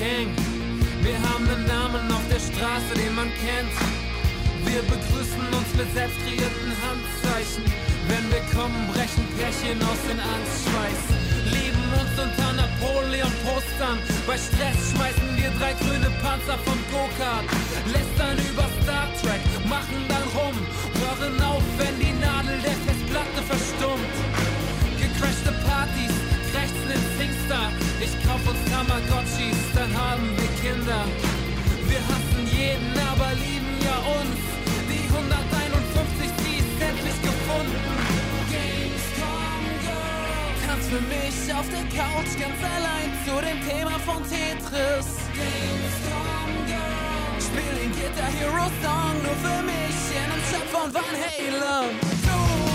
Gang. Wir haben einen Namen auf der Straße, den man kennt. Wir begrüßen uns mit selbst kreierten Handzeichen. Wenn wir kommen, brechen Pärchen aus den Angstschweiß. Lieben uns unter Napoleon-Postern. Bei Stress schmeißen wir drei grüne Panzer vom Go-Kart. Lästern über Star Trek, machen dann rum. Hören auf, wenn die Nadel der Festplatte verstummt. Gecrashte Partys, krächzen in Singstar. Ich kauf uns Tamagotchis, dann haben wir Kinder. Wir hassen jeden, aber lieben ja uns. Die 151, die ist endlich gefunden. Gamescom Girl. Tanz für mich auf der Couch ganz allein zu dem Thema von Tetris. Gamescom Girl. Spiel den Guitar Hero Song nur für mich in einem Shot von Van Halen.